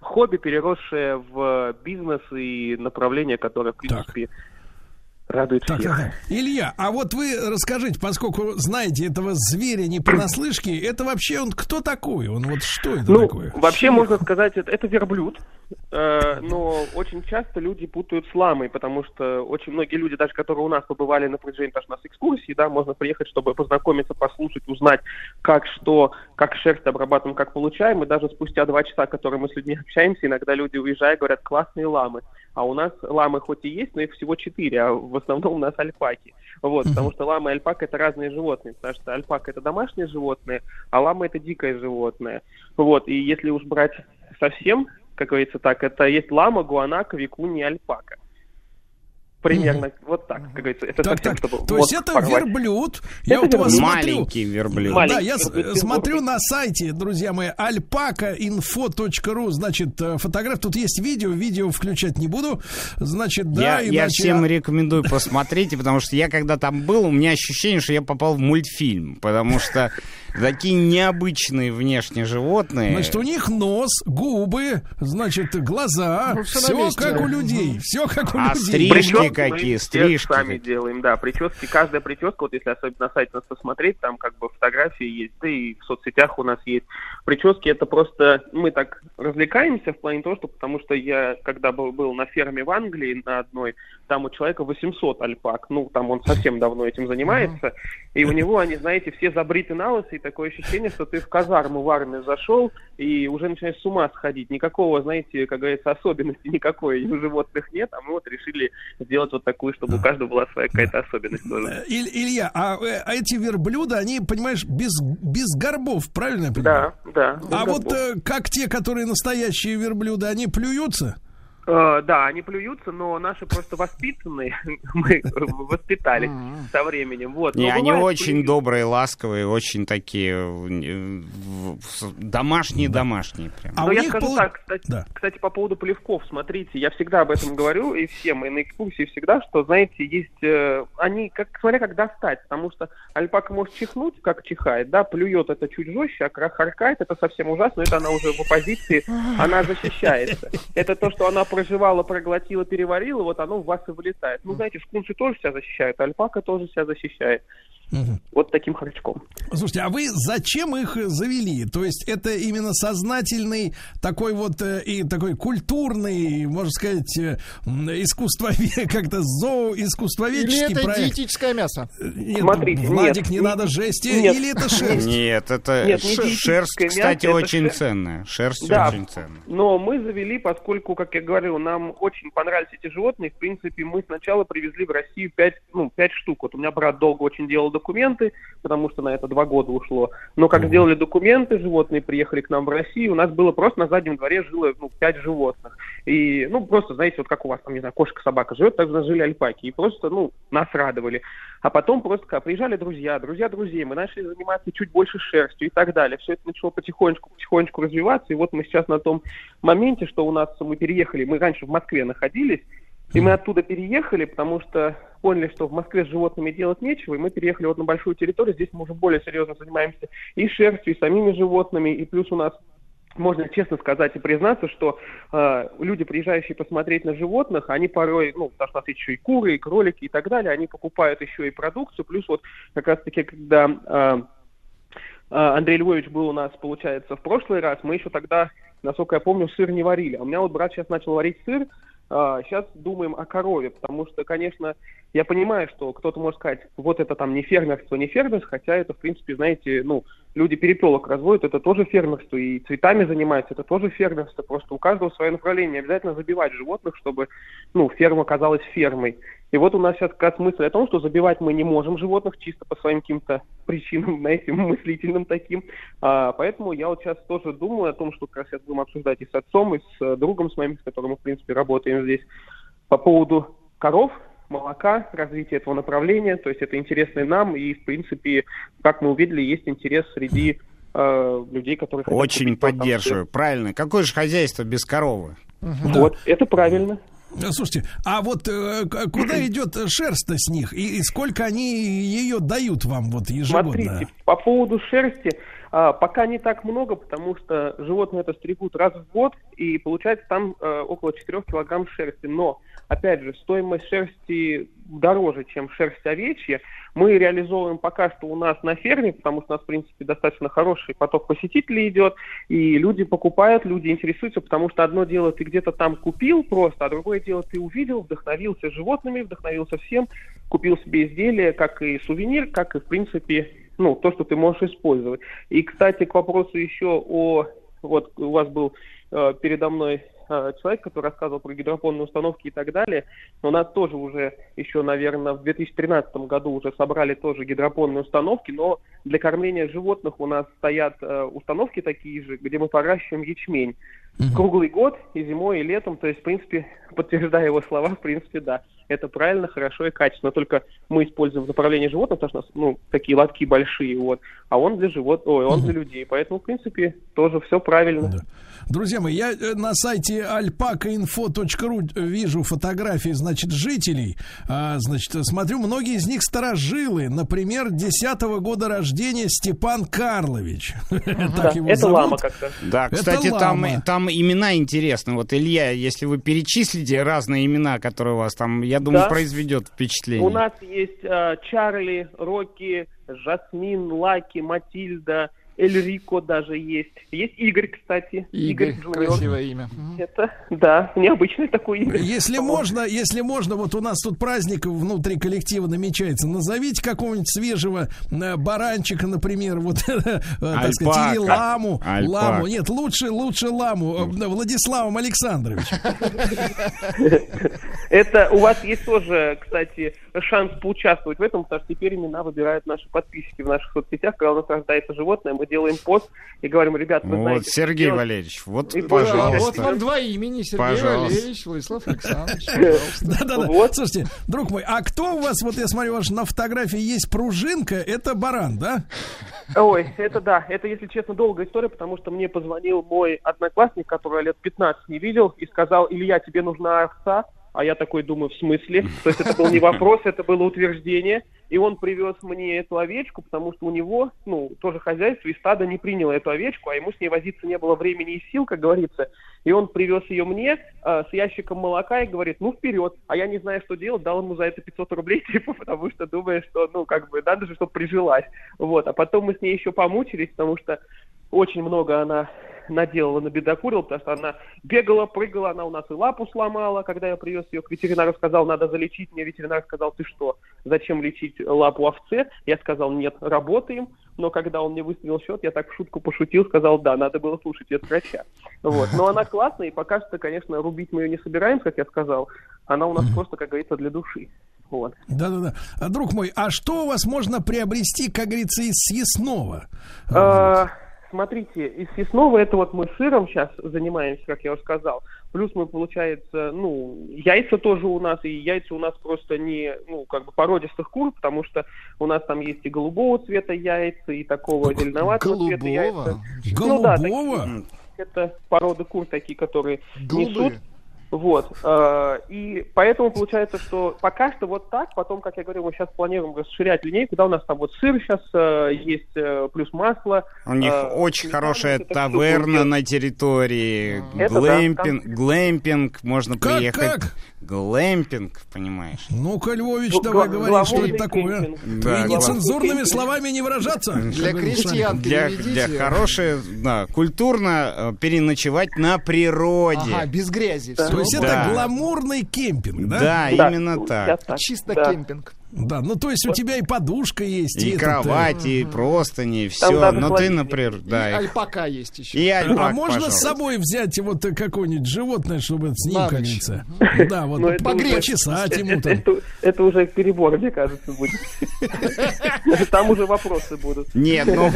хобби, переросшее в бизнес и направление, которое, в принципе, радует Так, всех. так, так. Илья, а вот вы расскажите, поскольку знаете этого зверя не понаслышке, это вообще он кто такой? Он вот что это Ну, такое? вообще можно сказать, это, это верблюд, но очень часто люди путают с ламой, потому что очень многие люди, даже которые у нас побывали на протяжении даже у нас экскурсии, да, можно приехать, чтобы познакомиться, послушать, узнать, как что, как шерсть обрабатываем, как получаем, и даже спустя два часа, которые мы с людьми общаемся, иногда люди уезжая говорят, классные ламы. А у нас ламы хоть и есть, но их всего четыре, а в основном у нас альпаки. Вот, потому что лама и альпака это разные животные, потому что альпака это домашнее животное, а лама это дикое животное. Вот, и если уж брать совсем, как говорится так, это есть лама, гуанака, викуни и альпака. Примерно вот так, как говорится. Это Так, совсем, так, чтобы то есть это порвать. верблюд. Я Это вот вас верблюд. Маленький верблюд. Да, я с- Маленький. смотрю на сайте, друзья мои, alpakainfo.ru, значит, э, фотограф, тут есть видео, видео включать не буду, значит, да, я, я иначе- всем рекомендую посмотреть, потому что я когда там был, у меня ощущение, что я попал в мультфильм, потому что такие необычные внешне животные. Значит, у них нос, губы, значит, глаза, Ну, все как у людей, все как у А людей. стрижки какие, все стрижки сами какие. делаем, да, прически, каждая прическа, вот если особенно на сайте нас посмотреть, там как бы фотографии есть, да и в соцсетях у нас есть. Прически это просто, мы так развлекаемся в плане того, что, потому что я, когда был, был на ферме в Англии на одной, там у человека 800 альпак, ну, там он совсем давно этим занимается, и у него, они, знаете, все забриты на лысо, и такое ощущение, что ты в казарму в армию зашел, и уже начинаешь с ума сходить. Никакого, знаете, как говорится, особенности никакой у животных нет, а мы вот решили сделать вот такую, чтобы у каждого была своя какая-то особенность тоже. Э, Иль- Илья, а э, а эти верблюда, они, понимаешь, без, без горбов, правильно я понимаю? Да, да. А вот горбов. э, как те, которые настоящие верблюды, они плюются? Э, да, они плюются, но наши просто воспитанные, (laughs) мы воспитали со временем. Вот. Не, они очень плюют. добрые, ласковые, очень такие э, домашние-домашние прям. А Но я скажу так, кстати, Да. кстати, по поводу плевков, смотрите, я всегда об этом говорю, и всем, и на экскурсии всегда, что, знаете, есть, э, они, как, смотря как достать, потому что альпака может чихнуть, как чихает, да, плюет это чуть жестче, а харкает, это совсем ужасно, это она уже в оппозиции, она защищается. Это то, что она проживала, проглотила, переварила, вот оно в вас и вылетает. Ну, знаете, скунсы тоже себя защищают, альпака тоже себя защищает. Вот таким харчком. Слушайте, а вы зачем их завели? То есть это именно сознательный такой вот э, и такой культурный, можно сказать, э, м, искусствовед, (laughs) как-то Или зооискусствоведческий это проект? диетическое мясо? Нет, Смотрите, Владик, нет, не не- надо жести, нет. или это шерсть? Нет, это Нет, не шерсть, мясо, кстати, это очень шерсть. ценная. Шерсть Да. очень ценная. Но мы завели, поскольку, как я говорил, нам очень понравились эти животные. В принципе, мы сначала привезли в Россию пять, ну, пять штук. Вот у меня брат долго очень делал документы, потому что на это два года ушло. Но как сделали документы, животные приехали к нам в Россию, у нас было просто на заднем дворе жило ну, пять животных. И, ну, просто, знаете, вот как у вас там, не знаю, кошка, собака живет, так же жили альпаки. И просто, ну, нас радовали. А потом просто когда приезжали друзья, друзья друзей, мы начали заниматься чуть больше шерстью и так далее. Все это начало потихонечку, потихонечку развиваться. И вот мы сейчас на том моменте, что у нас мы переехали, мы раньше в Москве находились, и мы оттуда переехали, потому что поняли, что в Москве с животными делать нечего, и мы переехали вот на большую территорию, здесь мы уже более серьезно занимаемся и шерстью, и самими животными, и плюс у нас можно честно сказать и признаться, что э, люди, приезжающие посмотреть на животных, они порой, ну, потому что у нас еще и куры, и кролики, и так далее, они покупают еще и продукцию, плюс вот как раз-таки, когда э, э, Андрей Львович был у нас, получается, в прошлый раз, мы еще тогда, насколько я помню, сыр не варили. А у меня вот брат сейчас начал варить сыр, сейчас думаем о корове, потому что, конечно, я понимаю, что кто-то может сказать, вот это там не фермерство, не фермерство, хотя это, в принципе, знаете, ну, люди перепелок разводят, это тоже фермерство, и цветами занимаются, это тоже фермерство, просто у каждого свое направление, обязательно забивать животных, чтобы, ну, ферма казалась фермой. И вот у нас сейчас как раз мысль о том, что забивать мы не можем животных чисто по своим каким-то (laughs) причинам, знаете, мыслительным таким. А, поэтому я вот сейчас тоже думаю о том, что как раз сейчас будем обсуждать и с отцом, и с э, другом с моим, с которым мы, в принципе, работаем здесь, по поводу коров, молока, развития этого направления. То есть это интересно и нам, и, в принципе, как мы увидели, есть интерес среди э, людей, которые Очень купить вот там поддерживаю. Правильно. Какое же хозяйство без коровы? Вот, это правильно. Э, Слушайте, а вот э, куда идет шерсть с них и, и сколько они ее дают вам вот ежегодно? Смотрите, по поводу шерсти, а, пока не так много, потому что животные это стригут раз в год, и получается там э, около 4 килограмм шерсти. Но, опять же, стоимость шерсти дороже, чем шерсть овечья. Мы реализовываем пока что у нас на ферме, потому что у нас, в принципе, достаточно хороший поток посетителей идет, и люди покупают, люди интересуются, потому что одно дело ты где-то там купил просто, а другое дело ты увидел, вдохновился животными, вдохновился всем, купил себе изделие, как и сувенир, как и, в принципе, ну, то, что ты можешь использовать. И, кстати, к вопросу еще о... Вот у вас был э, передо мной человек, который рассказывал про гидропонные установки и так далее. У нас тоже уже еще, наверное, в 2013 году уже собрали тоже гидропонные установки, но для кормления животных у нас стоят э, установки такие же, где мы поращиваем ячмень. Круглый год, и зимой, и летом, то есть, в принципе, (laughs) подтверждая его слова, в принципе, да. это правильно, хорошо и качественно. Только мы используем в направлении животных, потому что у нас ну, такие лотки большие, вот, а он для живот, ой, он для людей. Поэтому, в принципе, тоже все правильно. Друзья мои, я э, на сайте alpakainfo.ru вижу фотографии, значит, жителей. А, значит, смотрю, многие из них старожилы. Например, 10 года рождения Степан Карлович. Так его это лама как-то. Да, кстати, там, имена интересны. Вот, Илья, если вы перечислите разные имена, которые у вас там, я думаю, произведет впечатление. У нас есть э, Чарли, Рокки, Жасмин, Лаки, Матильда, Эльрико даже есть. Есть Игорь, кстати. Игорь, Джуниор. красивое имя. Это, да, необычное такое имя. Если можно, если можно, вот у нас тут праздник внутри коллектива намечается. Назовите какого-нибудь свежего э, баранчика, например, вот, (laughs) э, так сказать, или Альпака. ламу. Ламу. Нет, лучше, лучше ламу. э, Владиславом Александровичем. (laughs) Это у вас есть тоже, кстати, шанс поучаствовать в этом, потому что теперь имена выбирают наши подписчики в наших соцсетях. Когда у нас рождается животное, мы делаем пост и говорим, ребят, вы знаете... Вот, что Сергей делать». Валерьевич, вот, И пожалуйста. вот вам два имени, Сергей Пожалуйста. Валерьевич, Владислав Александрович. (laughs) Да-да-да. Слушайте, друг мой, а кто у вас, вот я смотрю, ваш на фотографии есть пружинка, это баран, да? Ой, это да, это, если честно, долгая история, потому что мне позвонил мой одноклассник, которого я лет 15 не видел, и сказал, Илья, тебе нужна овца, а я такой думаю, в смысле? То есть это был не вопрос, это было утверждение. И он привез мне эту овечку, потому что у него, ну, тоже хозяйство, и стадо не приняло эту овечку, а ему с ней возиться не было времени и сил, как говорится. И он привез ее мне э, с ящиком молока и говорит, ну, вперед. А я не знаю, что делать, дал ему за это 500 рублей, (laughs) типа, потому что думаю, что, ну, как бы, надо же, чтобы прижилась. Вот, а потом мы с ней еще помучились, потому что очень много она наделала, набедокурила, потому что она бегала, прыгала, она у нас и лапу сломала, когда я привез ее к ветеринару, сказал, надо залечить, мне ветеринар сказал, ты что, зачем лечить лапу овце? Я сказал, нет, работаем, но когда он мне выставил счет, я так в шутку пошутил, сказал, да, надо было слушать врача. Вот. Но она классная, и пока что, конечно, рубить мы ее не собираемся, как я сказал, она у нас просто, как говорится, для души. Вот. Да-да-да. А, друг мой, а что у вас можно приобрести, как говорится, из съестного? А, Смотрите, из съестного это вот мы сыром сейчас занимаемся, как я уже сказал. Плюс мы, получается, ну, яйца тоже у нас, и яйца у нас просто не, ну, как бы породистых кур, потому что у нас там есть и голубого цвета яйца, и такого зеленоватого цвета яйца. Ну да, такие, это породы кур такие, которые несут. Вот. э, И поэтому получается, что пока что вот так, потом, как я говорил, мы сейчас планируем расширять линейку, да, у нас там вот сыр сейчас э, есть, э, плюс масло. У них э, очень хорошая таверна на территории, Это да, глэмпинг, там- глэмпинг, можно Как, приехать. как? Глэмпинг, понимаешь? Ну-ка, Львович, Гла- давай говори, что это такое. Да, И нецензурными кемпинг. словами не выражаться. Для крестьян. Для, для хорошей, да, культурно переночевать на природе. Ага, без грязи. То есть Да. это гламурный кемпинг, да? Да, именно так. Чисто Да. кемпинг. Да, ну то есть у тебя и подушка есть. И этот, э, кровати, и простыни, Там все. Но ты, холодильник. например, да. И альпака есть еще. И альпак, а можно пожалуйста. с собой взять вот какое-нибудь животное, чтобы с ним, как говорится, да, вот Ну, почесать это- ему там. Это, уже перебор, мне кажется, будет. (laughs) Там уже вопросы будут. Нет, ну,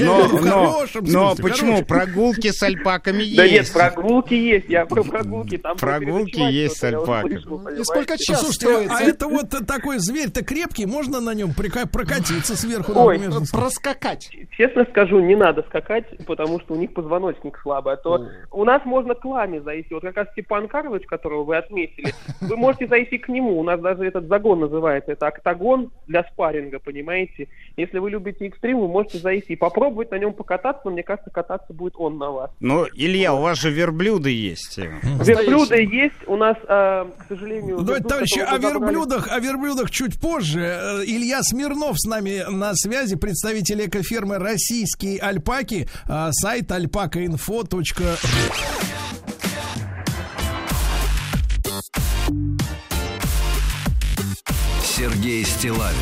но, (laughs) но, почему? Прогулки с альпаками есть. Да нет, прогулки есть, я про прогулки. Там Прогулки есть с слышал, И сколько час Слушайте, стоит? а это вот такой зверь-то крепкий, можно на нем прика- прокатиться сверху, Ой, например? проскакать? Честно скажу, не надо скакать, потому что у них позвоночник слабый. А то у нас можно к ламе зайти. Вот как раз Степан Карлович, которого вы отметили, вы можете зайти к нему. У нас даже этот загон называется. Это октагон для спарринга, понимаете? Если вы любите экстрим, вы можете зайти. Попробовать на нем покататься, но мне кажется, кататься будет он на вас. Ну, Илья, у вас же верблюды есть. Верблюды есть. У нас, э, к сожалению... Давайте, верблюд, товарищи, о верблюдах, о верблюдах чуть позже. Э, Илья Смирнов с нами на связи, представитель экофирмы «Российские альпаки», а, сайт alpakainfo.ru. Сергей Стилавин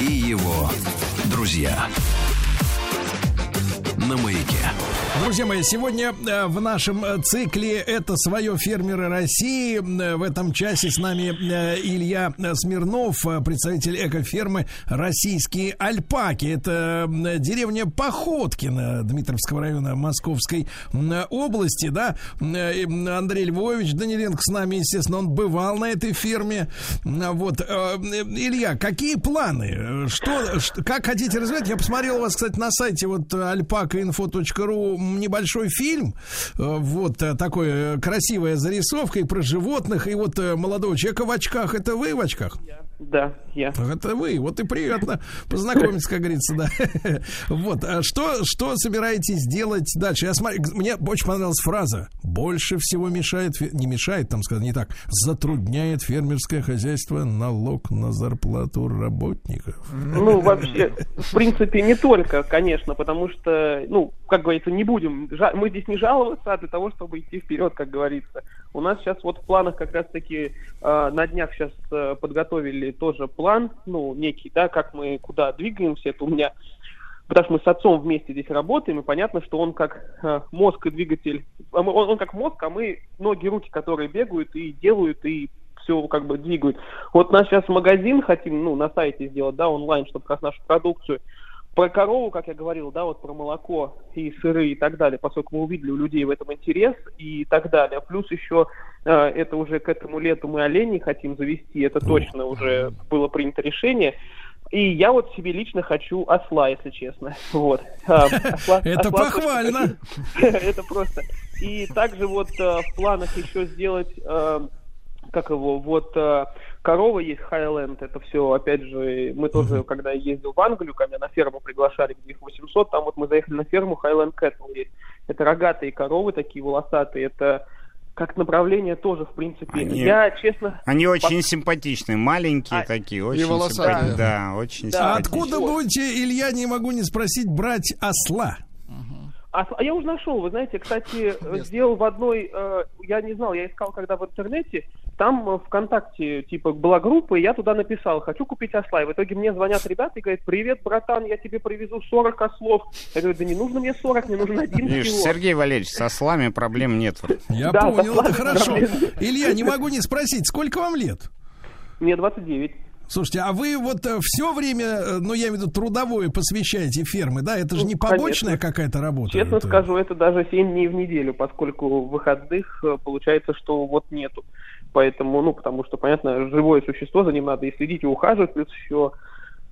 и его друзья на маяке. Друзья мои, сегодня э, в нашем э, цикле «Это свое фермеры России». Э, В этом часе с нами Илья Смирнов, представитель экофермы «Российские альпаки». Это деревня Походкина Дмитровского района Московской области, да. Андрей Львович Даниленко с нами, естественно, он бывал на этой ферме. М, Вот. Илья, какие планы? Что, как хотите развивать? Я посмотрел у вас, кстати, на сайте вот alpacainfo.ru небольшой фильм. Э, Вот э, такой э, красивая зарисовка и про животных, и вот молодого человека в очках. Это вы в очках? Да, я. Это вы. Вот и приятно познакомиться, как говорится, да. (laughs) Вот. А что, что собираетесь делать дальше? Я смотрю, мне очень понравилась фраза. Больше всего мешает, не мешает, там сказано не так, затрудняет фермерское хозяйство налог на зарплату работников. Ну, вообще, в принципе, не только, конечно, потому что, ну, как говорится, не будем, мы здесь не жаловаться, а для того, чтобы идти вперед, как говорится. У нас сейчас вот в планах как раз-таки э, на днях сейчас э, подготовили тоже план, ну, некий, да, как мы куда двигаемся, это у меня потому что мы с отцом вместе здесь работаем, и понятно, что он как э, мозг и двигатель, а он, он как мозг, а мы ноги, руки, которые бегают и делают, и все как бы двигают. Вот у нас сейчас магазин хотим, ну, на сайте сделать, да, онлайн, чтобы как нашу продукцию. Про корову, как я говорил, да, вот про молоко и сыры и так далее, поскольку мы увидели у людей в этом интерес и так далее. Плюс еще э, это уже к этому лету мы оленей хотим завести, это точно уже было принято решение. И я вот себе лично хочу осла, если честно. Вот. А, (laughs) Это похвально. (laughs) Это просто. И также вот э, в планах еще сделать, э, как его, вот э, корова есть Хайленд, это все, опять же, мы тоже, когда я ездил в Англию, ко мне на ферму приглашали, где их 800, там вот мы заехали на ферму Хайленд Кэтл есть. Это рогатые коровы такие волосатые, это как направление тоже, в принципе. Они- Я, честно... Они пос- очень симпатичные, маленькие такие, очень волосатые. симпатичные. Да, очень А симпатичные. откуда будете, Илья, не могу не спросить, брать осла? А, а я уже нашел, вы знаете, кстати, сделал в одной, э, я не знал, я искал когда в интернете, там э, ВКонтакте, типа, была группа, и я туда написал, хочу купить осла. И в итоге мне звонят ребята и говорят, привет, братан, я тебе привезу 40 ослов. Я говорю, да не нужно мне 40, мне нужен один Видишь, всего. Сергей Валерьевич, со слами проблем нет. Я Да, понял, это хорошо. проблем. Илья, не могу не спросить, сколько вам лет? Мне 29. Слушайте, а вы вот все время, э, ну я имею в виду трудовое, посвящаете фермы, да? Это же не Ну, конечно. побочная какая-то работа. Честно Это- скажу, это даже 7 дней в неделю, поскольку выходных э, получается, что вот нету. Поэтому, ну, потому что, понятно, живое существо, за ним надо и следить, и ухаживать, плюс еще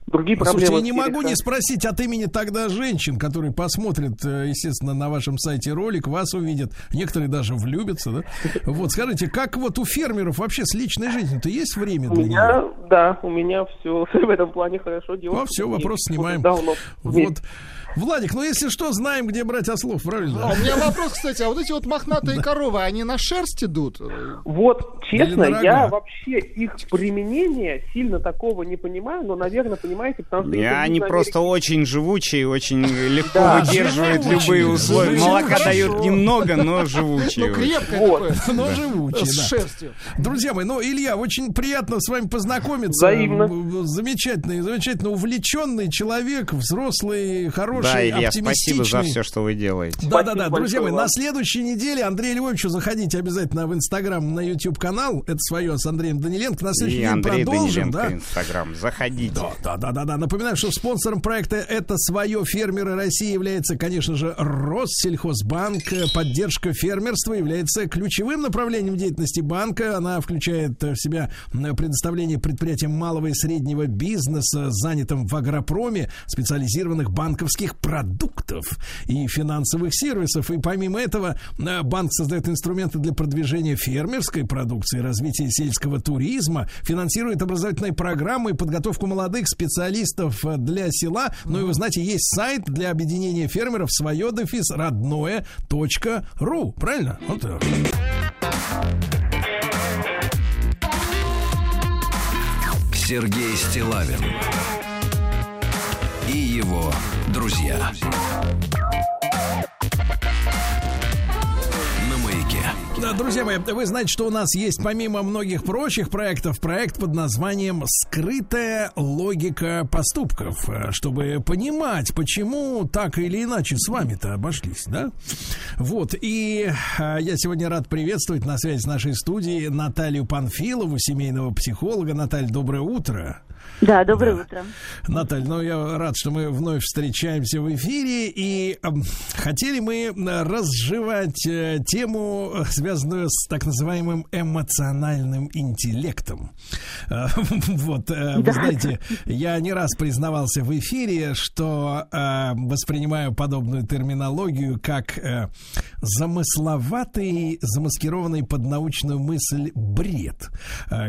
другие проблемы. Слушайте, я не могу не спросить от имени тогда женщин, которые посмотрят, э, естественно, на вашем сайте ролик, вас увидят, некоторые даже влюбятся, да? Вот, скажите, как вот у фермеров вообще с личной жизнью-то есть время У для меня, нее? да, у меня все (laughs) в этом плане хорошо. Девушка Ну, все, есть. вопрос снимаем. Давно. Вот. Владик, ну если что, знаем, где брать ослов, правильно? А у меня вопрос, кстати, а вот эти вот мохнатые коровы, они на шерсть идут? Вот, честно, я вообще их применение сильно такого не понимаю, но, наверное, понимаете, потому что... И это они просто очень живучие, очень легко выдерживают любые условия. Молока дают немного, но живучие. Ну, крепкое. Но живучие, С шерстью. Друзья мои, ну, Илья, очень приятно с вами познакомиться. Взаимно. Замечательный, замечательно увлеченный человек, взрослый, хороший, Да, Илья, оптимистичный. спасибо за все, что вы делаете. Да, да, да, Спасибо друзья мои, большое на вам. следующей неделе Андрею Львовичу заходите обязательно в Инстаграм, на YouTube канал. Это свое с Андреем Даниленко. На следующей И неделе Андрей продолжим, Даниленко, да? Инстаграм. Заходите. Да, да, да, да. Напоминаю, что спонсором проекта это свое фермеры России является, конечно же, Россельхозбанк. Поддержка фермерства является ключевым направлением деятельности банка. Она включает в себя предоставление предприятиям малого и среднего бизнеса, занятым в агропроме, специализированных банковских продуктов и финансовых сервисов. И помимо этого, э, банк создает инструменты для продвижения фермерской продукции, развития сельского туризма, финансирует образовательные программы и подготовку молодых специалистов э, для села. Ну и вы знаете, есть сайт для объединения фермеров свое дефис родное точка ру. Правильно? Вот так. Сергей Стилавин и его друзья. Друзья мои, вы знаете, что у нас есть помимо многих прочих проектов, проект под названием «Скрытая логика поступков», э, чтобы понимать, почему так или иначе с вами-то обошлись, да? Вот, и э, я сегодня рад приветствовать на связи с нашей студией Наталью Панфилову, семейного психолога. Наталья, доброе утро. Да, доброе утро. Наталья, ну я рад, что мы вновь встречаемся в эфире и э, хотели мы э, разжевать э, тему, связанную с так называемым эмоциональным интеллектом. Э, (laughs) вот, э, вы знаете, я не раз признавался в эфире, что э, воспринимаю подобную терминологию как замысловатый, замаскированный под научную мысль бред,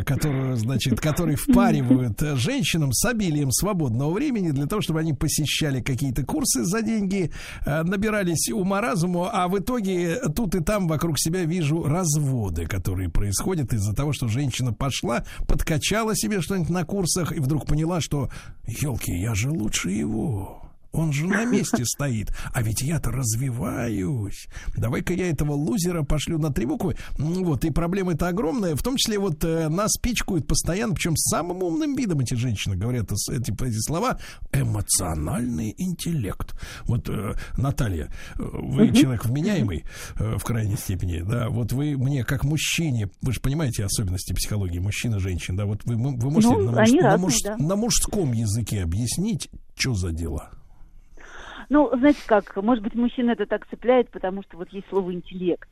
которую, значит, который (laughs) впаривают женщинам с обилием свободного времени для того, чтобы они посещали какие-то курсы за деньги, набирались ума разуму, а в итоге тут и там вокруг себя вижу разводы, которые происходят из-за того, что женщина пошла, подкачала себе что-нибудь на курсах и вдруг поняла, что, елки, я же лучше его. Он же на месте стоит. А ведь я-то развиваюсь. Давай-ка я этого лузера пошлю на три буквы. М, Вот, и проблема-то огромная. В том числе вот э, нас пичкают постоянно, причем самым умным видом эти женщины говорят с- эти, эти слова. Эмоциональный интеллект. Вот, э, Наталья, э, вы Мгм. человек вменяемый э, в крайней степени, да, вот вы мне как мужчине, вы же понимаете особенности психологии мужчин и женщин, да, вот вы, вы можете Ну, на, муж- на разные, муж- да. на мужском языке объяснить, что за дела? Ну, знаете как, может быть, мужчина это так цепляет, потому что вот есть слово интеллект.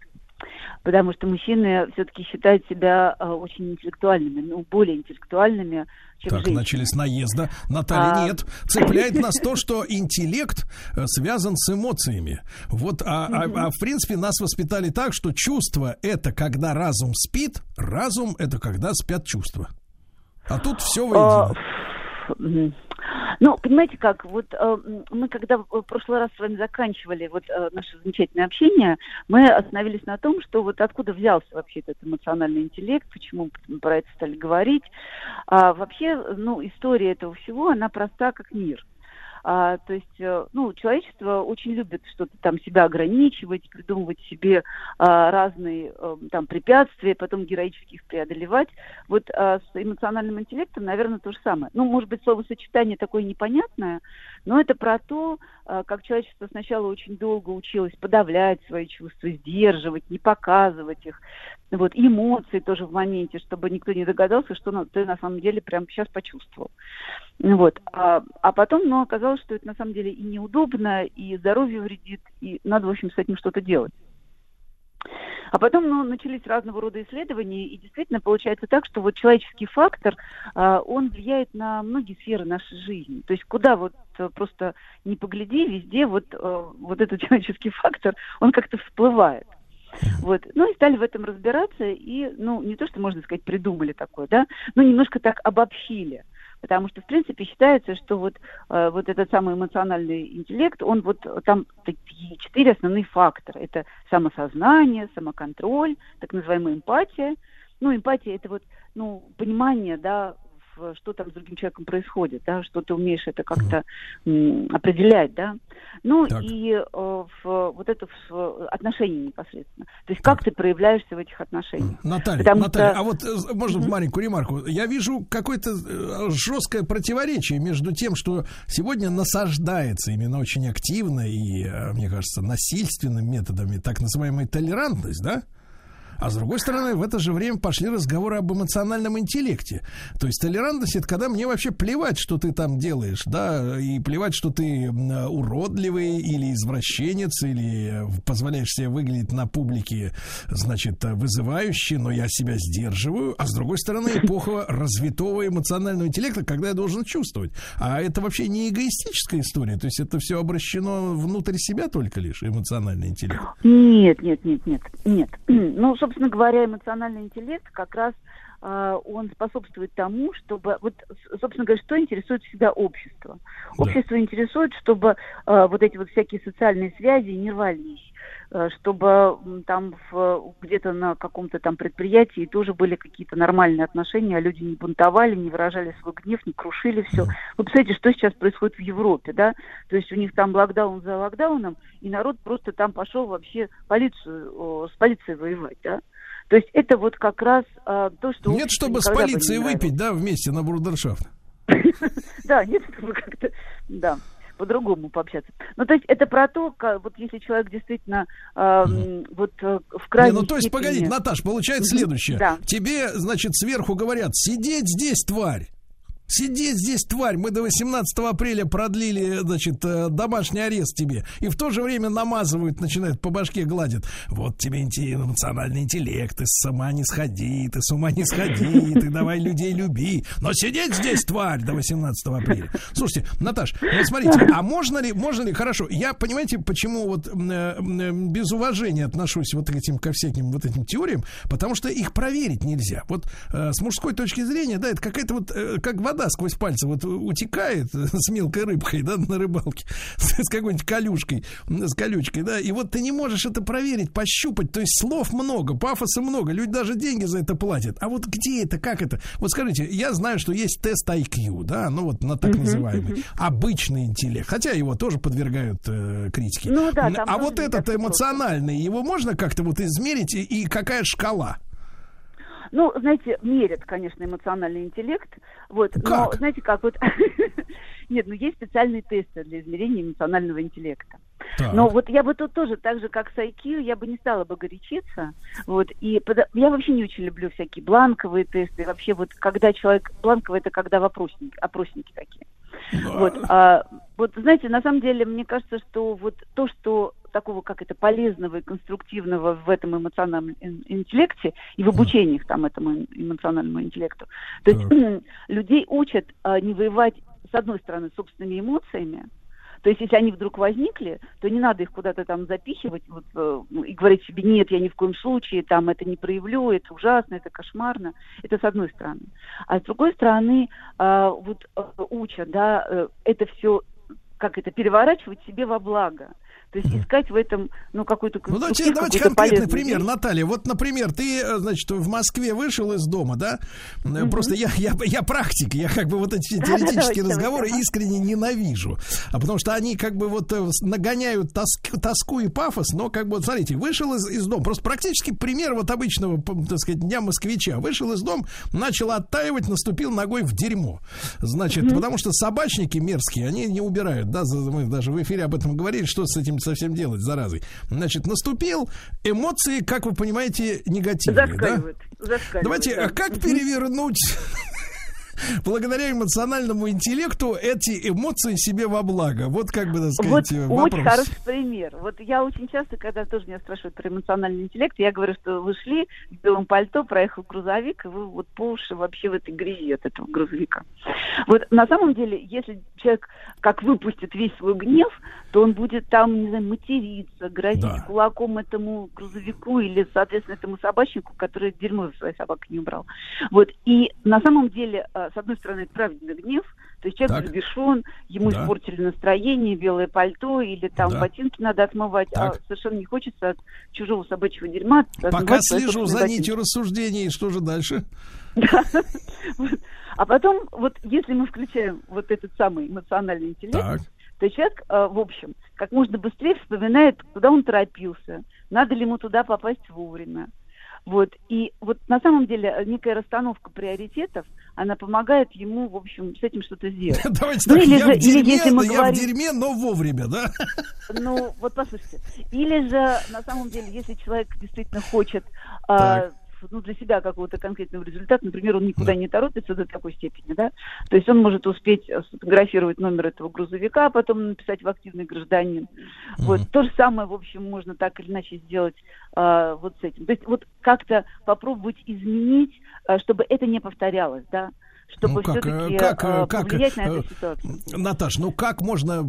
Потому что мужчины все-таки считают себя э, очень интеллектуальными, ну, более интеллектуальными, чем Так, женщины. начали с наезда. Наталья, А. нет. Цепляет нас то, что интеллект э, связан с эмоциями. Вот, а, а- а в принципе нас воспитали так, что чувство это когда разум спит, разум это когда спят чувства. А тут все А, воедино. Ну, понимаете как, вот э, мы когда в прошлый раз с вами заканчивали вот э, наше замечательное общение, мы остановились на том, что вот откуда взялся вообще этот эмоциональный интеллект, почему мы про это стали говорить. А вообще, ну, история этого всего, она проста как мир. А, то есть, э, ну, человечество очень любит что-то там себя ограничивать, придумывать себе а, разные э, там препятствия, потом героически их преодолевать. Вот а, с эмоциональным интеллектом, наверное, то же самое. Ну, может быть, словосочетание такое непонятное, но это про то, а, как человечество сначала очень долго училось подавлять свои чувства, сдерживать, не показывать их. Вот, эмоции тоже в моменте, чтобы никто не догадался, что ты на самом деле прямо сейчас почувствовал. Вот. А, а потом, ну, оказалось, что это на самом деле и неудобно, и здоровью вредит, и надо, в общем, с этим что-то делать. А потом ну, начались разного рода исследования, и действительно получается так, что вот человеческий фактор, а, он влияет на многие сферы нашей жизни. То есть куда вот э, просто не погляди, везде вот, э, вот этот (laughs) человеческий фактор, он как-то всплывает. Вот. Ну и стали в этом разбираться, и, ну, не то, что можно сказать, придумали такое, да, но немножко так обобщили. Потому что, в принципе, считается, что вот, э, вот этот самый эмоциональный интеллект, он вот там четыре основные фактора. Это самосознание, самоконтроль, так называемая эмпатия. Ну, эмпатия это вот, ну, понимание, да, что там с другим человеком происходит, да, что ты умеешь это как-то м, определять, да. Ну Так. и э, в, вот это в отношении непосредственно. То есть как ты проявляешься в этих отношениях. Наталья, Потому Наталья, что- а вот э, можно маленькую ремарку? Я вижу какое-то э, жесткое противоречие между тем, что сегодня насаждается именно очень активно и, э, мне кажется, насильственными методами так называемая толерантность, да? А с другой стороны, в это же время пошли разговоры об эмоциональном интеллекте. То есть толерантность это когда мне вообще плевать, что ты там делаешь, да, и плевать, что ты уродливый или извращенец, или э, позволяешь себе выглядеть на публике, значит, э, вызывающе, но я себя сдерживаю. А с другой стороны, (laughs) эпоха развитого эмоционального интеллекта, когда я должен чувствовать. А это вообще не эгоистическая история, то есть это все обращено внутрь себя только лишь, эмоциональный интеллект. Нет, нет, нет, нет, нет. (clears throat) Ну, собственно говоря, эмоциональный интеллект как раз а, он способствует тому, чтобы вот, собственно говоря, что интересует всегда общество. Общество интересует, чтобы а, вот эти вот всякие социальные связи не рвались, э, чтобы м, там в- где-то на каком-то там предприятии тоже были какие-то нормальные отношения, а люди не бунтовали, не выражали свой гнев, не крушили все. Вы представляете, что сейчас происходит в Европе, да? То есть у них там локдаун за локдауном, и народ просто там пошел вообще полицию, с полицией воевать, да? То есть это вот как раз а, то, что... Нет, чтобы с полицией выпить, да, вместе на брудершафт. (laughs) Да, нет, чтобы как-то, да, по-другому пообщаться. Ну, то есть это про то, как, вот если человек действительно э, м, вот э, в Не, крайней ну то есть, степени- погодите, Наташ, получается следующее. Да. Тебе, значит, сверху говорят, сидеть здесь, тварь. Сидеть здесь, тварь, мы до 18 апреля продлили, значит, э, домашний арест тебе. И в то же время намазывают, начинают по башке гладят. Вот тебе эмоциональный интеллект, ты с ума не сходи, ты с ума не сходи, ты давай людей люби. Но сидеть здесь, тварь, до 18 апреля. Слушайте, Наташ, вот смотрите, а можно ли, можно ли, хорошо, я, понимаете, почему вот э, м, без уважения отношусь вот к этим, ко всяким вот этим теориям, потому что их проверить нельзя. Вот э, с мужской точки зрения, да, это какая-то вот, э, как вода сквозь пальцы вот утекает э, с мелкой рыбкой, да, на рыбалке, (laughs) с, какой-нибудь колюшкой, с колючкой, да, и вот ты не можешь это проверить, пощупать, то есть слов много, пафоса много, люди даже деньги за это платят. А вот где это, как это? Вот скажите, я знаю, что есть тест IQ, да, ну вот на так называемый обычный интеллект, хотя его тоже подвергают э, критике. Ну да, а вот этот эмоциональный, его можно как-то вот измерить и, и какая шкала? Ну, знаете, мерят, конечно, эмоциональный интеллект. Вот, но Как? знаете как вот. (laughs) Нет, ну есть специальные тесты для измерения эмоционального интеллекта. Так. Но вот я бы тут тоже, так же как с IQ, я бы не стала бы горячиться. Вот, и пода- я вообще не очень люблю всякие бланковые тесты. И Вообще вот когда человек... Бланковый это когда вопросники, опросники такие. Вот, а, вот, знаете, на самом деле, мне кажется, что вот то, что такого, как это, полезного и конструктивного в этом эмоциональном ин- интеллекте и в обучениях там этому эмоциональному интеллекту. То есть (clears throat) людей учат а, не воевать, с одной стороны, собственными эмоциями, то есть, если они вдруг возникли, то не надо их куда-то там запихивать вот, э, и говорить себе, нет, я ни в коем случае там это не проявлю, это ужасно, это кошмарно. Это с одной стороны. А с другой стороны, а, вот э, учат, да, э, это все как это, переворачивать себе во благо. То есть искать в этом, ну, какую-то Ну, давайте, давайте конкретный пример, вещь. Наталья. Вот, например, ты, э, значит, в Москве вышел из дома, да? Э, Просто я, я, я практик, я как бы вот эти (laughs) теоретические разговоры искренне ненавижу. А потому что они как бы вот э, нагоняют тоск- тоску и пафос, но как бы, вот смотрите, вышел из, из дома, просто практически пример вот обычного, так сказать, дня москвича. Вышел из дома, начал оттаивать, наступил ногой в дерьмо. Значит, потому что собачники мерзкие, они не убирают, да, мы даже в эфире об этом говорили, что с этим совсем делать, заразой. Значит, наступил, эмоции, как вы понимаете, негативные, да? Зашкаливают, зашкаливают, Давайте, да. а как перевернуть благодаря эмоциональному интеллекту эти эмоции себе во благо? Вот как бы, так Вот сказать, э, очень вопрос. хороший пример. Вот я очень часто, когда тоже меня спрашивают про эмоциональный интеллект, я говорю, что вы шли в белом пальто, проехал грузовик, и вы вот по уши вообще в этой грязи от этого грузовика. Вот на самом деле, если человек как выпустит весь свой гнев, то он будет там, не знаю, материться, грозить Да. кулаком этому грузовику или, соответственно, этому собачнику, который дерьмо за своей собакой не убрал. Вот. И на самом деле, э, с одной стороны, это праведный гнев, то есть человек Так. взбешен, ему Да. испортили настроение, белое пальто или там Да. ботинки надо отмывать, Так. а совершенно не хочется от чужого собачьего дерьма Пока слежу за собственные нитью рассуждений, что же дальше? (laughs) А потом, вот если мы включаем вот этот самый эмоциональный интеллект, Так. то человек, э, в общем, как можно быстрее вспоминает, куда он торопился, надо ли ему туда попасть вовремя. Вот. И вот на самом деле э, некая расстановка приоритетов, она помогает ему, в общем, с этим что-то сделать. (laughs) Давайте Ну, так, или я, же- в или дерьме, если мы я в говорим- дерьме, но вовремя, да? (laughs) Ну, вот послушайте. Или же, на самом деле, если человек действительно хочет Так. Ну, для себя какого-то конкретного результата, например, он никуда не торопится до такой степени, да, то есть он может успеть э, сфотографировать номер этого грузовика, а потом написать в активный гражданин. Вот то же самое, в общем, можно так или иначе сделать а, вот с этим. То есть вот как-то попробовать изменить, а, чтобы это не повторялось, да. Чтобы Ну, как, все-таки э, как, э, э, как, повлиять на эту ситуацию. Наташ, ну как можно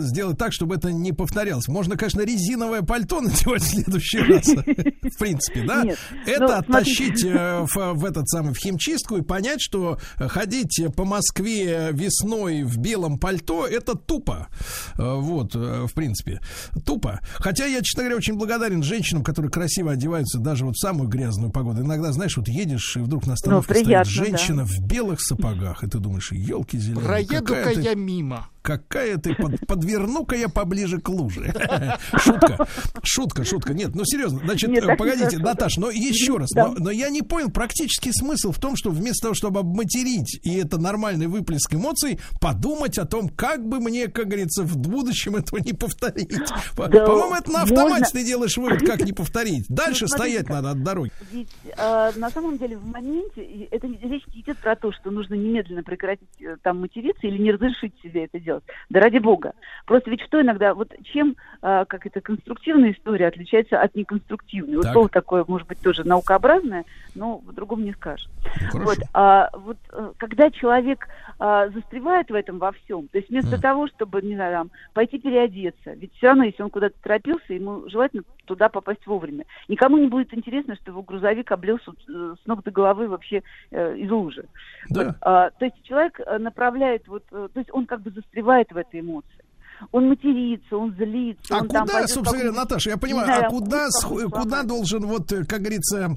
сделать так, чтобы это не повторялось? Можно, конечно, резиновое пальто (laughs) надевать в следующий раз. В принципе, да? Нет. Это Ну, оттащить в, этот самый в химчистку и понять, что ходить по Москве весной в белом пальто это тупо. Вот, в принципе, тупо. Хотя я, честно говоря, очень благодарен женщинам, которые красиво одеваются даже вот в самую грязную погоду. Иногда, знаешь, вот едешь и вдруг на остановке стоит Ну, приятно, женщина в белых сапогах, и ты думаешь, елки зеленые. Проеду-ка я мимо. Какая ты, под- подверну-ка я поближе к луже. (laughs) Шутка, шутка, шутка. Нет, ну серьезно, значит, Нет, погодите, Наташ, но еще раз, Да. но, но я не понял практический смысл в том, что вместо того, чтобы обматерить, и это нормальный выплеск эмоций, подумать о том, как бы мне, как говорится, в будущем этого не повторить. По- Да, По-моему, это на автомате можно- ты делаешь вывод, как не повторить. Дальше Ну, смотрите, стоять надо от дороги. Ведь э, на самом деле в моменте это речь идет про то, что нужно немедленно прекратить э, там материться или не разрешить себе это делать. Да ради бога. Просто ведь что иногда, вот чем, э, как это, конструктивная история отличается от неконструктивной. Вот Так. слово такое, может быть, тоже наукообразное, но по-другому не скажешь. Ну, вот, а, вот э, когда человек а, застревает в этом во всем, то есть вместо того, чтобы, не знаю, там, пойти переодеться, ведь все равно, если он куда-то торопился, ему желательно туда попасть вовремя. Никому не будет интересно, что его грузовик облился э, с ног до головы вообще э, из лужи. Да. Вот, а, то есть человек э, направляет, вот, э, то есть он как бы застревает в этой эмоции. Он матерится, он злится. А он там куда, пойдет собственно говоря, Наташа, я понимаю, знаю, а куда, куда сломать? должен, вот, э, как говорится,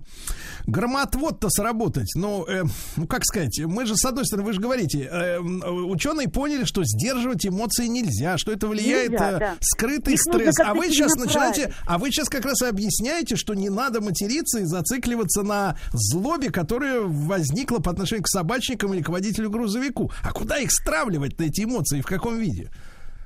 громоотвод-то сработать? Ну, э, ну, как сказать, мы же, с одной стороны, вы же говорите, э, м, ученые поняли, что сдерживать эмоции нельзя, что это влияет Нельзя, э, да. скрытый Их стресс. А вы сейчас начинаете, а вы сейчас как раз и объясняете, что не надо материться и зацикливаться на злобе, которая возникла по отношению к собачникам или к водителю грузовику. А куда их стравливать-то, эти эмоции, в каком виде?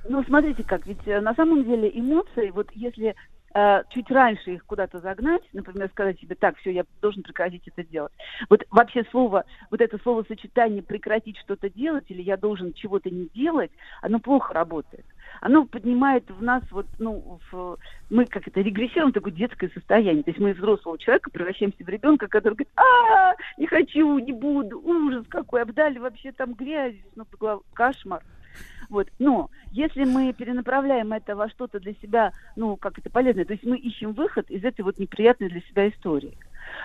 Ну, смотрите как, ведь э, на самом деле эмоции, вот если э, чуть раньше их куда-то загнать, например, сказать себе, так, все, я должен прекратить это делать. Вот вообще слово, вот это словосочетание прекратить что-то делать или я должен чего-то не делать, оно плохо работает. Оно поднимает в нас вот, ну, в- мы как это регрессируем такое детское состояние. То есть мы из взрослого человека превращаемся в ребенка, который говорит, а, не хочу, не буду, ужас какой, обдали вообще там до головы, кошмар. Вот. Но если мы перенаправляем это во что-то для себя, ну, как это полезное, то есть мы ищем выход из этой вот неприятной для себя истории.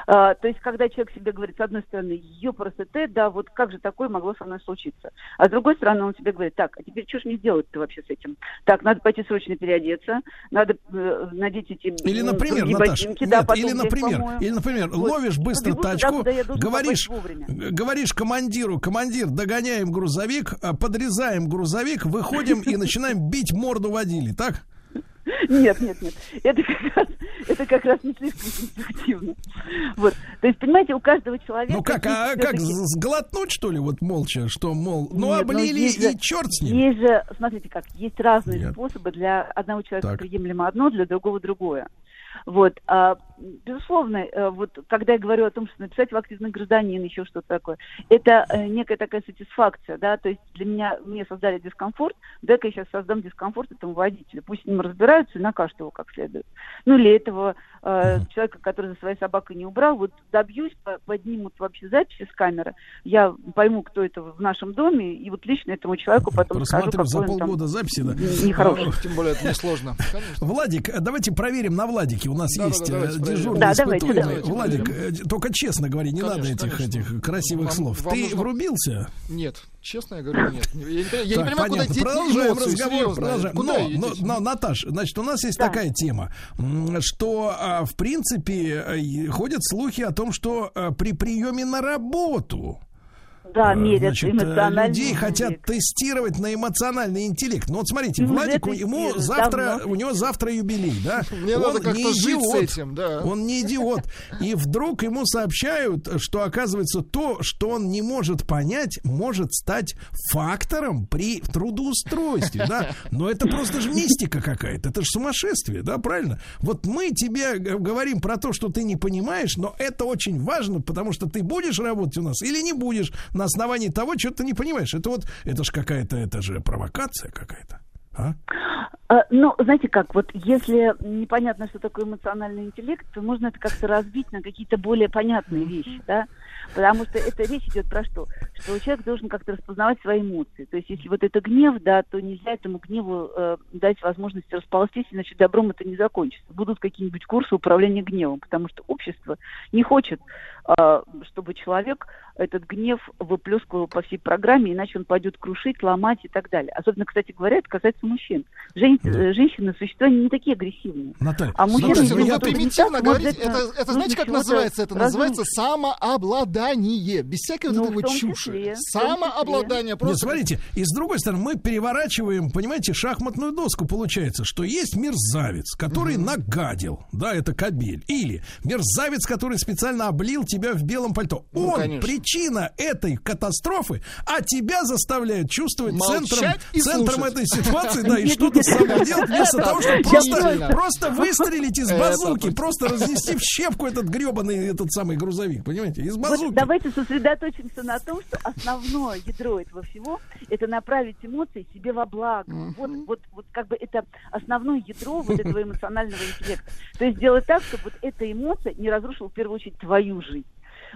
А, то есть, когда человек себе говорит, с одной стороны, ёпросоте, да, вот как же такое могло со мной случиться? А с другой стороны, он тебе говорит, так, а теперь что ж мне делать-то вообще с этим? Так, надо пойти срочно переодеться, надо э, надеть эти Или, например, другие Наташ, ботинки, да, нет, потом или, например, помою. или, например, Вот. ловишь быстро туда, тачку, должен говоришь, говоришь командиру, командир, догоняем грузовик, а, подрезаем грузовик, выходим и начинаем бить морду водили, так? Нет, нет, нет. Это как раз, это как раз не слишком конструктивно. Вот. То есть, понимаете, у каждого человека... Ну как, а как, сглотнуть, что ли, вот молча, что, мол, ну Нет, облили есть же- и черт с ним? Есть же, смотрите как, есть разные Нет. способы. Для одного человека Так. приемлемо одно, для другого другое. Вот, а, безусловно, э, вот когда я говорю о том, что написать в активный гражданин, еще что-то такое, это э, некая такая сатисфакция, да, то есть для меня, мне создали дискомфорт, дай-ка я сейчас создам дискомфорт этому водителю, пусть с ним разбираются и накажут его как следует. Ну, или этого э, человека, который за своей собакой не убрал, вот добьюсь, по- поднимут вообще записи с камеры, я пойму, кто это в нашем доме, и вот лично этому человеку потом скажу, Просмотрю за он там полгода записи, да. нехороший. Ну, Тем более это несложно. Владик, э, давайте проверим на Владике. У нас Да, есть да. Дежурный Да, давайте, испытуемый. давайте Владик, проверим. э, только честно говори, не надо Конечно, этих, конечно. этих красивых Вам- слов. вам Ты нужно- врубился? Нет, честно я говорю, нет. Я не, понимаю- я не Так, понимаю, куда понятно. деть Продолжаем эмоции, разговор. серьезно. продолжаем. Куда но, но, но, Наташ, значит, у нас есть такая тема, что, а, в принципе, э, ходят слухи о том, что э, при приеме на работу Да, э, мерят значит, э, эмоциональный людей хотят интеллект. тестировать на эмоциональный интеллект. Ну вот смотрите, уже Владик, ему завтра, давно у него завтра юбилей, да? (laughs) Мне Он надо не жить с идиот. этим, да. Он не идиот. И вдруг ему сообщают, что оказывается то, что он не может понять, может стать фактором при трудоустройстве, да? (laughs) Но это просто же мистика какая-то, это же сумасшествие, да, правильно? Вот мы тебе говорим про то, что ты не понимаешь, но это очень важно, потому что ты будешь работать у нас или не будешь на основании того, что ты не понимаешь. Это вот, это же какая-то, это же провокация какая-то. А? А, Ну, знаете как, вот если непонятно, что такое эмоциональный интеллект, то можно это как-то разбить на какие-то более понятные вещи, да? Потому что эта речь идет про что? Что человек должен как-то распознавать свои эмоции. То есть если вот это гнев, да, то нельзя этому гневу э, дать возможность расползтись, иначе добром это не закончится. Будут какие-нибудь курсы управления гневом, потому что общество не хочет, э, чтобы человек этот гнев выплескивал по всей программе, иначе он пойдет крушить, ломать и так далее. Особенно, кстати говоря, это касается мужчин. Жен- э, Женщины, существа они не такие агрессивные. Наталья, а мужчины, Слушайте, вы примитивно так, говорите, это, это нужно знаете, как называется? Это называется самообладание. Без всякой вот Ну, вот том чуши. числе, Самообладание. Нет, Просто... смотрите, и с другой стороны, мы переворачиваем, понимаете, шахматную доску. Получается, что есть мерзавец, который нагадил, да, это кабель. Или мерзавец, который специально облил тебя в белом пальто. Ну, Он конечно. Причина этой катастрофы, а тебя заставляет чувствовать Молчать центром, центром этой ситуации, да, и что-то с собой делать, вместо того, чтобы просто, просто выстрелить из базуки, просто разнести в щепку этот гребаный этот самый грузовик, понимаете, из Вот базуки. давайте сосредоточимся на том, что основное ядро этого всего это направить эмоции себе во благо. Вот, вот, вот как бы это основное ядро вот этого эмоционального интеллекта. То есть сделать так, чтобы вот эта эмоция не разрушила в первую очередь твою жизнь.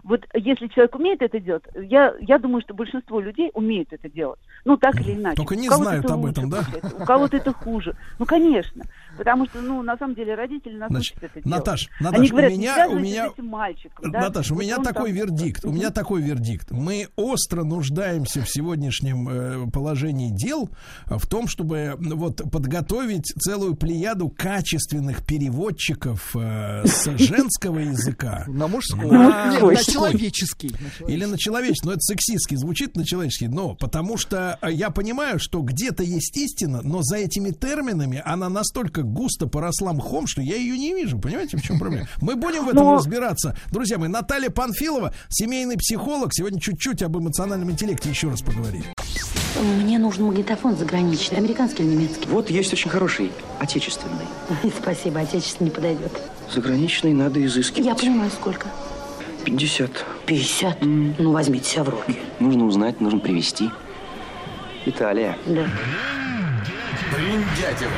Вот если человек умеет это делать, я, я думаю, что большинство людей умеют это делать. Ну, так или (laughs) иначе. Только не знают об этом, да? получается, У кого-то это хуже. Ну, конечно. Потому что, ну, на самом деле, родители нас Значит, учат это делать. Наташ, Они говорят, у меня, у меня, мальчиком. да? Наташ, у меня такой там- вердикт. У меня такой вердикт. Мы остро нуждаемся в сегодняшнем э, положении дел в том, чтобы ну, вот подготовить целую плеяду качественных переводчиков э, с (laughs) женского языка На мужской. на человеческий. Или на человеческий, но это сексистски звучит на человеческий, но потому что э, я понимаю, что где-то есть истина, но за этими терминами она настолько густо поросла мхом, что я ее не вижу. Понимаете, в чем проблема? Мы будем в этом Но- разбираться. Друзья мои, Наталья Панфилова, семейный психолог, сегодня чуть-чуть об эмоциональном интеллекте еще раз поговорим. Мне нужен магнитофон заграничный, американский или немецкий? Вот есть очень хороший, отечественный. (laughs) Спасибо, отечественный не подойдет. Заграничный надо изыскивать. Я понимаю, сколько. 50. 50? Ну, возьмите себя в руки. Нужно узнать, нужно привезти. Италия. Да. Бриндятин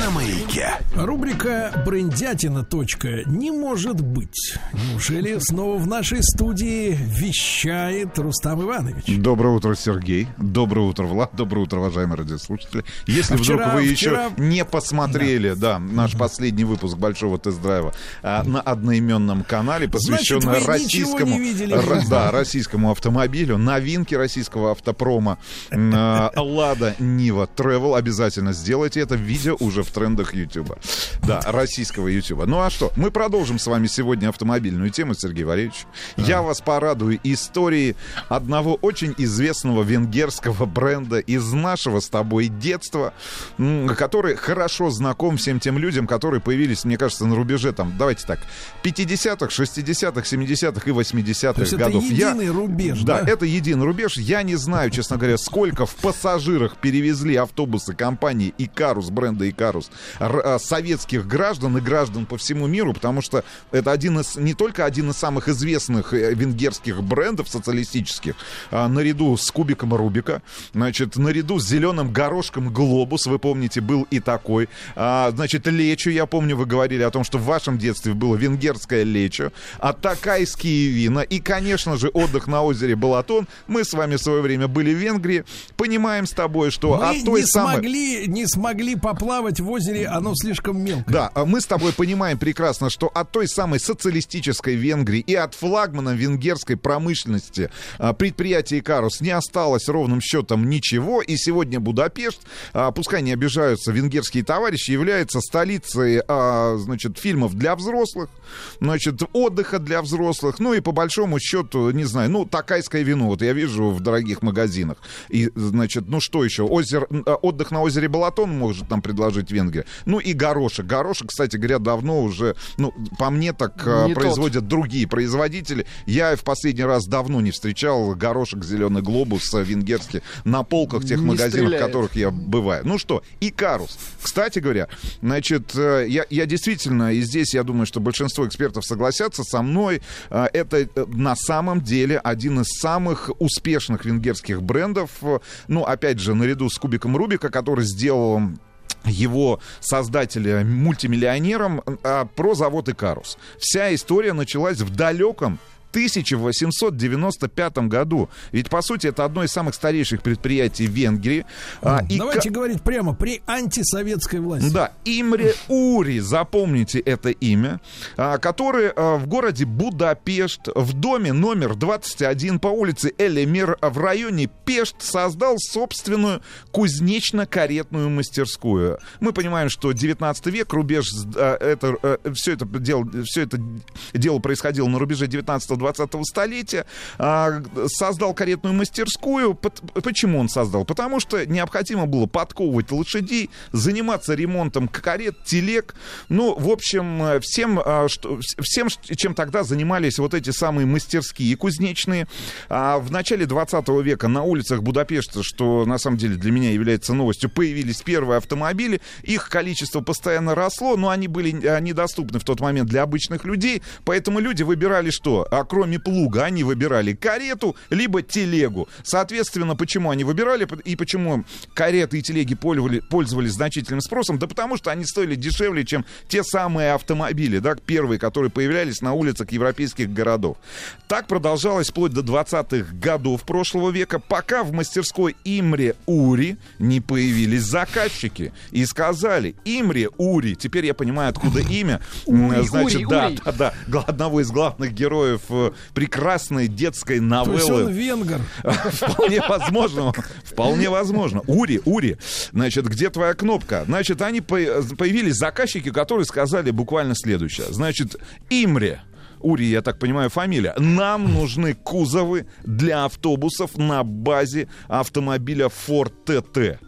на маяке. Рубрика «Брендятина. Точка. Не может быть». Неужели снова в нашей студии вещает Рустам Иванович? Доброе утро, Сергей. Доброе утро, Влад. Доброе утро, уважаемые радиослушатели. Если А вдруг вчера- вы вчера- еще не посмотрели, да, наш последний выпуск большого тест-драйва а, на одноименном канале, посвященный Значит, российскому, видели. р- да, российскому автомобилю, новинки российского автопрома а, Лада Нива Travel. Обязательно сделайте это. Видео уже в трендах YouTube. Да, российского YouTube. Ну а что? Мы продолжим с вами сегодня автомобильную тему, Сергей Валерьевич. Я вас порадую историей одного очень известного венгерского бренда из нашего с тобой детства, который хорошо знаком всем тем людям, которые появились, мне кажется, на рубеже там, давайте так, 50-х, 60-х, 70-х и 80-х То есть это годов. Я- единый рубеж, да, да? это единый рубеж. Я не знаю, честно говоря, сколько в пассажирах перевезли автобусы компании Икарус, бренда Икарус, а, советских граждан и граждан по всему миру, потому что это один из, не только один из самых известных э, венгерских брендов социалистических, а, наряду с кубиком Рубика, значит, наряду с зеленым горошком Глобус, вы помните, был и такой. А, значит, Лечо, я помню, вы говорили о том, что в вашем детстве было венгерское Лечо, а такайские вина и, конечно же, отдых на озере Балатон. Мы с вами в свое время были в Венгрии, понимаем с тобой, что Мы от той не самой... смогли, не смогли поплавать в озере, оно слишком мелкое. Да, а мы с тобой понимаем прекрасно, что от той самой социалистической Венгрии и от флагмана венгерской промышленности а, предприятия Икарус не осталось ровным счетом ничего. И сегодня Будапешт, а, пускай не обижаются венгерские товарищи, является столицей, значит, фильмов для взрослых, значит, отдыха для взрослых, ну и по большому счету, не знаю, ну, такайское вино, вот я вижу в дорогих магазинах. И, значит, ну что еще? Озер, а, отдых на озере Балатон может нам предложить Венгрия. Ну и горошек. Горошек, кстати говоря, давно уже, ну, по мне так а, Не тот. производят другие производители. Я в последний раз давно не встречал горошек зеленый глобус венгерский на полках тех Не магазинов, в которых я бываю. Ну что, Икарус. Кстати говоря, значит, э, я, я действительно, и здесь я думаю, что большинство экспертов согласятся со мной, э, это э, на самом деле один из самых успешных венгерских брендов. Э, Ну, опять же, наряду с кубиком Рубика, который сделал сделал его создателя мультимиллионером а, про завод Икарус. Вся история началась в далеком 1895 году. Ведь, по сути, это одно из самых старейших предприятий Венгрии. А, и Давайте ка- говорить прямо, при антисоветской власти. да, Имре Ури, запомните это имя, а, который а, в городе Будапешт в доме номер 21 по улице Элемир в районе Пешт создал собственную кузнечно-каретную мастерскую. Мы понимаем, что 19 век, рубеж, это, все, это дело, все это дело происходило на рубеже 19-20 столетия. А, Создал каретную мастерскую. Почему он создал? Потому что необходимо было подковывать лошадей, заниматься ремонтом карет, телег. Ну, в общем, э, всем, а, что, вс- всем, чем тогда занимались вот эти самые мастерские кузнечные. А В начале 20 века на улицах Будапешта, что на самом деле для меня является новостью, появились первые автомобили. Их количество постоянно росло, но они были а, недоступны в тот момент для обычных людей. Поэтому люди выбирали что? Кроме плуга, они выбирали карету, либо телегу. Соответственно, почему они выбирали и почему кареты и телеги пользовали- пользовались значительным спросом? Да потому что они стоили дешевле, чем те самые автомобили, да, первые, которые появлялись на улицах европейских городов. Так продолжалось вплоть до 20-х годов прошлого века, пока в мастерской Имре Ури не появились заказчики и сказали, Имре Ури, теперь я понимаю, откуда имя, Ури, значит, Ури, да, Ури. да, да, одного из главных героев э, прекрасной детской То есть он новеллы. венгер. (laughs) Вполне возможно. Вполне возможно. Ури, Ури, значит, где твоя кнопка? Значит, они по- появились заказчики, которые сказали буквально следующее. Значит, Имре, Ури, я так понимаю, фамилия. Нам нужны кузовы для автобусов на базе автомобиля Ford TT.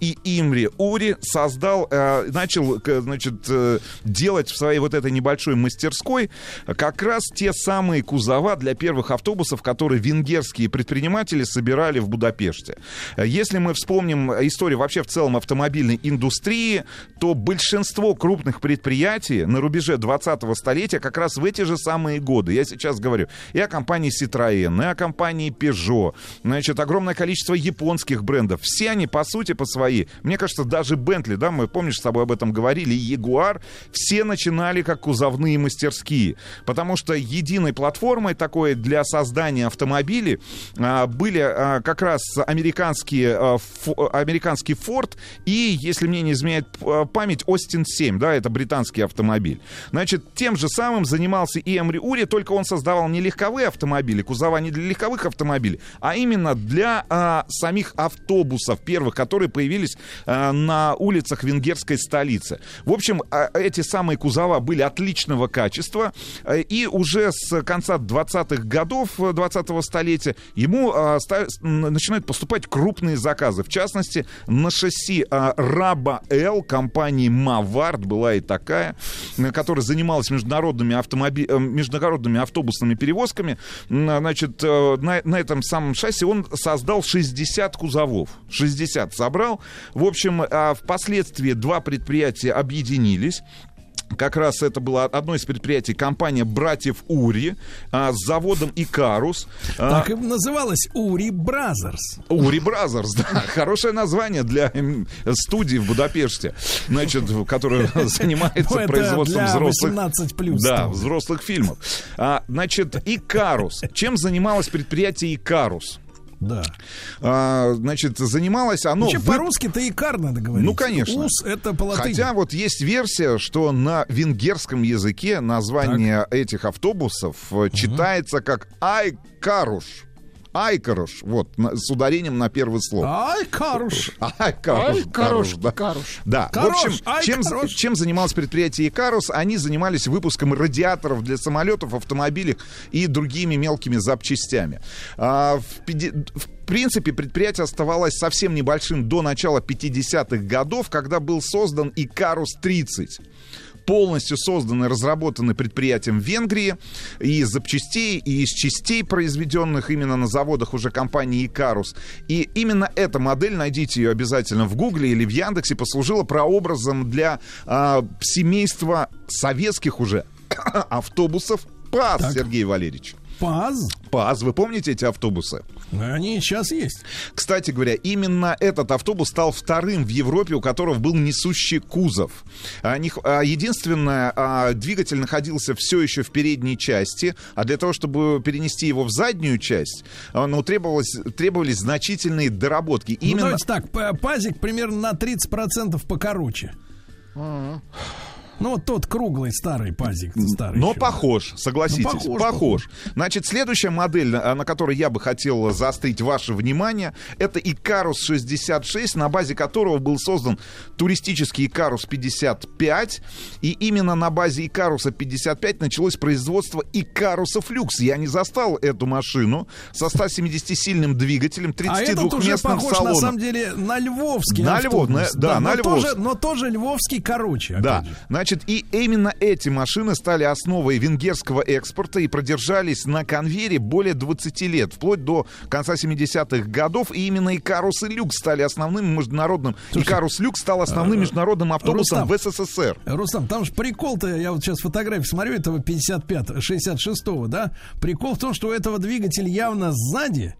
И Имри Ури создал, э, начал, значит, э, делать в своей вот этой небольшой мастерской как раз те самые кузова для первых автобусов, которые венгерские предприниматели собирали в Будапеште. Если мы вспомним историю вообще в целом автомобильной индустрии, то большинство крупных предприятий на рубеже 20-го столетия как раз в эти же самые годы. Я сейчас говорю и о компании Citroën, и о компании Peugeot, значит, огромное количество японских брендов. Все они, по сути, по своей, мне кажется, даже Bentley, да, мы, помнишь, с тобой об этом говорили, и Jaguar, все начинали как кузовные мастерские, потому что единой платформой такой для создания автомобилей а, были а, как раз американские, а, фо- американский Ford и, если мне не изменяет а, память, Austin 7, да, это британский автомобиль. Значит, тем же самым занимался и Эмри Ури, только он создавал не легковые автомобили, кузова не для легковых автомобилей, а именно для а, самих автобусов первых, которые появились а, на улицах венгерской столицы. В общем, а, эти самые кузова были отличного качества, а, и уже с конца 20-х годов 20-го столетия ему н- начинают поступать крупные заказы. В частности, на шасси Раба Л компании Мавард была и такая, э, которая занималась международными, автомоби... э, международными автобусными перевозками. Значит, э, на, на этом самом шасси он создал 60 кузовов. 60 собрал. В общем, а, впоследствии два предприятия объединились. Как раз это было одно из предприятий компания братьев Ури а, с заводом Икарус. А, Так и называлась Ури Бразерс. Ури Brothers, да. (laughs) Хорошее название для студии в Будапеште, значит, которая (laughs) занимается Ну, это производством взрослых... 18+. Да, взрослых фильмов. А, значит, Икарус. Чем занималось предприятие Икарус? Да. А, значит, занималось оно... Вообще, вы- по-русски-то икар надо говорить. Ну, конечно. Ус это по латыни. Хотя вот есть версия, что на венгерском языке название этих автобусов э, читается как Айкаруш. Айкаруш, вот, на- с ударением на первое слово. Айкаруш. Айкаруш. Айкаруш, да. Каруш. Да, Карош, в общем, чем, чем занималось предприятие Икарус? Они занимались выпуском радиаторов для самолетов, автомобилей и другими мелкими запчастями. А, в, пяти- в принципе, предприятие оставалось совсем небольшим до начала 50-х годов, когда был создан Икарус-30 полностью созданы, разработаны предприятием в Венгрии и из запчастей, и из частей, произведенных именно на заводах уже компании Икарус. И именно эта модель, найдите ее обязательно в Гугле или в Яндексе, послужила прообразом для а, семейства советских уже (coughs) автобусов ПАЗ, Так. Сергей Валерьевич. ПАЗ. ПАЗ. Вы помните эти автобусы? Они сейчас есть. Кстати говоря, именно этот автобус стал вторым в Европе, у которого был несущий кузов. А, а, Единственное, а, двигатель находился все еще в передней части, а для того, чтобы перенести его в заднюю часть, ну, требовалось, требовались значительные доработки. Ну, Именно... давайте так, пазик примерно на 30% покороче. Ну, вот тот круглый старый пазик. Старый Но еще. похож, согласитесь, Ну, похож, похож, Значит, следующая модель, на на которой я бы хотел заострить ваше внимание, это Икарус 66, на базе которого был создан туристический Икарус 55. И именно на базе Икаруса 55 началось производство Икарусов Люкс. Я не застал эту машину со 170-сильным двигателем, А этот уже 32-местным похож, на салоном. самом деле, на львовский На. Львов, на- да, на но тоже, Львовский. но тоже львовский короче. Да, же. Значит, и именно эти машины стали основой венгерского экспорта и продержались на конвейере более 20 лет, вплоть до конца 70-х годов. И именно Икарус и Люкс стали основным международным... Икарус Люкс стал основным э, международным автобусом Рустам. в СССР. Рустам, там же прикол-то, я вот сейчас фотографию смотрю, этого 55 66-го, да? Прикол в том, что у этого двигатель явно сзади,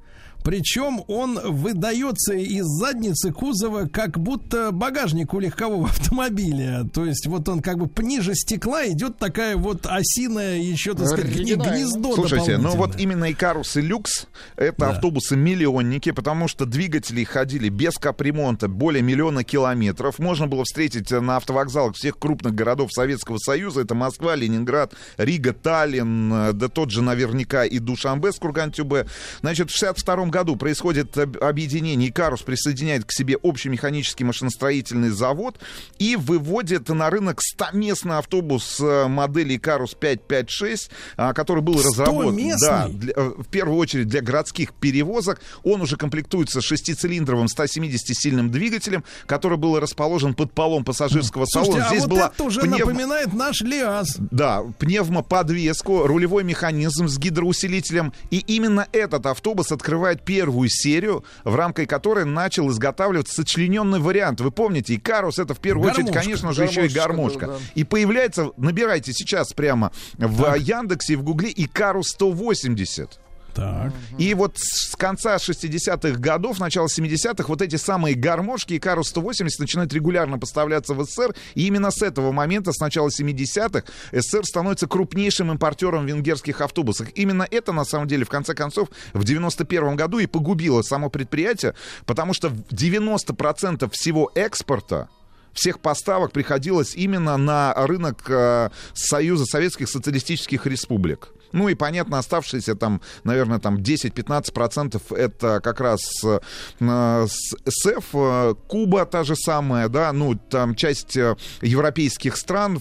причем он выдается из задницы кузова, как будто багажник у легкового автомобиля. То есть вот он как бы ниже стекла идет такая вот осиная еще, так сказать, гнездо Слушайте, ну вот именно Икарус и Люкс это автобусы-миллионники, потому что двигатели ходили без капремонта более миллиона километров. Можно было встретить на автовокзалах всех крупных городов Советского Союза. Это Москва, Ленинград, Рига, Таллин, э, да тот же наверняка и Душанбе с Курган-Тюбе. Значит, в 62 году происходит об- объединение. Икарус присоединяет к себе общий механический машиностроительный завод и выводит на рынок 100-местный автобус э, модели Икарус 556, а, который был разработан 100-местный? да, для- э, в первую очередь для городских перевозок. Он уже комплектуется шестицилиндровым 170-сильным двигателем, который был расположен под полом пассажирского Слушайте, салона. а Здесь вот была это уже пневмо- напоминает наш ЛиАЗ. да, пневмоподвеску, рулевой механизм с гидроусилителем. И именно этот автобус открывает первую серию, в рамках которой начал изготавливаться сочлененный вариант. Вы помните, Икарус это в первую очередь, Гармошка. конечно же, еще и Гармошка, да, да. И появляется, набирайте сейчас прямо в Яндексе и в Гугле Икарус 180. Так. И вот с конца 60-х годов, начала 70-х, вот эти самые гармошки и Карус 180 начинают регулярно поставляться в СССР. И именно с этого момента, с начала 70-х, СССР становится крупнейшим импортером венгерских автобусов. Именно это, на самом деле, в конце концов, в 91 году и погубило само предприятие, потому что 90% всего экспорта всех поставок приходилось именно на рынок э, Союза Советских Социалистических Республик. Ну и, понятно, оставшиеся там, наверное, там 10-15% это как раз э, э, Куба та же самая, да, ну там часть э, европейских стран.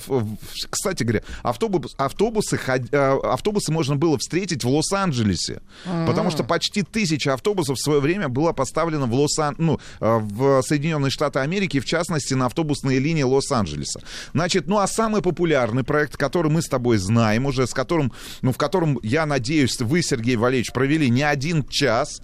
Кстати говоря, автобус, автобусы, э, автобусы можно было встретить в Лос-Анджелесе, А. потому что почти тысяча автобусов в свое время было поставлено в, Лос ну, э, в Соединенные Штаты Америки, в частности, на автобусные линии Лос-Анджелеса. Значит, ну а самый популярный проект, который мы с тобой знаем уже, с которым, ну, в котором, я надеюсь, вы, Сергей Валерьевич, провели не один час,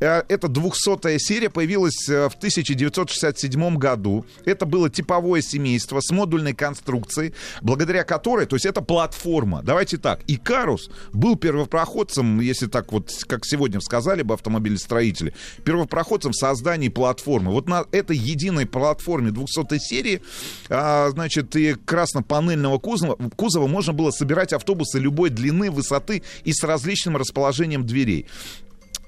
э, это 200-я серия, появилась э, в 1967 году. Это было типовое семейство с модульной конструкцией, благодаря которой, то есть это платформа. Давайте так, Икарус был первопроходцем, если так вот, как сегодня сказали бы автомобилестроители, первопроходцем в создании платформы. Вот на этой единой платформе 200 серии, а, значит, и красно-панельного кузова, кузова можно было собирать автобусы любой длины, высоты и с различным расположением дверей.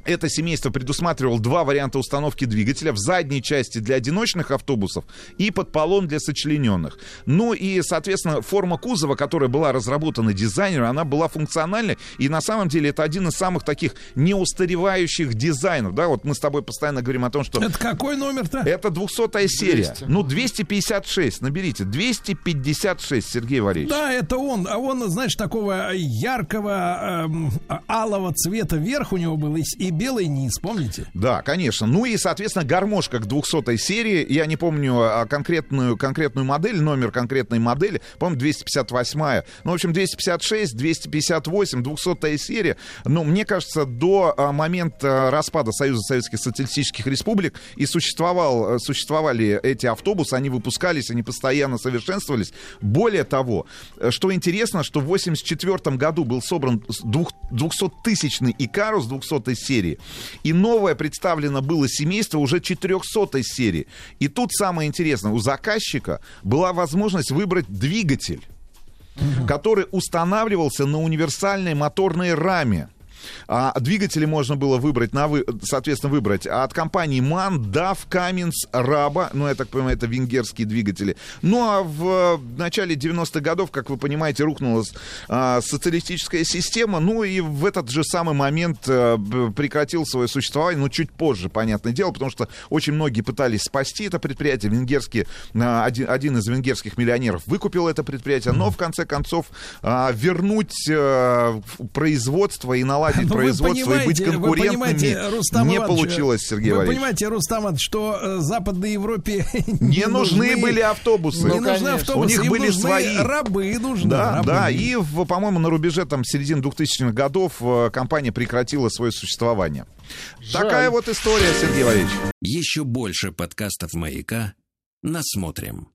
Это семейство предусматривало два варианта установки двигателя в задней части для одиночных автобусов и под полом для сочлененных. Ну и, соответственно, форма кузова, которая была разработана дизайнером, она была функциональной. И на самом деле это один из самых таких неустаревающих дизайнов. Да, вот мы с тобой постоянно говорим о том, что... Это какой номер-то? Это 200-я серия. 200. Ну, 256, наберите. 256, Сергей Валерьевич. Да, это он. А он, знаешь, такого яркого эм, а- алого цвета верх у него был и, и белый низ, помните? Да, конечно. Ну и, соответственно, гармошка к 200 серии. Я не помню а, конкретную, конкретную модель, номер конкретной модели. По-моему, 258-я. Ну, в общем, 256, 258, 200 серия. Ну, мне кажется, до а, момента распада Союза Советских Социалистических Республик и существовал, существовали эти автобусы, они выпускались, они постоянно совершенствовались. Более того, что интересно, что в 84 году был собран 200-тысячный Икарус 200 серии, и новое представлено было семейство уже 400 серии. И тут самое интересное, у заказчика была возможность выбрать двигатель, который устанавливался на универсальной моторной раме. А, двигатели можно было выбрать, на вы, соответственно, выбрать от компании MAN, DAF, Cummins, Raba, ну, я так понимаю, это венгерские двигатели. Ну, а в начале 90-х годов, как вы понимаете, рухнула а, социалистическая система, ну, и в этот же самый момент а, прекратил свое существование, ну, чуть позже, понятное дело, потому что очень многие пытались спасти это предприятие, венгерский, а, один, один из венгерских миллионеров выкупил это предприятие, но, в конце концов, а, вернуть а, производство и наладить наладить ну, производство и быть конкурентными Рустам не Иванович, получилось, Сергей Вы Валерьевич. понимаете, Рустам Иванович, что э, Западной Европе (laughs) не нужны были автобусы. Не нужны автобусы, У них были свои. рабы нужны. Да, да, и, по-моему, на рубеже там середины 2000-х годов э, компания прекратила свое существование. Такая вот история, Сергей Валерьевич. Еще больше подкастов «Маяка» насмотрим.